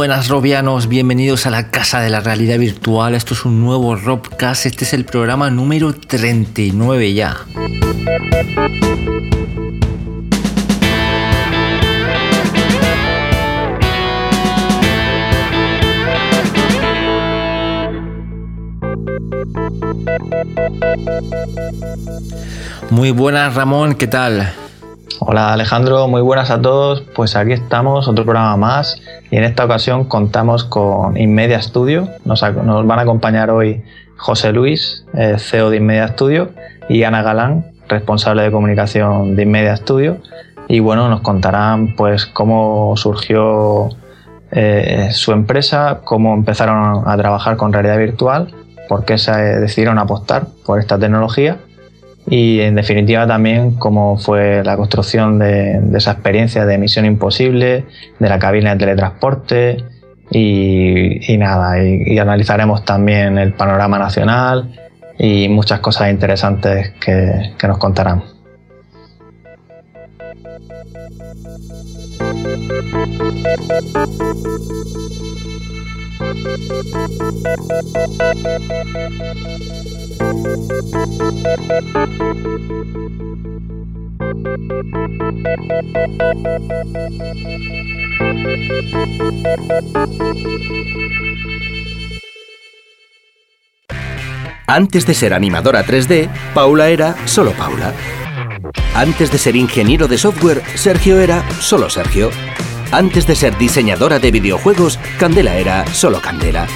Buenas Robianos, bienvenidos a la Casa de la Realidad Virtual. Esto es un nuevo Robcast, este es el programa número 39 ya. Muy buenas Ramón, ¿qué tal? Hola Alejandro, muy buenas a todos. Pues aquí estamos, otro programa más. Y en esta ocasión contamos con Inmedia Studio. Nos, van a acompañar hoy José Luis, eh, CEO de Inmedia Studio, y Ana Galán, responsable de comunicación de Inmedia Studio. Y bueno, nos contarán pues cómo surgió eh, su empresa, cómo empezaron a trabajar con realidad virtual, por qué se decidieron apostar por esta tecnología y en definitiva también cómo fue la construcción de, esa experiencia de Misión Imposible, de la cabina de teletransporte y, nada, y, analizaremos también el panorama nacional y muchas cosas interesantes que, nos contarán. Antes de ser animadora 3D, Paula era solo Paula. Antes de ser ingeniero de software, Sergio era solo Sergio. Antes de ser diseñadora de videojuegos, Candela era solo Candela.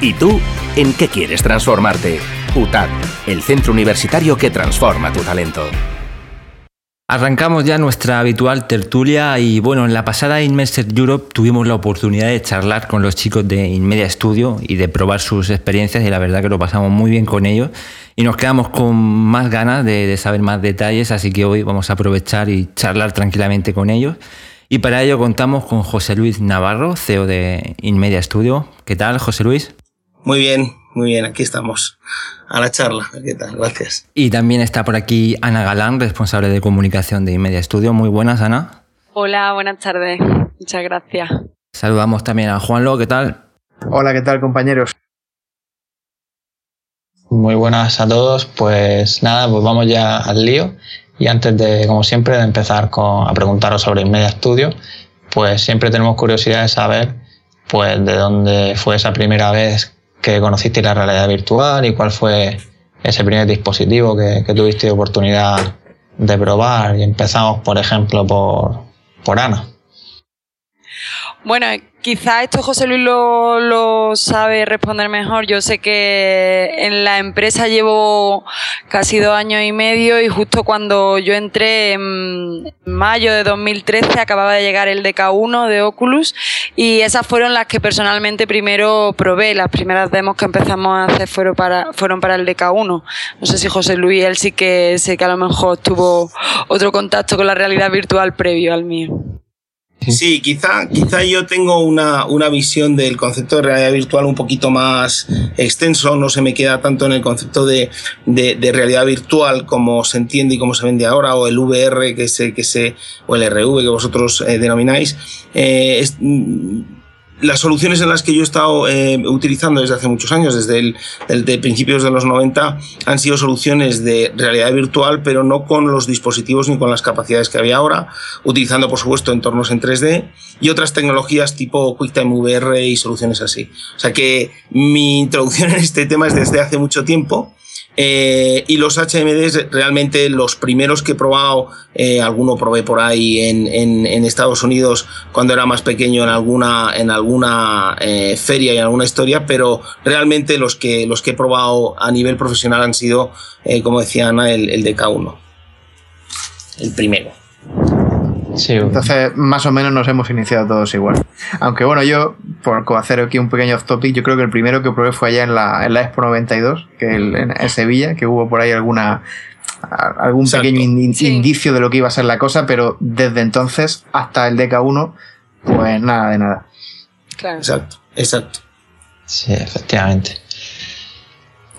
¿Y tú, en qué quieres transformarte? UTAD, el centro universitario que transforma tu talento. Arrancamos ya nuestra habitual tertulia y bueno, en la pasada Inmersive Europe tuvimos la oportunidad de charlar con los chicos de Inmedia Studio y de probar sus experiencias y la verdad que lo pasamos muy bien con ellos y nos quedamos con más ganas de, de saber más detalles, así que hoy vamos a aprovechar y charlar tranquilamente con ellos. Y para ello contamos con José Luis Navarro, CEO de Inmedia Studio. ¿Qué tal, José Luis? Muy bien, muy bien, aquí estamos a la charla. ¿Qué tal? Gracias. Y también está por aquí Ana Galán, responsable de comunicación de Inmedia Studio. Muy buenas, Ana. Hola, buenas tardes. Muchas gracias. Saludamos también a Juanlo, ¿qué tal? Hola, ¿qué tal, compañeros? Muy buenas a todos. Pues nada, pues vamos ya al lío. Y antes de, como siempre, de empezar con, a preguntaros sobre Inmedia Studio, pues siempre tenemos curiosidad de saber pues de dónde fue esa primera vez que conociste la realidad virtual y cuál fue ese primer dispositivo que, que tuviste oportunidad de probar. Y empezamos, por ejemplo, por, por Ana. Bueno, quizá esto José Luis lo, sabe responder mejor. Yo sé que en la empresa llevo casi dos años y medio y justo cuando yo entré en mayo de 2013 acababa de llegar el DK1 de Oculus y esas fueron las que personalmente primero probé. Las primeras demos que empezamos a hacer fueron para, fueron para el DK1. No sé si José Luis, él sí que sé que a lo mejor tuvo otro contacto con la realidad virtual previo al mío. Sí, quizá, quizá yo tengo una, una, visión del concepto de realidad virtual un poquito más extenso, no se me queda tanto en el concepto de, de, de realidad virtual como se entiende y como se vende ahora, o el VR que se, que se, o el RV que vosotros eh, denomináis. Eh, las soluciones en las que yo he estado eh, utilizando desde hace muchos años, desde el de principios de los 90, han sido soluciones de realidad virtual, pero no con los dispositivos ni con las capacidades que había ahora, utilizando por supuesto entornos en 3D y otras tecnologías tipo QuickTime VR y soluciones así. O sea que mi introducción en este tema es desde hace mucho tiempo eh, y los HMDs, realmente los primeros que he probado, eh, alguno probé por ahí en, Estados Unidos cuando era más pequeño en alguna, en alguna eh, feria y en alguna historia, pero realmente los que, los que he probado a nivel profesional han sido, como decía Ana, el, el DK1. El primero. Entonces, más o menos nos hemos iniciado todos igual. Aunque bueno, yo, por hacer aquí un pequeño off topic, yo creo que el primero que probé fue allá en la, en la Expo 92, que en, Sevilla, que hubo por ahí alguna algún pequeño indicio de lo que iba a ser la cosa, pero desde entonces hasta el DK1, pues nada de nada. Claro. Exacto, exacto. Sí, efectivamente.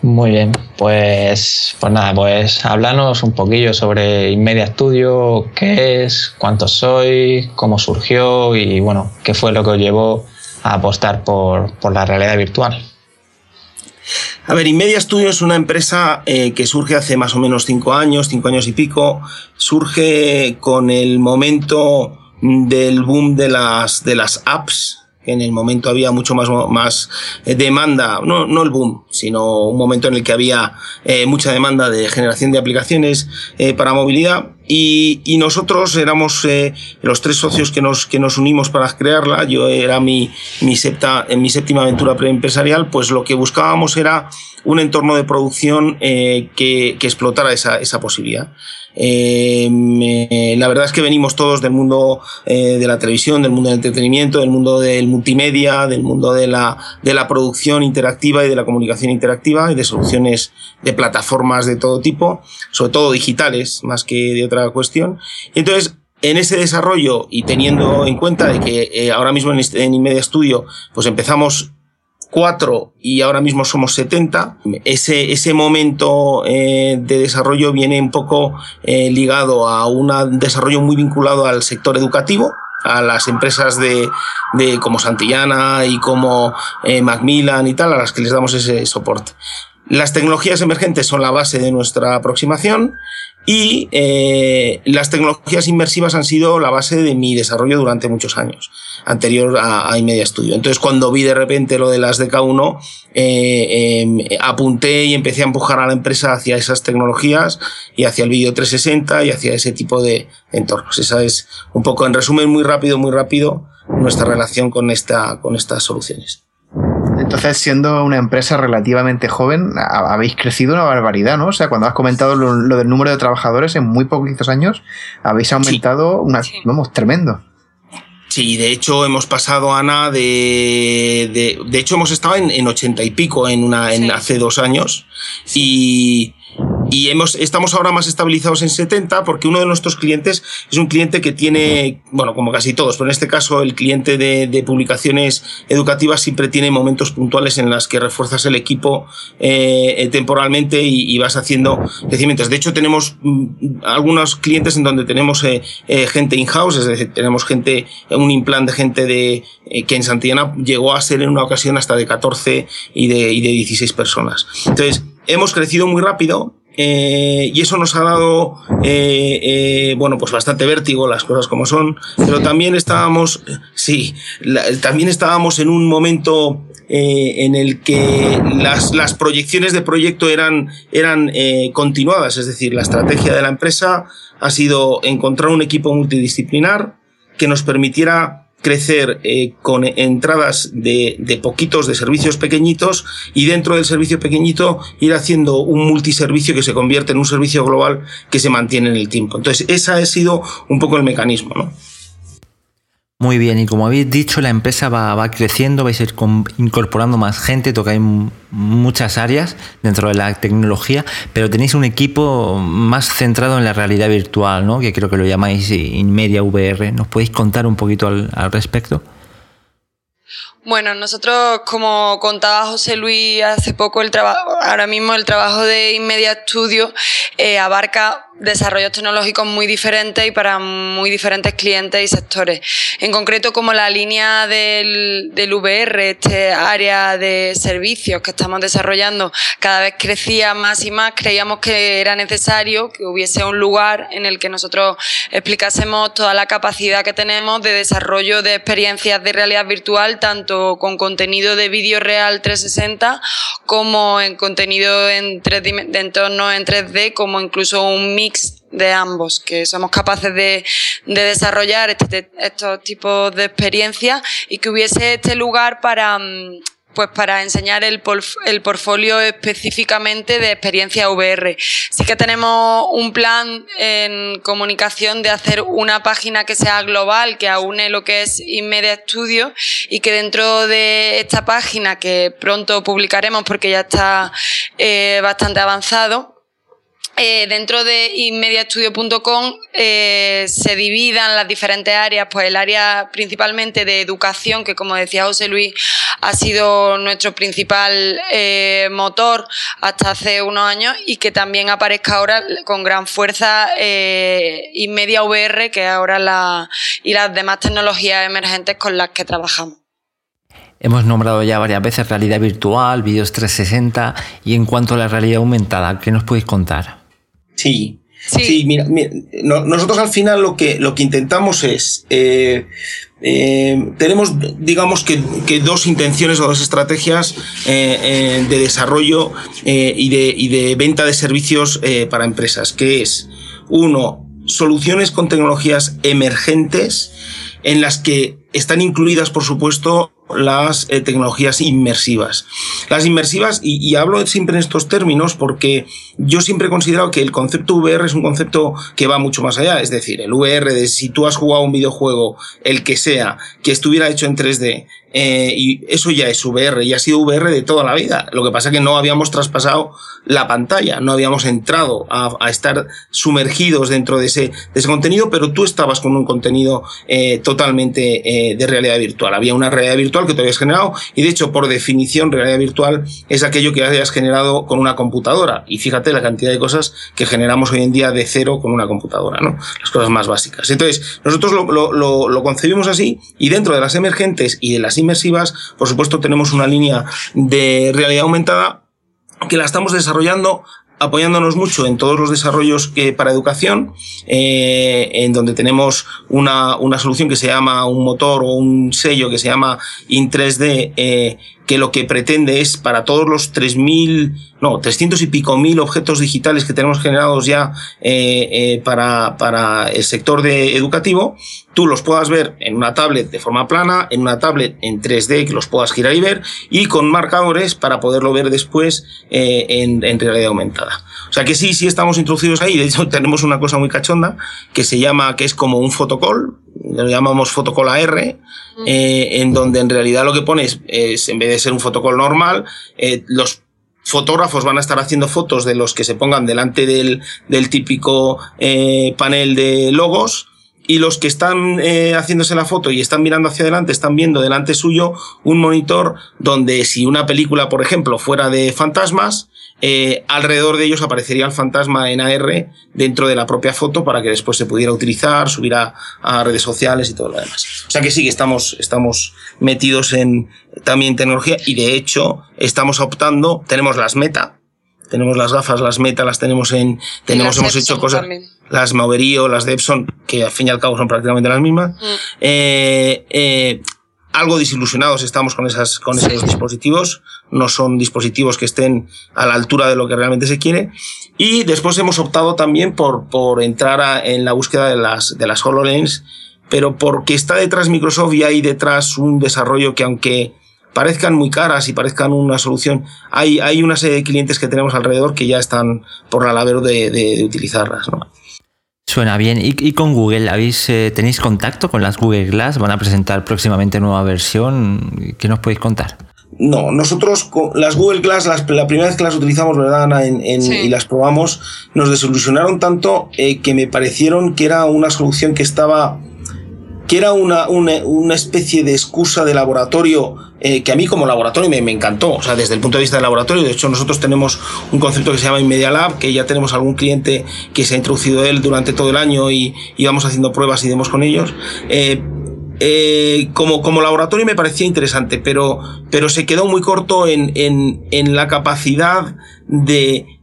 Muy bien, pues, pues nada, pues háblanos un poquillo sobre Inmedia Studio, qué es, cuántos sois, cómo surgió y bueno, qué fue lo que os llevó a apostar por, la realidad virtual. A ver, Inmedia Studio es una empresa eh, que surge hace más o menos cinco años, cinco años y pico. Surge con el momento del boom de las, de las apps, en el momento había mucho más, más eh, demanda, no, no el boom, sino un momento en el que había eh, mucha demanda de generación de aplicaciones eh, para movilidad y, y nosotros éramos los tres socios que nos, que nos unimos para crearla, yo era mi, mi, septa, en mi séptima aventura preempresarial, pues lo que buscábamos era un entorno de producción que, que explotara esa, esa posibilidad. Eh, la verdad es que venimos todos del mundo eh, de la televisión, del mundo del entretenimiento, del mundo del multimedia, del mundo de la, de la producción interactiva y de la comunicación interactiva y de soluciones de plataformas de todo tipo, sobre todo digitales más que de otra cuestión. Entonces, en ese desarrollo y teniendo en cuenta de que eh, ahora mismo en, este, en Inmedia Studio pues empezamos cuatro y ahora mismo somos 70. Ese, ese momento eh, de desarrollo viene un poco eh, ligado a un desarrollo muy vinculado al sector educativo, a las empresas de, de como Santillana y como eh, Macmillan y tal, a las que les damos ese soporte. Las tecnologías emergentes son la base de nuestra aproximación y eh, las tecnologías inmersivas han sido la base de mi desarrollo durante muchos años, anterior a, a Inmedia Studio. Entonces, cuando vi de repente lo de las DK1, eh, em, apunté y empecé a empujar a la empresa hacia esas tecnologías y hacia el vídeo 360 y hacia ese tipo de entornos. Esa es un poco, en resumen, muy rápido, muy rápido, nuestra relación con, esta, con estas soluciones. Entonces, siendo una empresa relativamente joven, habéis crecido una barbaridad, ¿no? O sea, cuando has comentado lo, del número de trabajadores en muy poquitos años, habéis aumentado una, vamos, tremendo. Sí, de hecho hemos pasado, Ana, de, de, hecho hemos estado en, ochenta y pico en una, en hace dos años. Y, y hemos, estamos ahora más estabilizados en 70 porque uno de nuestros clientes es un cliente que tiene, bueno, como casi todos, pero en este caso el cliente de, de publicaciones educativas siempre tiene momentos puntuales en las que refuerzas el equipo eh, temporalmente y, y, vas haciendo crecimientos. De hecho, tenemos mm, algunos clientes en donde tenemos eh, eh, gente in-house, es decir, tenemos gente, un implant de gente de, eh, que en Santillana llegó a ser en una ocasión hasta de 14 y de, y de 16 personas. Entonces, hemos crecido muy rápido, eh, y eso nos ha dado, eh, eh, bueno, pues bastante vértigo, las cosas como son, pero también estábamos, sí, también estábamos en un momento en el que las, las, proyecciones de proyecto eran, eran continuadas, es decir, la estrategia de la empresa ha sido encontrar un equipo multidisciplinar que nos permitiera crecer eh, con entradas de, de, poquitos, de servicios pequeñitos, y dentro del servicio pequeñito ir haciendo un multiservicio que se convierte en un servicio global que se mantiene en el tiempo. Entonces, ese ha sido un poco el mecanismo, ¿no? Muy bien, y como habéis dicho, la empresa va, creciendo, vais a ir incorporando más gente, tocáis muchas áreas dentro de la tecnología, pero tenéis un equipo más centrado en la realidad virtual, ¿no? que creo que lo llamáis Inmedia VR. ¿Nos podéis contar un poquito al, al respecto? Bueno, nosotros, como contaba José Luis hace poco, el trabajo, ahora mismo el trabajo de Inmedia Studio eh, abarca desarrollos tecnológicos muy diferentes y para muy diferentes clientes y sectores. En concreto, como la línea del, del VR, este área de servicios que estamos desarrollando, cada vez crecía más y más, creíamos que era necesario que hubiese un lugar en el que nosotros explicásemos toda la capacidad que tenemos de desarrollo de experiencias de realidad virtual, tanto con contenido de vídeo real 360 como en contenido en de entorno en 3D, como incluso un mix de ambos, que somos capaces de, desarrollar este, estos tipos de experiencias y que hubiese este lugar para, mm, pues para enseñar el, el portfolio específicamente de experiencia VR. Sí que tenemos un plan en comunicación de hacer una página que sea global, que aúne lo que es Inmedia Studio y que dentro de esta página, que pronto publicaremos porque ya está eh, bastante avanzado, eh, dentro de inmediastudio.com eh, se dividan las diferentes áreas, pues el área principalmente de educación, que como decía José Luis, ha sido nuestro principal eh, motor hasta hace unos años y que también aparezca ahora con gran fuerza Inmedia VR, que ahora la, y las demás tecnologías emergentes con las que trabajamos. Hemos nombrado ya varias veces realidad virtual, vídeos 360 y en cuanto a la realidad aumentada, ¿qué nos podéis contar? Sí. Sí, mira, nosotros al final lo que, lo que intentamos es, eh, eh, tenemos digamos que, dos intenciones o dos estrategias eh, de desarrollo y de, y, de, venta de servicios para empresas, que es, uno, soluciones con tecnologías emergentes en las que están incluidas, por supuesto, las eh, tecnologías inmersivas. Las inmersivas, y, hablo siempre en estos términos porque yo siempre he considerado que el concepto VR es un concepto que va mucho más allá. Es decir, el VR de si tú has jugado un videojuego, el que sea, que estuviera hecho en 3D, eh, y eso ya es VR, y ha sido VR de toda la vida. Lo que pasa es que no habíamos traspasado la pantalla, no habíamos entrado a, estar sumergidos dentro de ese, contenido, pero tú estabas con un contenido eh, totalmente de realidad virtual. Había una realidad virtual que te habías generado y de hecho por definición realidad virtual es aquello que hayas generado con una computadora y fíjate la cantidad de cosas que generamos hoy en día de cero con una computadora, ¿no? Las cosas más básicas. Entonces, nosotros lo, lo concebimos así y dentro de las emergentes y de las inmersivas, por supuesto tenemos una línea de realidad aumentada que la estamos desarrollando apoyándonos mucho en todos los desarrollos que, para educación, eh, en donde tenemos una, una, solución que se llama un motor o un sello que se llama In3D, eh, que lo que pretende es para todos los 3.000, no, 300 y pico mil objetos digitales que tenemos generados ya eh, eh, para, para el sector de educativo, tú los puedas ver en una tablet de forma plana, en una tablet en 3D que los puedas girar y ver, y con marcadores para poderlo ver después eh, en, en realidad aumentada. O sea que sí, sí estamos introducidos ahí. De hecho, tenemos una cosa muy cachonda que se llama, que es como un fotocall, lo llamamos fotocall AR, eh, en donde en realidad lo que pones es, en vez de ser un fotocall normal, eh, los fotógrafos van a estar haciendo fotos de los que se pongan delante del, del típico eh, panel de logos y los que están eh, haciéndose la foto y están mirando hacia adelante están viendo delante suyo un monitor donde si una película, por ejemplo, fuera de fantasmas, eh, alrededor de ellos aparecería el fantasma en AR dentro de la propia foto para que después se pudiera utilizar, subir a, redes sociales y todo lo demás. O sea que sí que estamos, estamos metidos en también tecnología y de hecho estamos optando, tenemos las meta, tenemos las gafas, las meta, las tenemos en, tenemos, hemos hecho cosas, las Mauverio, las de Epson, que al fin y al cabo son prácticamente las mismas. Mm. Eh, eh, algo desilusionados estamos con esas con esos dispositivos no son dispositivos que estén a la altura de lo que realmente se quiere y después hemos optado también por por entrar en la búsqueda de las de las HoloLens pero porque está detrás Microsoft y hay detrás un desarrollo que aunque parezcan muy caras y parezcan una solución, hay, hay una serie de clientes que tenemos alrededor que ya están por la labor de, de, utilizarlas. ¿no? Suena bien. ¿Y, con Google? ¿Habéis, eh, ¿Tenéis contacto con las Google Glass? ¿Van a presentar próximamente nueva versión? ¿Qué nos podéis contar? No, nosotros las Google Glass, las, la primera vez que las utilizamos, ¿verdad, Ana? En, Y las probamos, nos desilusionaron tanto eh, que me parecieron que era una solución que estaba que era una, una, especie de excusa de laboratorio eh, que a mí como laboratorio me, me, encantó, o sea, desde el punto de vista del laboratorio, de hecho nosotros tenemos un concepto que se llama Inmedia Lab, que ya tenemos algún cliente que se ha introducido él durante todo el año y, y vamos haciendo pruebas y demos con ellos. Eh, eh, como, como laboratorio me parecía interesante, pero, pero se quedó muy corto en, en, en la capacidad de,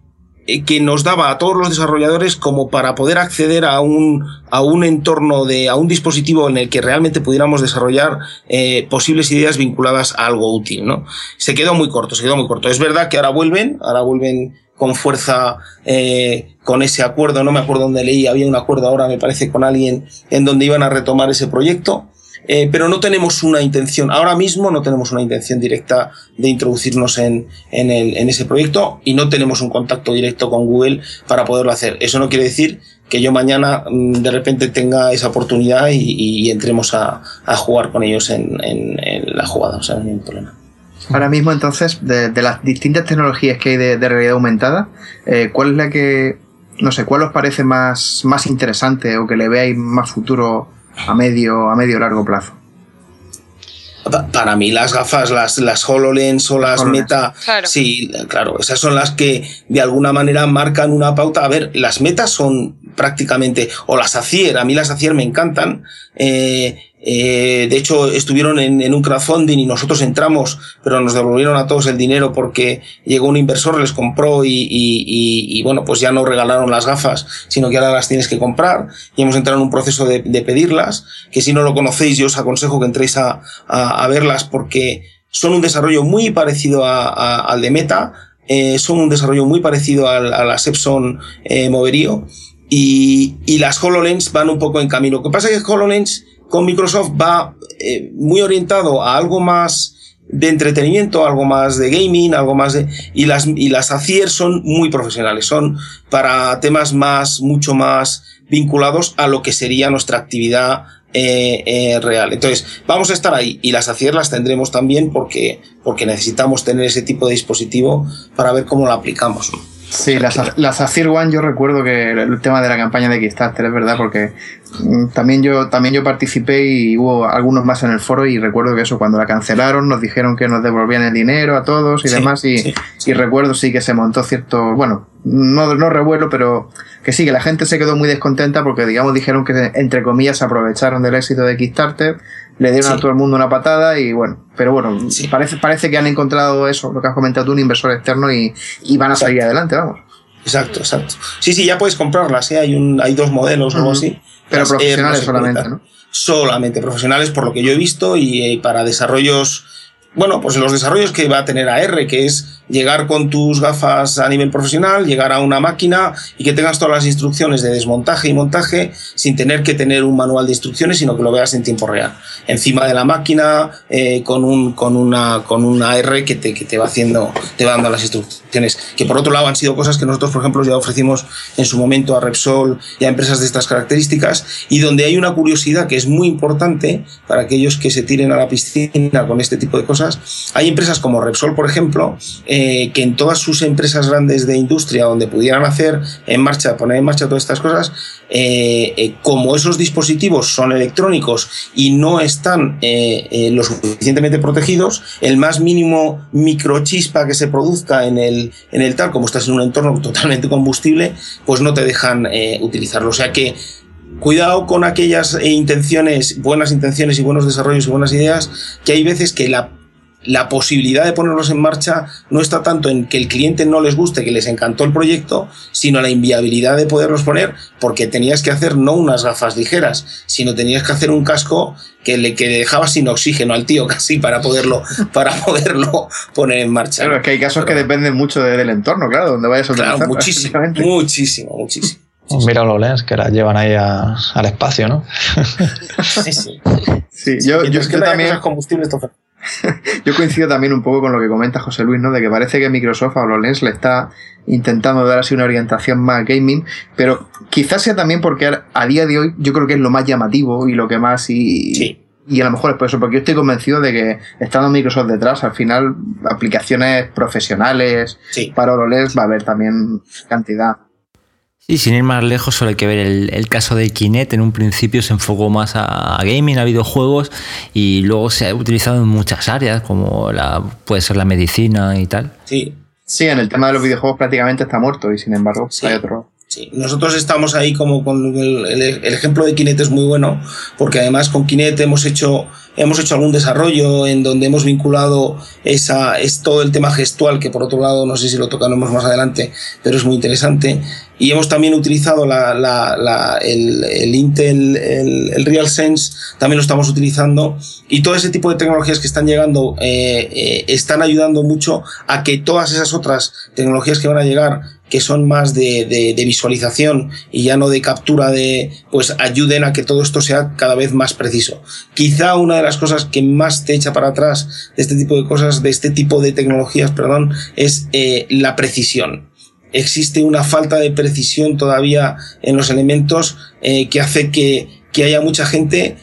que nos daba a todos los desarrolladores como para poder acceder a un, a un entorno de, a un dispositivo en el que realmente pudiéramos desarrollar eh, posibles ideas vinculadas a algo útil, ¿no? Se quedó muy corto, se quedó muy corto. Es verdad que ahora vuelven, ahora vuelven con fuerza eh, con ese acuerdo, no me acuerdo dónde leí, había un acuerdo ahora me parece con alguien en donde iban a retomar ese proyecto. Eh, pero no tenemos una intención, ahora mismo no tenemos una intención directa de introducirnos en, en, ese proyecto y no tenemos un contacto directo con Google para poderlo hacer. Eso no quiere decir que yo mañana mm, de repente tenga esa oportunidad y, entremos a, jugar con ellos en, la jugada, o sea, no hay ningún problema. Ahora mismo, entonces, de, las distintas tecnologías que hay de, de realidad aumentada, eh, ¿cuál es la que no sé, ¿cuál os parece más, más interesante o que le veáis más futuro a medio, a medio largo plazo? Para mí las gafas, las, las HoloLens o las Meta, sí, claro, esas son las que de alguna manera marcan una pauta. A ver, las Metas son prácticamente, o las Acier, a mí las Acier me encantan, eh, eh, de hecho, estuvieron en, un crowdfunding y nosotros entramos, pero nos devolvieron a todos el dinero porque llegó un inversor, les compró y, bueno, pues ya no regalaron las gafas, sino que ahora las tienes que comprar y hemos entrado en un proceso de, pedirlas, que si no lo conocéis yo os aconsejo que entréis a, verlas porque son un desarrollo muy parecido al de Meta, eh, son un desarrollo muy parecido a la Sepson eh, Moverio y, y las HoloLens van un poco en camino. Lo que pasa es que HoloLens con Microsoft va eh, muy orientado a algo más de entretenimiento, algo más de gaming, algo más de... Y las, y las ACIER son muy profesionales, son para temas más, mucho más vinculados a lo que sería nuestra actividad eh, eh, real. Entonces, vamos a estar ahí y las ACIER las tendremos también porque, porque necesitamos tener ese tipo de dispositivo para ver cómo lo aplicamos. Sí, las, las One yo recuerdo que el tema de la campaña de Kickstarter es verdad porque también yo también yo participé y hubo algunos más en el foro y recuerdo que eso cuando la cancelaron nos dijeron que nos devolvían el dinero a todos y demás y, y, recuerdo sí que se montó cierto, bueno, no, no revuelo, pero que sí, que la gente se quedó muy descontenta porque digamos dijeron que entre comillas aprovecharon del éxito de Kickstarter le dieron a todo el mundo una patada y bueno, pero bueno, parece, parece que han encontrado eso, lo que has comentado tú, un inversor externo y, van a salir adelante, vamos. Exacto, exacto. Sí, sí, ya puedes comprarlas, ¿eh? hay, un, hay dos modelos o algo así. Pero profesionales solamente, ¿no? Solamente profesionales, por lo que yo he visto, y, y para desarrollos, bueno, pues los desarrollos que va a tener AR, que es llegar con tus gafas a nivel profesional, llegar a una máquina y que tengas todas las instrucciones de desmontaje y montaje sin tener que tener un manual de instrucciones, sino que lo veas en tiempo real. Encima de la máquina, eh, con, un, con, una, con una R que te, que te va haciendo, te va dando las instrucciones. Que por otro lado han sido cosas que nosotros, por ejemplo, ya ofrecimos en su momento a Repsol y a empresas de estas características y donde hay una curiosidad que es muy importante para aquellos que se tiren a la piscina con este tipo de cosas. Hay empresas como Repsol, por ejemplo, eh, que en todas sus empresas grandes de industria donde pudieran hacer en marcha, poner en marcha todas estas cosas, eh, eh, como esos dispositivos son electrónicos y no están lo suficientemente protegidos, el más mínimo microchispa que se produzca en el, en el tal, como estás en un entorno totalmente combustible, pues no te dejan utilizarlo. O sea que cuidado con aquellas intenciones, buenas intenciones y buenos desarrollos y buenas ideas, que hay veces que la la posibilidad de ponerlos en marcha no está tanto en que el cliente no les guste, que les encantó el proyecto, sino la inviabilidad de poderlos poner, porque tenías que hacer no unas gafas ligeras, sino tenías que hacer un casco que le que dejaba sin oxígeno al tío casi para poderlo, para poderlo poner en marcha. Claro, es que hay casos que dependen mucho del entorno, claro, donde vayas a utilizar. Claro, muchísimo, muchísimo, muchísimo. Mira los lens que las llevan ahí al espacio, ¿no? sí, sí. sí yo, yo, es que también. Combustibles, Yo coincido también un poco con lo que comenta José Luis, ¿no? De que parece que Microsoft a HoloLens le está intentando dar así una orientación más gaming, pero quizás sea también porque a día de hoy yo creo que es lo más llamativo y lo que más y, y a lo mejor es por eso, porque yo estoy convencido de que estando Microsoft detrás, al final aplicaciones profesionales para HoloLens va a haber también cantidad. Y sin ir más lejos, solo hay que ver el, caso de Kinect. En un principio se enfocó más a, gaming, a videojuegos, y luego se ha utilizado en muchas áreas, como la, puede ser la medicina y tal. Sí. Sí, en el tema de los videojuegos prácticamente está muerto, y sin embargo hay otro. Sí, nosotros estamos ahí como con el, el, ejemplo de Kinect es muy bueno, porque además con Kinect hemos hecho hemos hecho algún desarrollo en donde hemos vinculado esa, es todo el tema gestual, que por otro lado no sé si lo tocaremos más adelante, pero es muy interesante. Y hemos también utilizado la, la, el, el, Intel, el, el RealSense, también lo estamos utilizando. Y todo ese tipo de tecnologías que están llegando eh, eh, están ayudando mucho a que todas esas otras tecnologías que van a llegar que son más de, de, de, visualización y ya no de captura de, pues ayuden a que todo esto sea cada vez más preciso. Quizá una de las cosas que más te echa para atrás de este tipo de cosas, de este tipo de tecnologías, perdón, es eh, la precisión. Existe una falta de precisión todavía en los elementos eh, que hace que, que haya mucha gente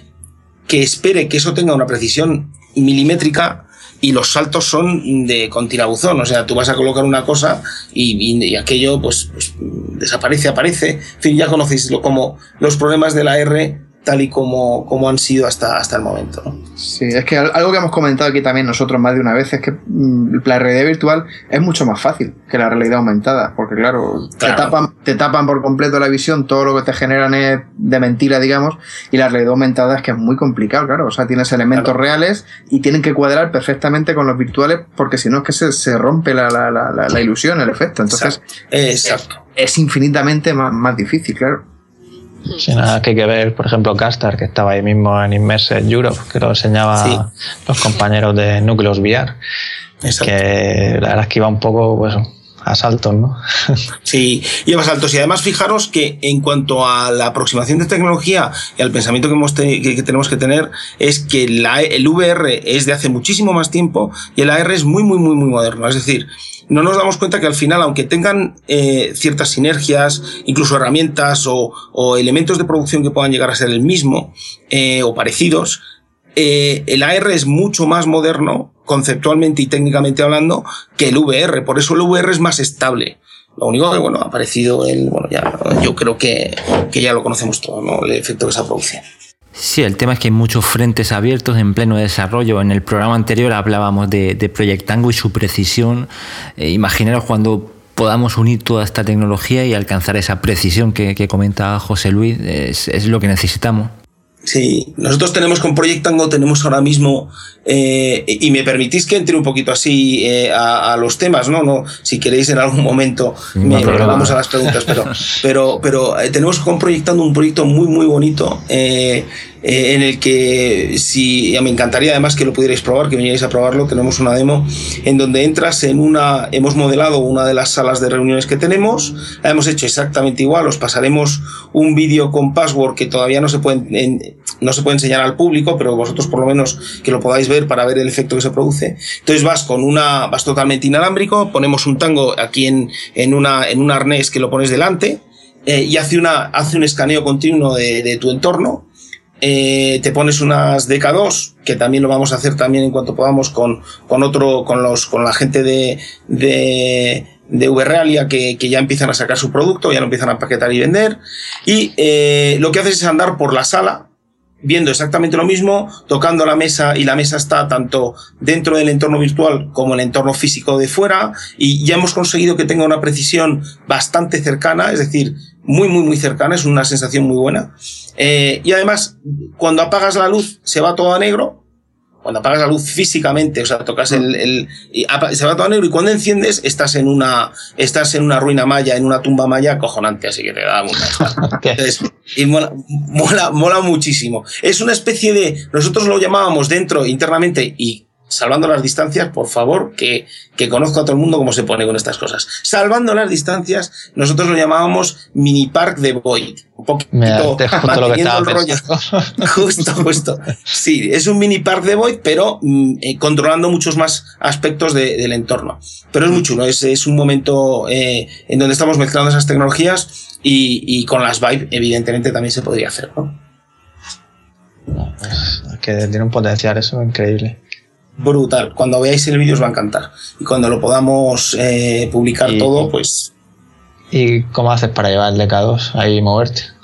que espere que eso tenga una precisión milimétrica y los saltos son de tirabuzón, o sea, tú vas a colocar una cosa y, aquello pues, pues, desaparece, aparece, en fin, ya conocéis lo, como los problemas de la R tal y como, como han sido hasta, hasta el momento. Sí, es que algo que hemos comentado aquí también nosotros más de una vez es que mm, la realidad virtual es mucho más fácil que la realidad aumentada, porque claro, Te, tapan, te tapan por completo la visión, todo lo que te generan es de mentira, digamos, y la realidad aumentada es que es muy complicado, claro, o sea, tienes elementos reales y tienen que cuadrar perfectamente con los virtuales, porque si no es que se, se rompe la, la, la, la, ilusión, el efecto, entonces Exacto. Es, es, infinitamente más, más difícil, claro. Sin nada que, que ver, por ejemplo, Castar, que estaba ahí mismo en Immersive Europe, que lo enseñaba los compañeros de Núcleos VR. Que la verdad es que iba un poco, pues, a saltos, ¿no? sí, lleva saltos. Y además, fijaros que en cuanto a la aproximación de tecnología y al pensamiento que, hemos que, tenemos que tener, es que la, el VR es de hace muchísimo más tiempo y el AR es muy, muy, muy, muy moderno. Es decir, no nos damos cuenta que al final, aunque tengan eh, ciertas sinergias, incluso herramientas o, o, elementos de producción que puedan llegar a ser el mismo eh, o parecidos, eh, el AR es mucho más moderno, conceptualmente y técnicamente hablando, que el VR. Por eso el VR es más estable. Lo único que, bueno, ha aparecido el, bueno, ya, yo creo que, que ya lo conocemos todo, ¿no? El efecto de esa producción. Sí, el tema es que hay muchos frentes abiertos en pleno desarrollo. En el programa anterior hablábamos de, de y su precisión. Eh, imaginaros cuando podamos unir toda esta tecnología y alcanzar esa precisión que, que comenta José Luis, es lo que necesitamos. Sí, nosotros tenemos con Project Tango, tenemos ahora mismo, eh, y me permitís que entre un poquito así eh, a, a, los temas, ¿no? no Si queréis en algún momento, me, vamos a las preguntas, pero, pero, pero eh, tenemos con Project Tango un proyecto muy, muy bonito. Eh, eh, en el que si me encantaría además que lo pudierais probar, que vinierais a probarlo, tenemos una demo en donde entras en una, hemos modelado una de las salas de reuniones que tenemos, la hemos hecho exactamente igual, os pasaremos un vídeo con password que todavía no se puede, en, no se puede enseñar al público, pero vosotros por lo menos que lo podáis ver para ver el efecto que se produce. Entonces vas con una, vas totalmente inalámbrico, ponemos un tango aquí en, en una, en un arnés que lo pones delante, eh, y hace, una, hace un escaneo continuo de tu entorno eh, te pones unas DK2, que también lo vamos a hacer también en cuanto podamos con, con otro, con los, con la gente de, de, de VRealia que, que ya empiezan a sacar su producto, ya lo empiezan a paquetar y vender. Y eh, lo que haces es andar por la sala, viendo exactamente lo mismo, tocando la mesa y la mesa está tanto dentro del entorno virtual como el entorno físico de fuera y ya hemos conseguido que tenga una precisión bastante cercana, es decir, muy, muy, muy cercana, es una sensación muy buena. Eh, y además, cuando apagas la luz, se va todo a negro. Cuando apagas la luz físicamente, o sea, tocas el, el y se va todo a negro y cuando enciendes estás en una, estás en una ruina maya, en una tumba maya acojonante, así que te da una. Entonces, y mola, mola, mola muchísimo. Es una especie de, nosotros lo llamábamos dentro, internamente, y salvando las distancias, por favor, que, que conozca a todo el mundo cómo se pone con estas cosas. Salvando las distancias, nosotros lo llamábamos mini park de Void. Un poquito justo lo que el rollo. Justo, justo. Sí, es un mini park de Void, pero mm, eh, controlando muchos más aspectos de, del entorno. Pero es muy chulo, es, es un momento eh, en donde estamos mezclando esas tecnologías y, y con las Vive, evidentemente, también se podría hacer, ¿no? Pues, que tiene un potencial eso increíble brutal. Cuando veáis el vídeo os va a encantar. Y cuando lo podamos eh, publicar y, todo, pues... ¿Y cómo haces para llevar el DK2 ahí y moverte?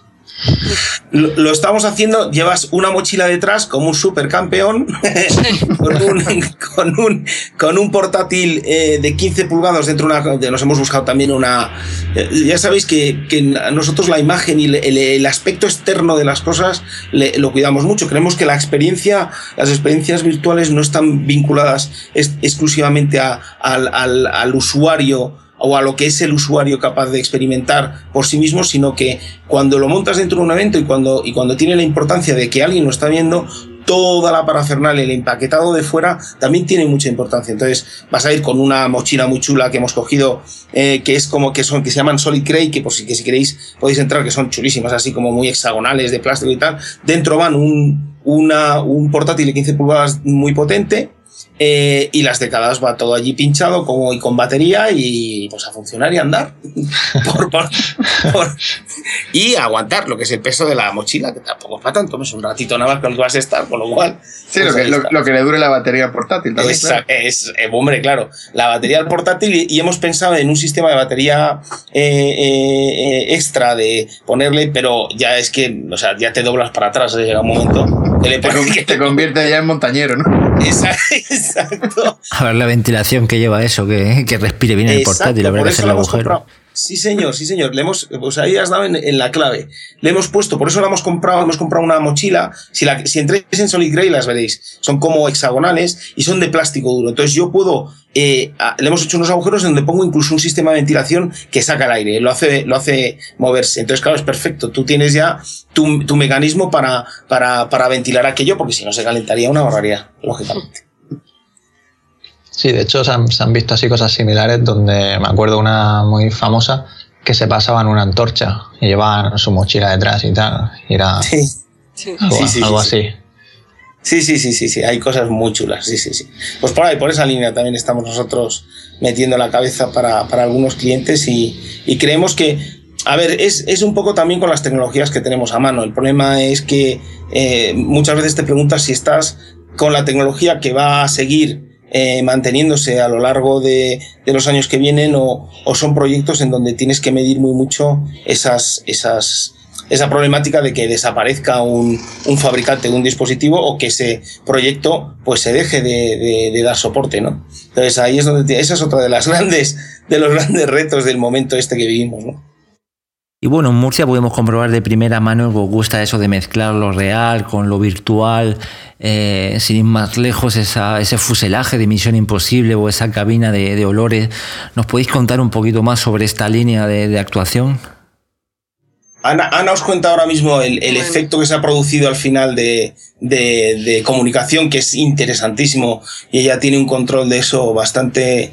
Lo, estamos haciendo, llevas una mochila detrás como un supercampeón con, un, con, un, con un portátil eh, de 15 pulgadas dentro de una... Nos hemos buscado también una... Eh, ya sabéis que, que, nosotros la imagen y el, aspecto externo de las cosas lo cuidamos mucho. Creemos que la experiencia, las experiencias virtuales no están vinculadas exclusivamente al, al, al usuario o a lo que es el usuario capaz de experimentar por sí mismo, sino que cuando lo montas dentro de un evento y cuando, y cuando tiene la importancia de que alguien lo está viendo, toda la parafernalia, el empaquetado de fuera, también tiene mucha importancia. Entonces, vas a ir con una mochila muy chula que hemos cogido, eh, que es como que son, que se llaman Solid Cray, que por si, que si queréis podéis entrar, que son chulísimas, así como muy hexagonales de plástico y tal. Dentro van un, una, un portátil de 15 pulgadas muy potente, Eh, y las décadas va todo allí pinchado como, y con batería y pues a funcionar y andar. y aguantar lo que es el peso de la mochila, que tampoco es para tanto, es un ratito nada más con el que vas a estar, con lo cual. Sí, lo, pues que, lo, que, le dure la batería portátil también. Es, eh, hombre, claro, la batería portátil y, hemos pensado en un sistema de batería eh, extra de ponerle, pero ya es que, o sea, ya te doblas para atrás, llega un momento. te, te convierte ya en montañero, ¿no? Exacto. A ver la ventilación que lleva eso, que, que respire bien el portátil, ver que es el agujero. Sí, señor, sí, señor. Le hemos, pues ahí has dado en, la clave. Le hemos puesto, por eso la hemos comprado, hemos comprado una mochila. Si, la, si entréis en Solid Grey las veréis. Son como hexagonales y son de plástico duro. Entonces yo puedo, eh, le hemos hecho unos agujeros donde pongo incluso un sistema de ventilación que saca el aire, lo hace, lo hace moverse. Entonces, claro, es perfecto. Tú tienes ya tu, tu mecanismo para, para, para ventilar aquello, porque si no se calentaría una barbaridad, lógicamente. Sí, de hecho se han, visto así cosas similares donde me acuerdo una muy famosa que se pasaba en una antorcha y llevaban su mochila detrás y tal. Y era sí. algo, así. Sí, sí, sí, sí, sí, hay cosas muy chulas, sí, sí, sí. Pues por ahí, por esa línea también estamos nosotros metiendo la cabeza para, para algunos clientes y, y, creemos que, a ver, es, es, un poco también con las tecnologías que tenemos a mano. El problema es que eh, muchas veces te preguntas si estás con la tecnología que va a seguir eh, manteniéndose a lo largo de, los años que vienen o, son proyectos en donde tienes que medir muy mucho esas, esas, esa problemática de que desaparezca un, fabricante de un dispositivo o que ese proyecto pues se deje de, dar soporte, ¿no? Entonces ahí es donde esa es otra de las grandes, de los grandes retos del momento este que vivimos, ¿no? Y bueno, en Murcia podemos comprobar de primera mano que os gusta eso de mezclar lo real con lo virtual, eh, sin ir más lejos, ese fuselaje de Misión Imposible o esa cabina de, olores. ¿Nos podéis contar un poquito más sobre esta línea de actuación? Ana, Ana, os cuenta ahora mismo el, el efecto que se ha producido al final de, de, de, comunicación, que es interesantísimo, y ella tiene un control de eso bastante,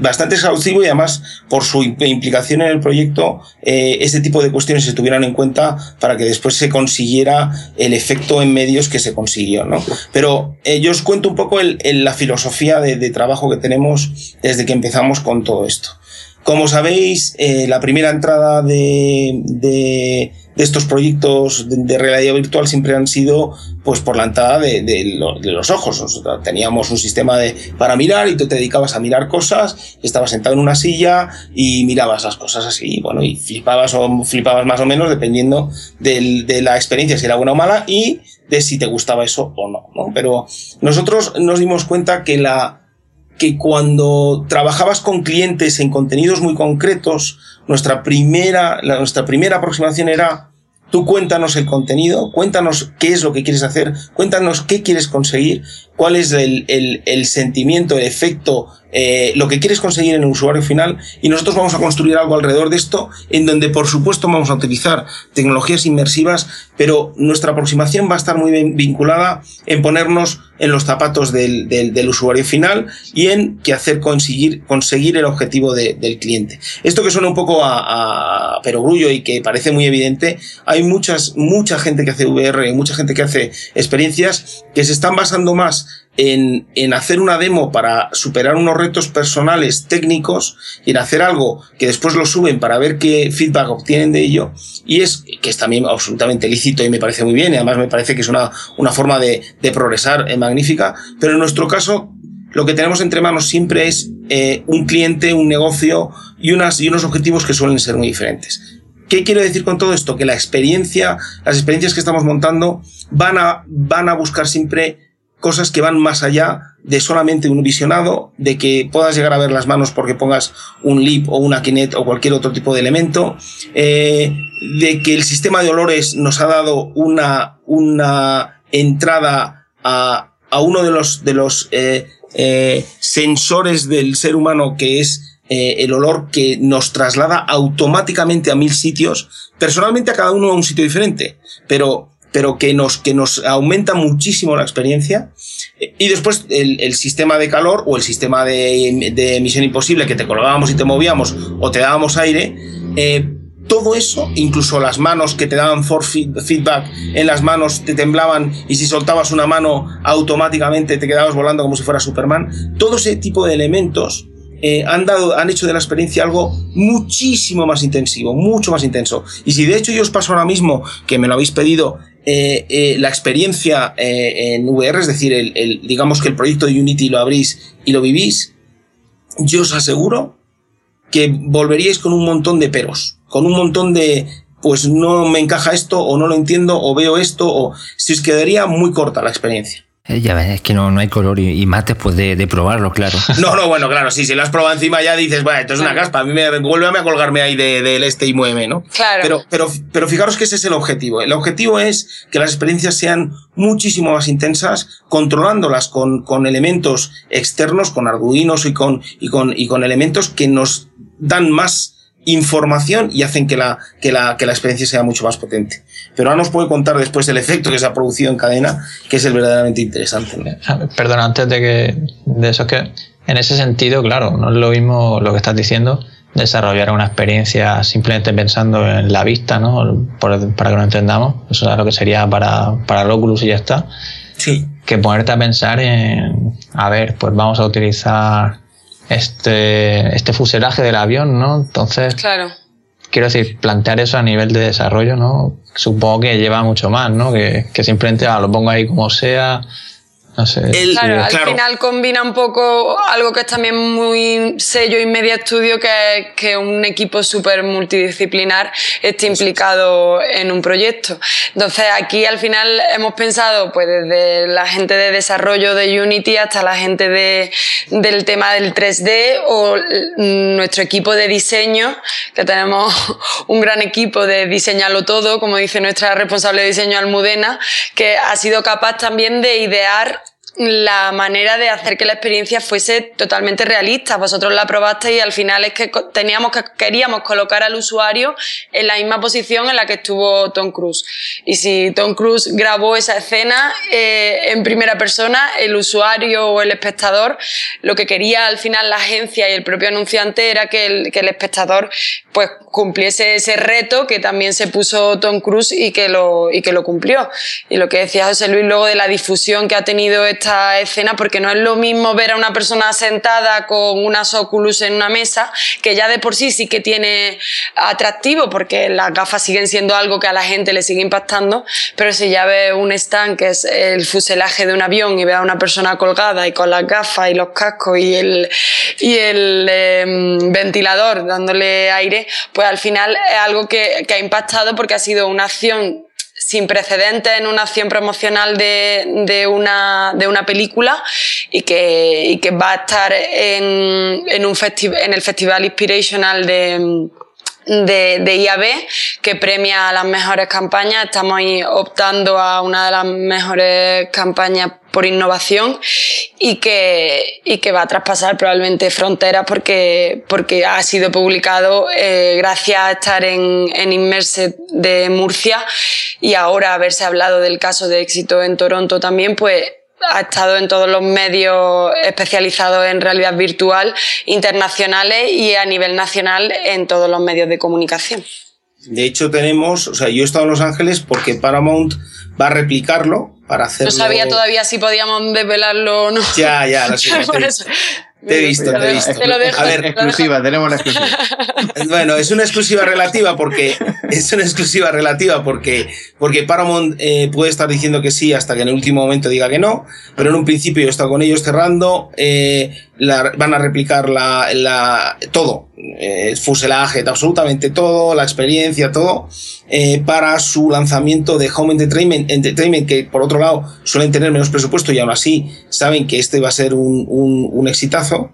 bastante exhaustivo y además, por su implicación en el proyecto, eh, ese tipo de cuestiones se tuvieran en cuenta para que después se consiguiera el efecto en medios que se consiguió, ¿no? Pero eh, yo os cuento un poco el, la filosofía de, de trabajo que tenemos desde que empezamos con todo esto. Como sabéis, eh, la primera entrada de, de, de estos proyectos de, realidad virtual siempre han sido pues por la entrada de, lo, los ojos. Teníamos un sistema de, para mirar y tú te dedicabas a mirar cosas, estabas sentado en una silla y mirabas las cosas así, bueno, y flipabas o flipabas más o menos dependiendo del, de la experiencia, si era buena o mala, y de si te gustaba eso o no, ¿no? Pero nosotros nos dimos cuenta que la, que cuando trabajabas con clientes en contenidos muy concretos, nuestra primera, nuestra primera aproximación era, tú cuéntanos el contenido, cuéntanos qué es lo que quieres hacer, cuéntanos qué quieres conseguir, cuál es el, el, el sentimiento, el efecto, eh, lo que quieres conseguir en el usuario final y nosotros vamos a construir algo alrededor de esto en donde por supuesto vamos a utilizar tecnologías inmersivas, pero nuestra aproximación va a estar muy vinculada en ponernos en los zapatos del, del, del usuario final y en qué hacer conseguir, conseguir el objetivo de, del cliente. Esto que suena un poco a, a perogrullo y que parece muy evidente, hay muchas, mucha gente que hace VR, mucha gente que hace experiencias que se están basando más en, en, hacer una demo para superar unos retos personales técnicos y en hacer algo que después lo suben para ver qué feedback obtienen de ello. Y es que es también absolutamente lícito y me parece muy bien. Y además me parece que es una, una forma de, de progresar eh, magnífica. Pero en nuestro caso, lo que tenemos entre manos siempre es eh, un cliente, un negocio y, unas, y unos objetivos que suelen ser muy diferentes. ¿Qué quiero decir con todo esto? Que la experiencia, las experiencias que estamos montando van a, van a buscar siempre cosas que van más allá de solamente un visionado, de que puedas llegar a ver las manos porque pongas un lip o una Kinect o cualquier otro tipo de elemento, eh, de que el sistema de olores nos ha dado una, una entrada a, a uno de los, de los eh, eh, sensores del ser humano que es el olor que nos traslada automáticamente a mil sitios, personalmente a cada uno a un sitio diferente, pero pero que nos, que nos aumenta muchísimo la experiencia. Y después el, sistema de calor o el sistema de, de, emisión imposible que te colgábamos y te movíamos o te dábamos aire, eh, todo eso, incluso las manos que te daban for feedback en las manos te temblaban y si soltabas una mano automáticamente te quedabas volando como si fuera Superman, todo ese tipo de elementos eh, han, dado, han hecho de la experiencia algo muchísimo más intensivo, mucho más intenso. Y si de hecho yo os paso ahora mismo, que me lo habéis pedido, eh, eh, la experiencia en VR, es decir, el, digamos que el proyecto de Unity lo abrís y lo vivís, yo os aseguro que volveríais con un montón de peros, con un montón de, pues no me encaja esto, o no lo entiendo, o veo esto, o si os quedaría muy corta la experiencia. Eh, ya ves, es que no, no hay color y, más después de, probarlo, claro. No, no, bueno, claro, sí, si lo has probado encima ya dices, bueno, esto es una caspa, a mí me vuelve a colgarme ahí del este y mueve, ¿no? Claro. Pero, pero, pero fijaros que ese es el objetivo. El objetivo es que las experiencias sean muchísimo más intensas, controlándolas con, con elementos externos, con arduinos y con, y con, y con elementos que nos dan más información y hacen que la, que la, que la experiencia sea mucho más potente. Pero ahora nos puede contar después el efecto que se ha producido en cadena, que es el verdaderamente interesante. Perdona, antes de que, de eso que, en ese sentido, claro, no es lo mismo lo que estás diciendo, desarrollar una experiencia simplemente pensando en la vista, ¿no? para que lo entendamos, eso es lo que sería para, para el Oculus y ya está. Sí. Que ponerte a pensar en, a ver, pues vamos a utilizar este, este fuselaje del avión, ¿no? Entonces, claro. quiero decir, plantear eso a nivel de desarrollo, ¿no? Supongo que lleva mucho más, ¿no? Que, que simplemente ah, lo pongo ahí como sea, no sé. claro, al final combina un poco algo que es también muy sello y media estudio, que es que un equipo súper multidisciplinar esté implicado en un proyecto. Entonces aquí al final hemos pensado, pues desde la gente de desarrollo de Unity hasta la gente de, del tema del 3D o nuestro equipo de diseño, que tenemos un gran equipo de diseñarlo todo, como dice nuestra responsable de diseño Almudena, que ha sido capaz también de idear la manera de hacer que la experiencia fuese totalmente realista. Vosotros la probasteis y al final es que teníamos que, queríamos colocar al usuario en la misma posición en la que estuvo Tom Cruise. Y si Tom Cruise grabó esa escena eh, en primera persona, el usuario o el espectador, lo que quería al final la agencia y el propio anunciante era que el, que el espectador pues cumpliese ese reto que también se puso Tom Cruise y que lo, y que lo cumplió. Y lo que decía José Luis luego de la difusión que ha tenido este esta escena porque no es lo mismo ver a una persona sentada con unas Oculus en una mesa, que ya de por sí sí que tiene atractivo porque las gafas siguen siendo algo que a la gente le sigue impactando, pero si ya ve un stand que es el fuselaje de un avión y ve a una persona colgada y con las gafas y los cascos y el, y el em, ventilador dándole aire, pues al final es algo que, que ha impactado porque ha sido una acción sin precedentes en una acción promocional de, de, una, de una película y que, que va a estar en, en, un en el Festival Inspirational de de, de, IAB que premia las mejores campañas. Estamos optando a una de las mejores campañas por innovación y que, y que va a traspasar probablemente fronteras porque, porque ha sido publicado eh, gracias a estar en, en Inmerse de Murcia y ahora haberse hablado del caso de éxito en Toronto también, pues ha estado en todos los medios especializados en realidad virtual internacionales y a nivel nacional en todos los medios de comunicación. De hecho tenemos, o sea, yo he estado en Los Ángeles porque Paramount va a replicarlo para hacerlo... No sabía todavía si podíamos desvelarlo o no. Ya, ya, lo sé. Te he visto, te he visto. Te lo dejo, a ver, exclusiva, tenemos la exclusiva. Bueno, es una exclusiva relativa porque es una exclusiva relativa porque, porque Paramount eh, puede estar diciendo que sí hasta que en el último momento diga que no, pero en un principio yo he estado con ellos cerrando, eh, van a replicar la, la todo, eh, fuselaje, absolutamente todo, la experiencia, todo, eh, para su lanzamiento de Home Entertainment, Entertainment, que por otro lado suelen tener menos presupuesto y aún así saben que este va a ser un, un, un exitazo.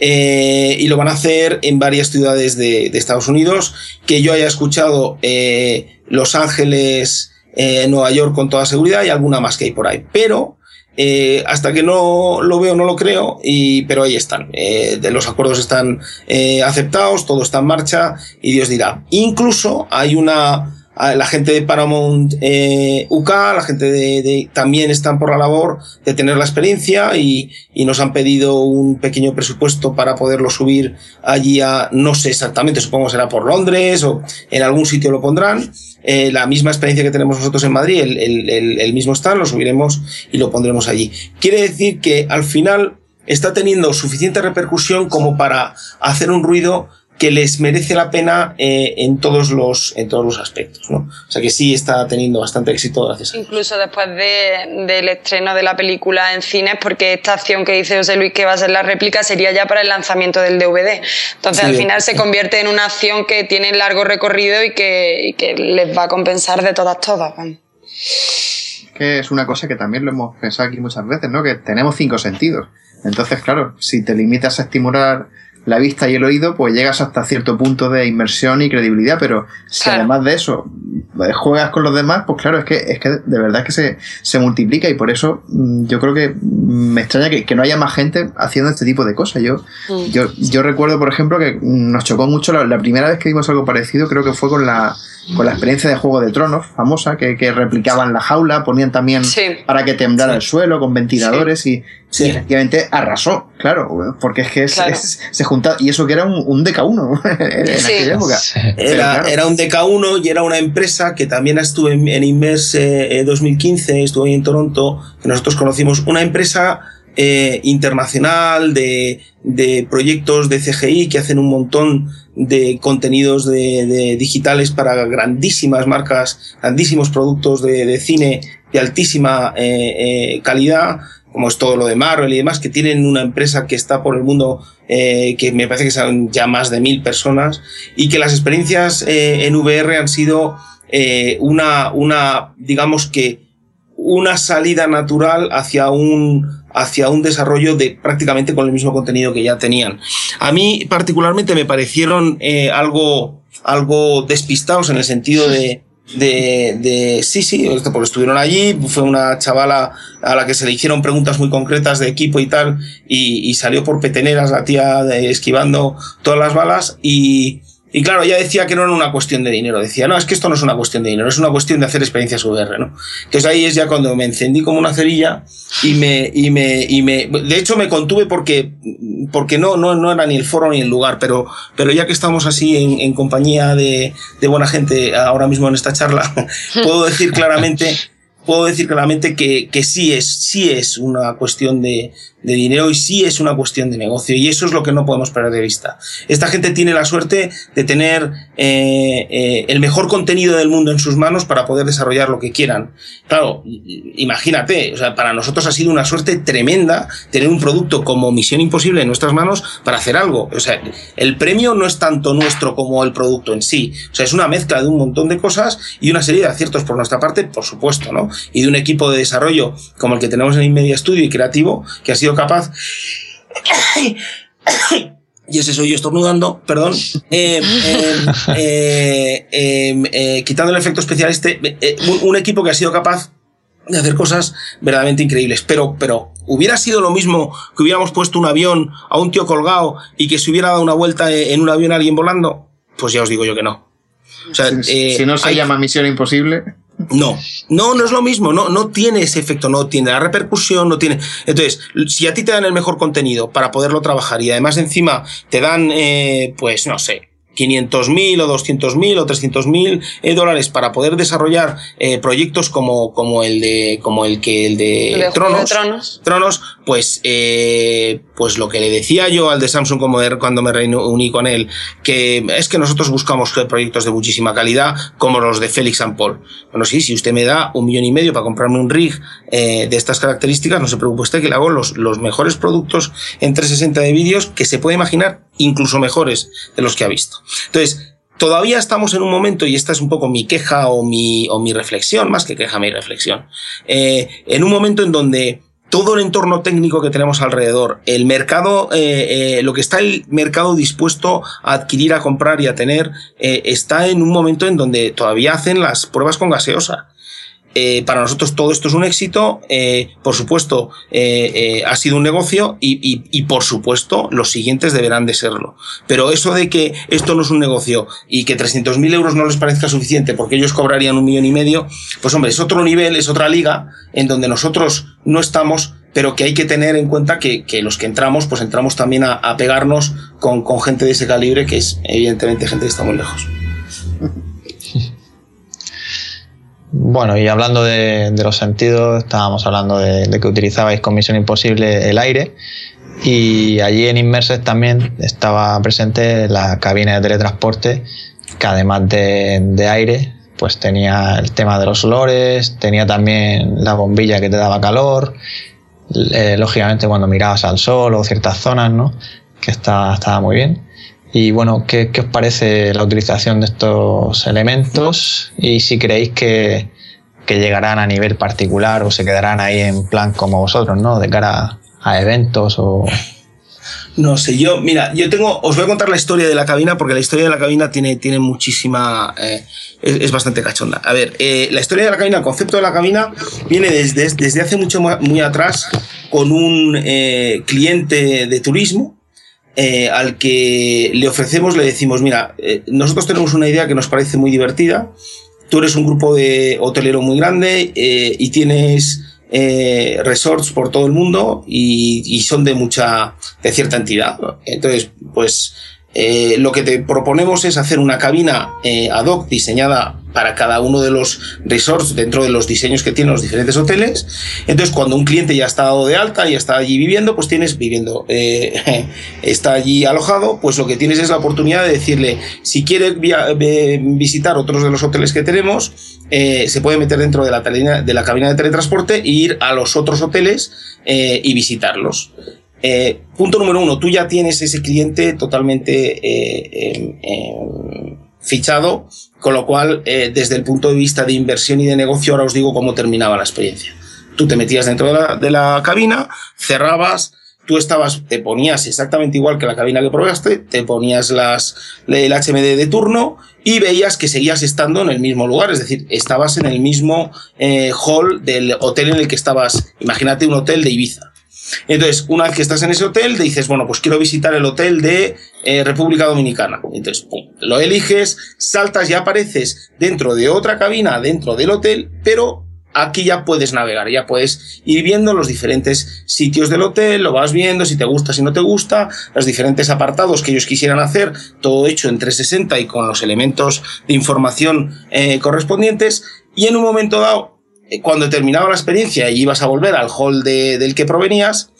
Eh, y lo van a hacer en varias ciudades de, de Estados Unidos, que yo haya escuchado eh, Los Ángeles, eh, Nueva York con toda seguridad y alguna más que hay por ahí. Pero eh, hasta que no lo veo, no lo creo, y, pero ahí están. Eh, de los acuerdos están eh, aceptados, todo está en marcha y Dios dirá. Incluso hay una, la gente de Paramount eh, UK, la gente de, también están por la labor de tener la experiencia y, y, nos han pedido un pequeño presupuesto para poderlo subir allí a, no sé exactamente, supongo será por Londres o en algún sitio lo pondrán. Eh, la misma experiencia que tenemos nosotros en Madrid, el, el, el mismo stand, lo subiremos y lo pondremos allí. Quiere decir que al final está teniendo suficiente repercusión como para hacer un ruido que les merece la pena eh, en todos los en todos los aspectos ¿no? o sea que sí está teniendo bastante éxito gracias a incluso después de, del estreno de la película en cines porque esta acción que dice José Luis que va a ser la réplica sería ya para el lanzamiento del DVD entonces al final se convierte en una acción que tiene largo recorrido y que, y que les va a compensar de todas todas que es una cosa que también lo hemos pensado aquí muchas veces no que tenemos cinco sentidos. Entonces claro si te limitas a estimular la vista y el oído, pues llegas hasta cierto punto de inmersión y credibilidad, pero si además de eso eh, juegas con los demás, pues claro, es que, es que de verdad que se, se multiplica y por eso mm, yo creo que me extraña que, que, no haya más gente haciendo este tipo de cosas. Yo, mm. yo, yo recuerdo, por ejemplo, que nos chocó mucho la, primera vez que vimos algo parecido, creo que fue con la, con la experiencia de Juego de Tronos, famosa, que, que replicaban la jaula, ponían también para que temblara el suelo con ventiladores y, efectivamente arrasó, claro, porque es que se junta, y eso que era un, un DK1 en aquella época. Era, era un DK1 y era una empresa que también estuve en, en Inmerse 2015, eh, estuve ahí en Toronto, que nosotros conocimos, una empresa eh, internacional de, de, proyectos de CGI que hacen un montón de contenidos de, digitales para grandísimas marcas, grandísimos productos de, cine de altísima eh, eh, calidad, como es todo lo de Marvel y demás, que tienen una empresa que está por el mundo, eh, que me parece que son ya más de mil personas, y que las experiencias en VR han sido una, una, digamos que, una salida natural hacia un hacia un desarrollo de prácticamente con el mismo contenido que ya tenían. A mí particularmente me parecieron eh, algo, algo despistados en el sentido de, de, de, sí, sí, porque estuvieron allí, fue una chavala a la que se le hicieron preguntas muy concretas de equipo y tal, y, y salió por peteneras la tía esquivando todas las balas y, y claro, ella decía que no era una cuestión de dinero. Decía, no, es que esto no es una cuestión de dinero, es una cuestión de hacer experiencias VR, ¿no? Entonces ahí es ya cuando me encendí como una cerilla y me, y me, y me, de hecho me contuve porque, porque no, no, no era ni el foro ni el lugar, pero, pero ya que estamos así en, en compañía de, de buena gente ahora mismo en esta charla, puedo decir claramente puedo decir claramente que, que sí es, sí es una cuestión de, de dinero y sí es una cuestión de negocio y eso es lo que no podemos perder de vista. Esta gente tiene la suerte de tener eh, eh, el mejor contenido del mundo en sus manos para poder desarrollar lo que quieran. Claro, imagínate, o sea, para nosotros ha sido una suerte tremenda tener un producto como Misión Imposible en nuestras manos para hacer algo. O sea, el premio no es tanto nuestro como el producto en sí. O sea, es una mezcla de un montón de cosas y una serie de aciertos por nuestra parte, por supuesto, ¿no? Y de un equipo de desarrollo como el que tenemos en Inmedia Studio y creativo que ha sido capaz. Y ese soy yo estornudando, perdón. Eh, eh, eh, quitando el efecto especial, este, un, equipo que ha sido capaz de hacer cosas verdaderamente increíbles. Pero, pero, ¿hubiera sido lo mismo que hubiéramos puesto un avión a un tío colgado y que se hubiera dado una vuelta en un avión a alguien volando? Pues ya os digo yo que no. si, no se llama Misión Imposible. No, no, no es lo mismo, no, no tiene ese efecto, no tiene la repercusión, no tiene. Entonces, si a ti te dan el mejor contenido para poderlo trabajar y además encima te dan, eh, pues no sé, 500.000 o 200.000 o 300.000 eh, dólares para poder desarrollar eh, proyectos como, como el de como el que el de, Tronos, Tronos, Tronos pues eh, pues lo que le decía yo al de Samsung como cuando me reuní con él que es que nosotros buscamos proyectos de muchísima calidad como los de Félix and Paul. Bueno sí si usted me da un millón y medio para comprarme un rig eh, de estas características no se preocupe usted que le hago los, los mejores productos en 360 de vídeos que se puede imaginar incluso mejores de los que ha visto entonces, todavía estamos en un momento, y esta es un poco mi queja o mi, o mi reflexión, más que queja, mi reflexión, eh, en un momento en donde todo el entorno técnico que tenemos alrededor, el mercado, eh, eh, lo que está el mercado dispuesto a adquirir, a comprar y a tener, está en un momento en donde todavía hacen las pruebas con gaseosa. Eh, para nosotros todo esto es un éxito, eh, por supuesto eh, ha sido un negocio y, por supuesto los siguientes deberán de serlo. Pero eso de que esto no es un negocio y que 300.000 euros no les parezca suficiente porque ellos cobrarían un millón y medio, pues hombre, es otro nivel, es otra liga en donde nosotros no estamos pero que hay que tener en cuenta que, los que entramos, pues entramos también a, pegarnos con, con gente de ese calibre, que es evidentemente gente que está muy lejos. Bueno, y hablando de, los sentidos, estábamos hablando de, que utilizabais con Misión Imposible el aire. Y allí en Inmerses también estaba presente la cabina de teletransporte, que además de, aire, pues tenía el tema de los olores, tenía también la bombilla que te daba calor. Eh, lógicamente, cuando mirabas al sol o ciertas zonas, ¿no? Que estaba muy bien. Y bueno, ¿qué, os parece la utilización de estos elementos? Y si creéis que, llegarán a nivel particular o se quedarán ahí en plan como vosotros, ¿no? De cara a eventos o... No sé, yo, mira, yo tengo, os voy a contar la historia de la cabina porque la historia de la cabina tiene, tiene muchísima, eh, es, bastante cachonda. A ver, eh, la historia de la cabina, el concepto de la cabina viene desde, desde hace mucho muy atrás con un eh, cliente de turismo eh, al que le ofrecemos, le decimos, mira, eh, nosotros tenemos una idea que nos parece muy divertida, tú eres un grupo de hotelero muy grande eh, y tienes resorts por todo el mundo y, y, son de mucha, de cierta entidad. Entonces, pues eh, lo que te proponemos es hacer una cabina eh, ad hoc diseñada para cada uno de los resorts dentro de los diseños que tienen los diferentes hoteles. Entonces, cuando un cliente ya está dado de alta y está allí viviendo, pues tienes viviendo, eh, está allí alojado, pues lo que tienes es la oportunidad de decirle, si quiere visitar otros de los hoteles que tenemos, se puede meter dentro de la, de la cabina de teletransporte e ir a los otros hoteles y visitarlos. Eh, punto número uno, tú ya tienes ese cliente totalmente eh, em, fichado, con lo cual, eh, desde el punto de vista de inversión y de negocio, ahora os digo cómo terminaba la experiencia. Tú te metías dentro de la, cabina, cerrabas, tú estabas, te ponías exactamente igual que la cabina que probaste, te ponías las, el HMD de turno y veías que seguías estando en el mismo lugar, es decir, estabas en el mismo hall del hotel en el que estabas, imagínate un hotel de Ibiza. Entonces, una vez que estás en ese hotel, te dices, bueno, pues quiero visitar el hotel de eh, República Dominicana. Entonces, lo eliges, saltas y apareces dentro de otra cabina, dentro del hotel, pero aquí ya puedes navegar, ya puedes ir viendo los diferentes sitios del hotel, lo vas viendo, si te gusta, si no te gusta, los diferentes apartados que ellos quisieran hacer, todo hecho en 360 y con los elementos de información eh, correspondientes, y en un momento dado cuando terminaba la experiencia y ibas a volver al hall del que provenías,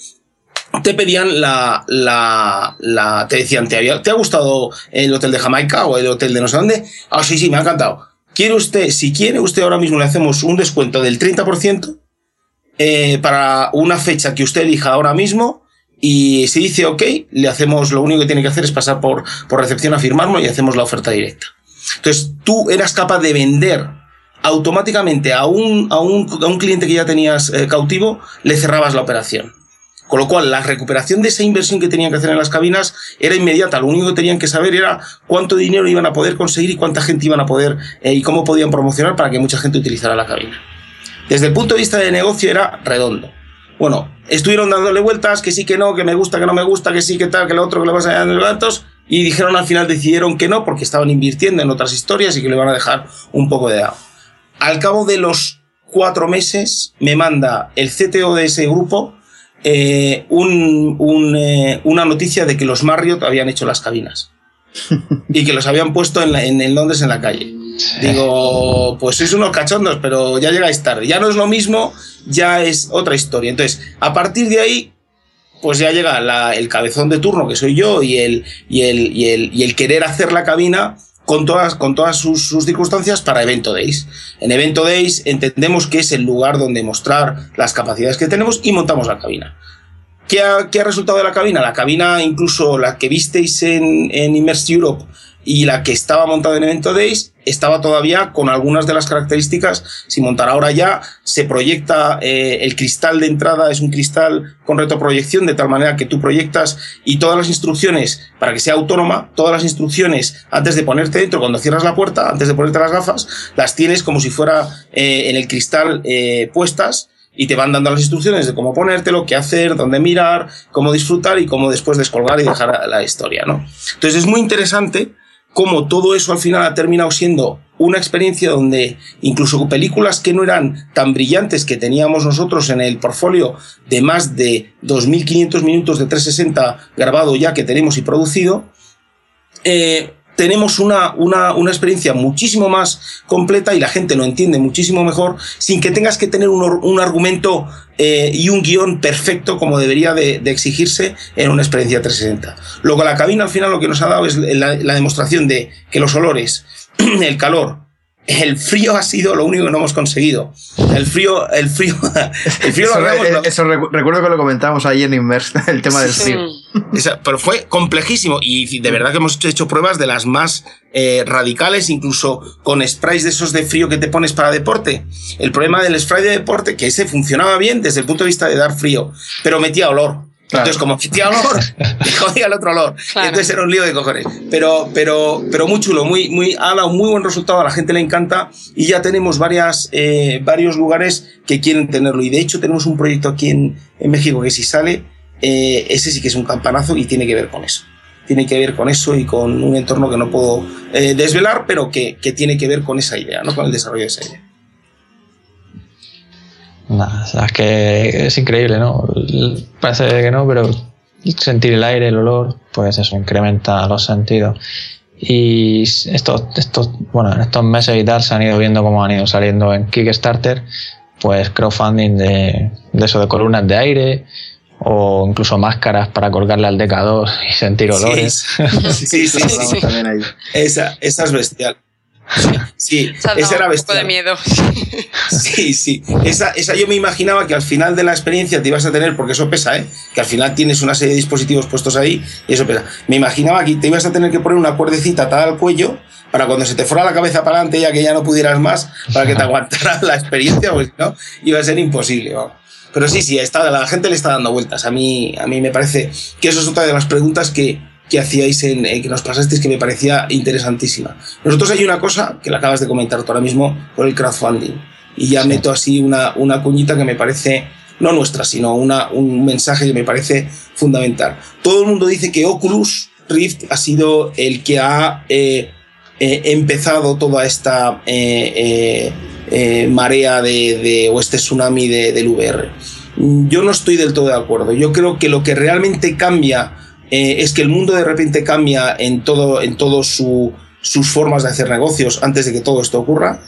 te pedían la, la, la te decían, ¿te, había, ¿te ha gustado el hotel de Jamaica o el hotel de no sé dónde? Ah, sí, sí, me ha encantado. ¿Quiere usted, si quiere usted ahora mismo le hacemos un descuento del 30% eh, para una fecha que usted elija ahora mismo y si dice ok, le hacemos, lo único que tiene que hacer es pasar por, por recepción a firmarlo y hacemos la oferta directa. Entonces tú eras capaz de vender automáticamente a un, a un, a un cliente que ya tenías eh, cautivo, le cerrabas la operación. Con lo cual, la recuperación de esa inversión que tenían que hacer en las cabinas era inmediata. Lo único que tenían que saber era cuánto dinero iban a poder conseguir y cuánta gente iban a poder eh, y cómo podían promocionar para que mucha gente utilizara la cabina. Desde el punto de vista de negocio era redondo. Bueno, estuvieron dándole vueltas, que sí, que no, que me gusta, que no me gusta, que sí, que tal, que lo otro, que le vas a dar los datos, y dijeron al final, decidieron que no, porque estaban invirtiendo en otras historias y que le van a dejar un poco de lado. Al cabo de los cuatro meses me manda el CTO de ese grupo eh, eh, una noticia de que los Marriott habían hecho las cabinas y que los habían puesto en, en, Londres en la calle. Digo, pues sois unos cachondos, pero ya llegáis tarde. Ya no es lo mismo, ya es otra historia. Entonces, a partir de ahí, pues ya llega el cabezón de turno, que soy yo, y el, y el, y el, y el querer hacer la cabina con todas, con todas sus, circunstancias para Evento Days. En Evento Days entendemos que es el lugar donde mostrar las capacidades que tenemos y montamos la cabina. ¿Qué ha, resultado de la cabina? La cabina, incluso la que visteis en, en Europe, y la que estaba montada en Evento Days estaba todavía con algunas de las características. Si montar ahora ya, se proyecta eh, el cristal de entrada, es un cristal con retroproyección, de tal manera que tú proyectas y todas las instrucciones, para que sea autónoma, todas las instrucciones antes de ponerte dentro, cuando cierras la puerta, antes de ponerte las gafas, las tienes como si fuera eh, en el cristal eh, puestas y te van dando las instrucciones de cómo ponértelo, qué hacer, dónde mirar, cómo disfrutar y cómo después descolgar y dejar la historia, ¿no? Entonces es muy interesante cómo todo eso al final ha terminado siendo una experiencia donde incluso películas que no eran tan brillantes que teníamos nosotros en el portfolio de más de 2.500 minutos de 360 grabado ya que tenemos y producido, eh, tenemos una, una, una, experiencia muchísimo más completa y la gente lo entiende muchísimo mejor sin que tengas que tener un, un argumento eh, y un guion perfecto como debería de, de, exigirse en una experiencia 360. Luego la cabina al final lo que nos ha dado es la, la demostración de que los olores, el calor, el frío ha sido lo único que no hemos conseguido. El frío, el frío, el frío eso, lo hagamos, eso recuerdo que lo comentábamos ahí en Inmerse, el tema del frío. Sí. pero fue complejísimo y de verdad que hemos hecho pruebas de las más eh, radicales, incluso con sprays de esos de frío que te pones para deporte. El problema del spray de deporte, que ese funcionaba bien desde el punto de vista de dar frío, pero metía olor. Claro. Entonces, como metía olor, me jodía el otro olor. Claro. Entonces era un lío de cojones. Pero, pero, pero muy chulo, muy, muy, ha dado un muy buen resultado, a la gente le encanta y ya tenemos varias, eh, varios lugares que quieren tenerlo. Y de hecho tenemos un proyecto aquí en, en México que si sale, eh, ese sí que es un campanazo y tiene que ver con eso. Tiene que ver con eso y con un entorno que no puedo eh, desvelar, pero que, que tiene que ver con esa idea, ¿no? con el desarrollo de esa idea. Nada, o sea, es que es increíble, ¿no? Parece que no, pero sentir el aire, el olor, pues eso incrementa los sentidos. Y estos, estos, bueno, en estos meses y tal se han ido viendo cómo han ido saliendo en Kickstarter, pues crowdfunding de, de eso, de columnas de aire, o incluso máscaras para colgarle al decador y sentir olores. Sí, sí, sí. sí, sí. Esa, esa es bestial. Sí, esa, esa era. Un poco de miedo. Sí, sí. Esa, esa yo me imaginaba que al final de la experiencia te ibas a tener, porque eso pesa, ¿eh? Que al final tienes una serie de dispositivos puestos ahí y eso pesa. Me imaginaba que te ibas a tener que poner una cuerdecita atada al cuello para cuando se te fuera la cabeza para adelante ya que ya no pudieras más, para que te aguantara la experiencia, porque no, iba a ser imposible, vamos. Pero sí, sí, está, la gente le está dando vueltas. A mí, a mí me parece que eso es otra de las preguntas que, que hacíais en, eh, que nos pasasteis que me parecía interesantísima. Nosotros hay una cosa que la acabas de comentar tú ahora mismo por el crowdfunding. Y ya sí. meto así una, una cuñita que me parece, no nuestra, sino una, un mensaje que me parece fundamental. Todo el mundo dice que Oculus Rift ha sido el que ha eh, eh, empezado toda esta marea de, de, o este tsunami de, del VR. Yo no estoy del todo de acuerdo. Yo creo que lo que realmente cambia eh, es que el mundo de repente cambia en todo, en sus formas de hacer negocios antes de que todo esto ocurra,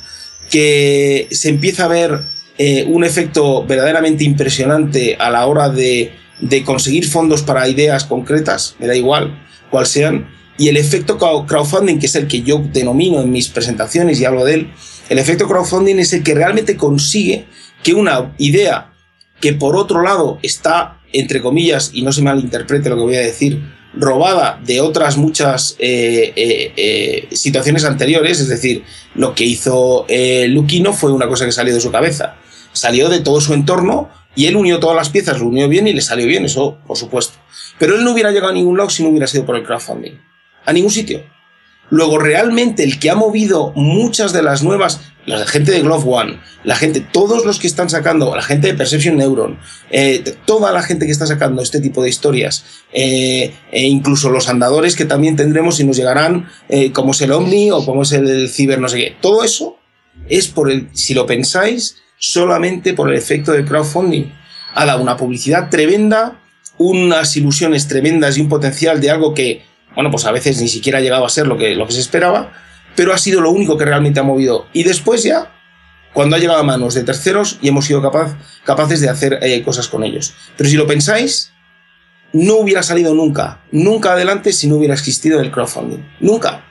que se empieza a ver eh, un efecto verdaderamente impresionante a la hora de, de, conseguir fondos para ideas concretas, me da igual cuál sean, y el efecto crowdfunding, que es el que yo denomino en mis presentaciones y hablo de él, el efecto crowdfunding es el que realmente consigue que una idea que por otro lado está entre comillas, y no se malinterprete lo que voy a decir, robada de otras muchas eh, eh, eh, situaciones anteriores, es decir, lo que hizo eh, Luquino fue una cosa que salió de su cabeza, salió de todo su entorno y él unió todas las piezas, lo unió bien y le salió bien, eso por supuesto. Pero él no hubiera llegado a ningún lado si no hubiera sido por el crowdfunding, a ningún sitio. Luego, realmente el que ha movido muchas de las nuevas, la gente de Glove One, la gente, todos los que están sacando, la gente de Perception Neuron, eh, toda la gente que está sacando este tipo de historias, eh, e incluso los andadores que también tendremos y nos llegarán, eh, como es el Omni o como es el Ciber, no sé qué. Todo eso es por el, si lo pensáis, solamente por el efecto del crowdfunding. Ha dado una publicidad tremenda, unas ilusiones tremendas y un potencial de algo que bueno, pues a veces ni siquiera ha llegado a ser lo que, lo que se esperaba, pero ha sido lo único que realmente ha movido. Y después ya, cuando ha llegado a manos de terceros y hemos sido capaz, capaces de hacer eh, cosas con ellos. Pero si lo pensáis, no hubiera salido nunca, nunca adelante si no hubiera existido el crowdfunding. Nunca.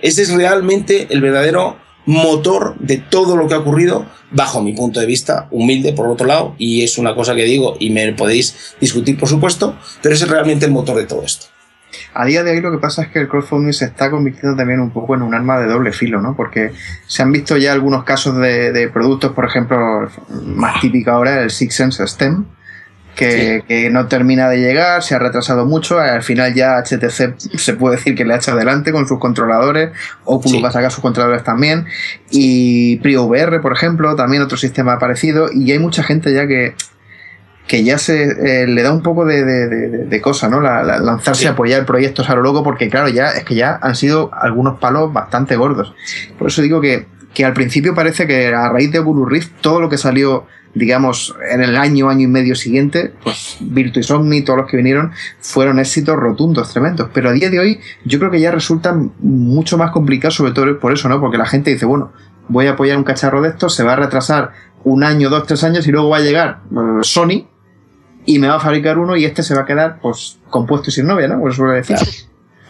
Ese es realmente el verdadero motor de todo lo que ha ocurrido, bajo mi punto de vista, humilde por otro lado, y es una cosa que digo y me podéis discutir por supuesto, pero ese es realmente el motor de todo esto. A día de hoy lo que pasa es que el crowdfunding se está convirtiendo también un poco en un arma de doble filo, ¿no? Porque se han visto ya algunos casos de, productos, por ejemplo, más típico ahora, el Six Sense STEM, que, no termina de llegar, se ha retrasado mucho, al final ya HTC se puede decir que le ha hecho adelante con sus controladores, Oculus va a sacar sus controladores también, y PrioVR, por ejemplo, también otro sistema parecido, y hay mucha gente ya que que ya se eh, le da un poco de, de, cosa, ¿no? lanzarse a apoyar proyectos a lo loco, porque claro, ya es que ya han sido algunos palos bastante gordos. Por eso digo que, que al principio parece que a raíz de Oculus Rift, todo lo que salió, digamos, en el año, año y medio siguiente, pues Virtuis Omni, todos los que vinieron, fueron éxitos rotundos, tremendos. Pero a día de hoy, yo creo que ya resultan mucho más complicados, sobre todo por eso, ¿no? Porque la gente dice, bueno, voy a apoyar un cacharro de estos, se va a retrasar un año, dos, tres años y luego va a llegar eh, Sony y me va a fabricar uno y este se va a quedar pues compuesto y sin novia, ¿no? Pues suele decir.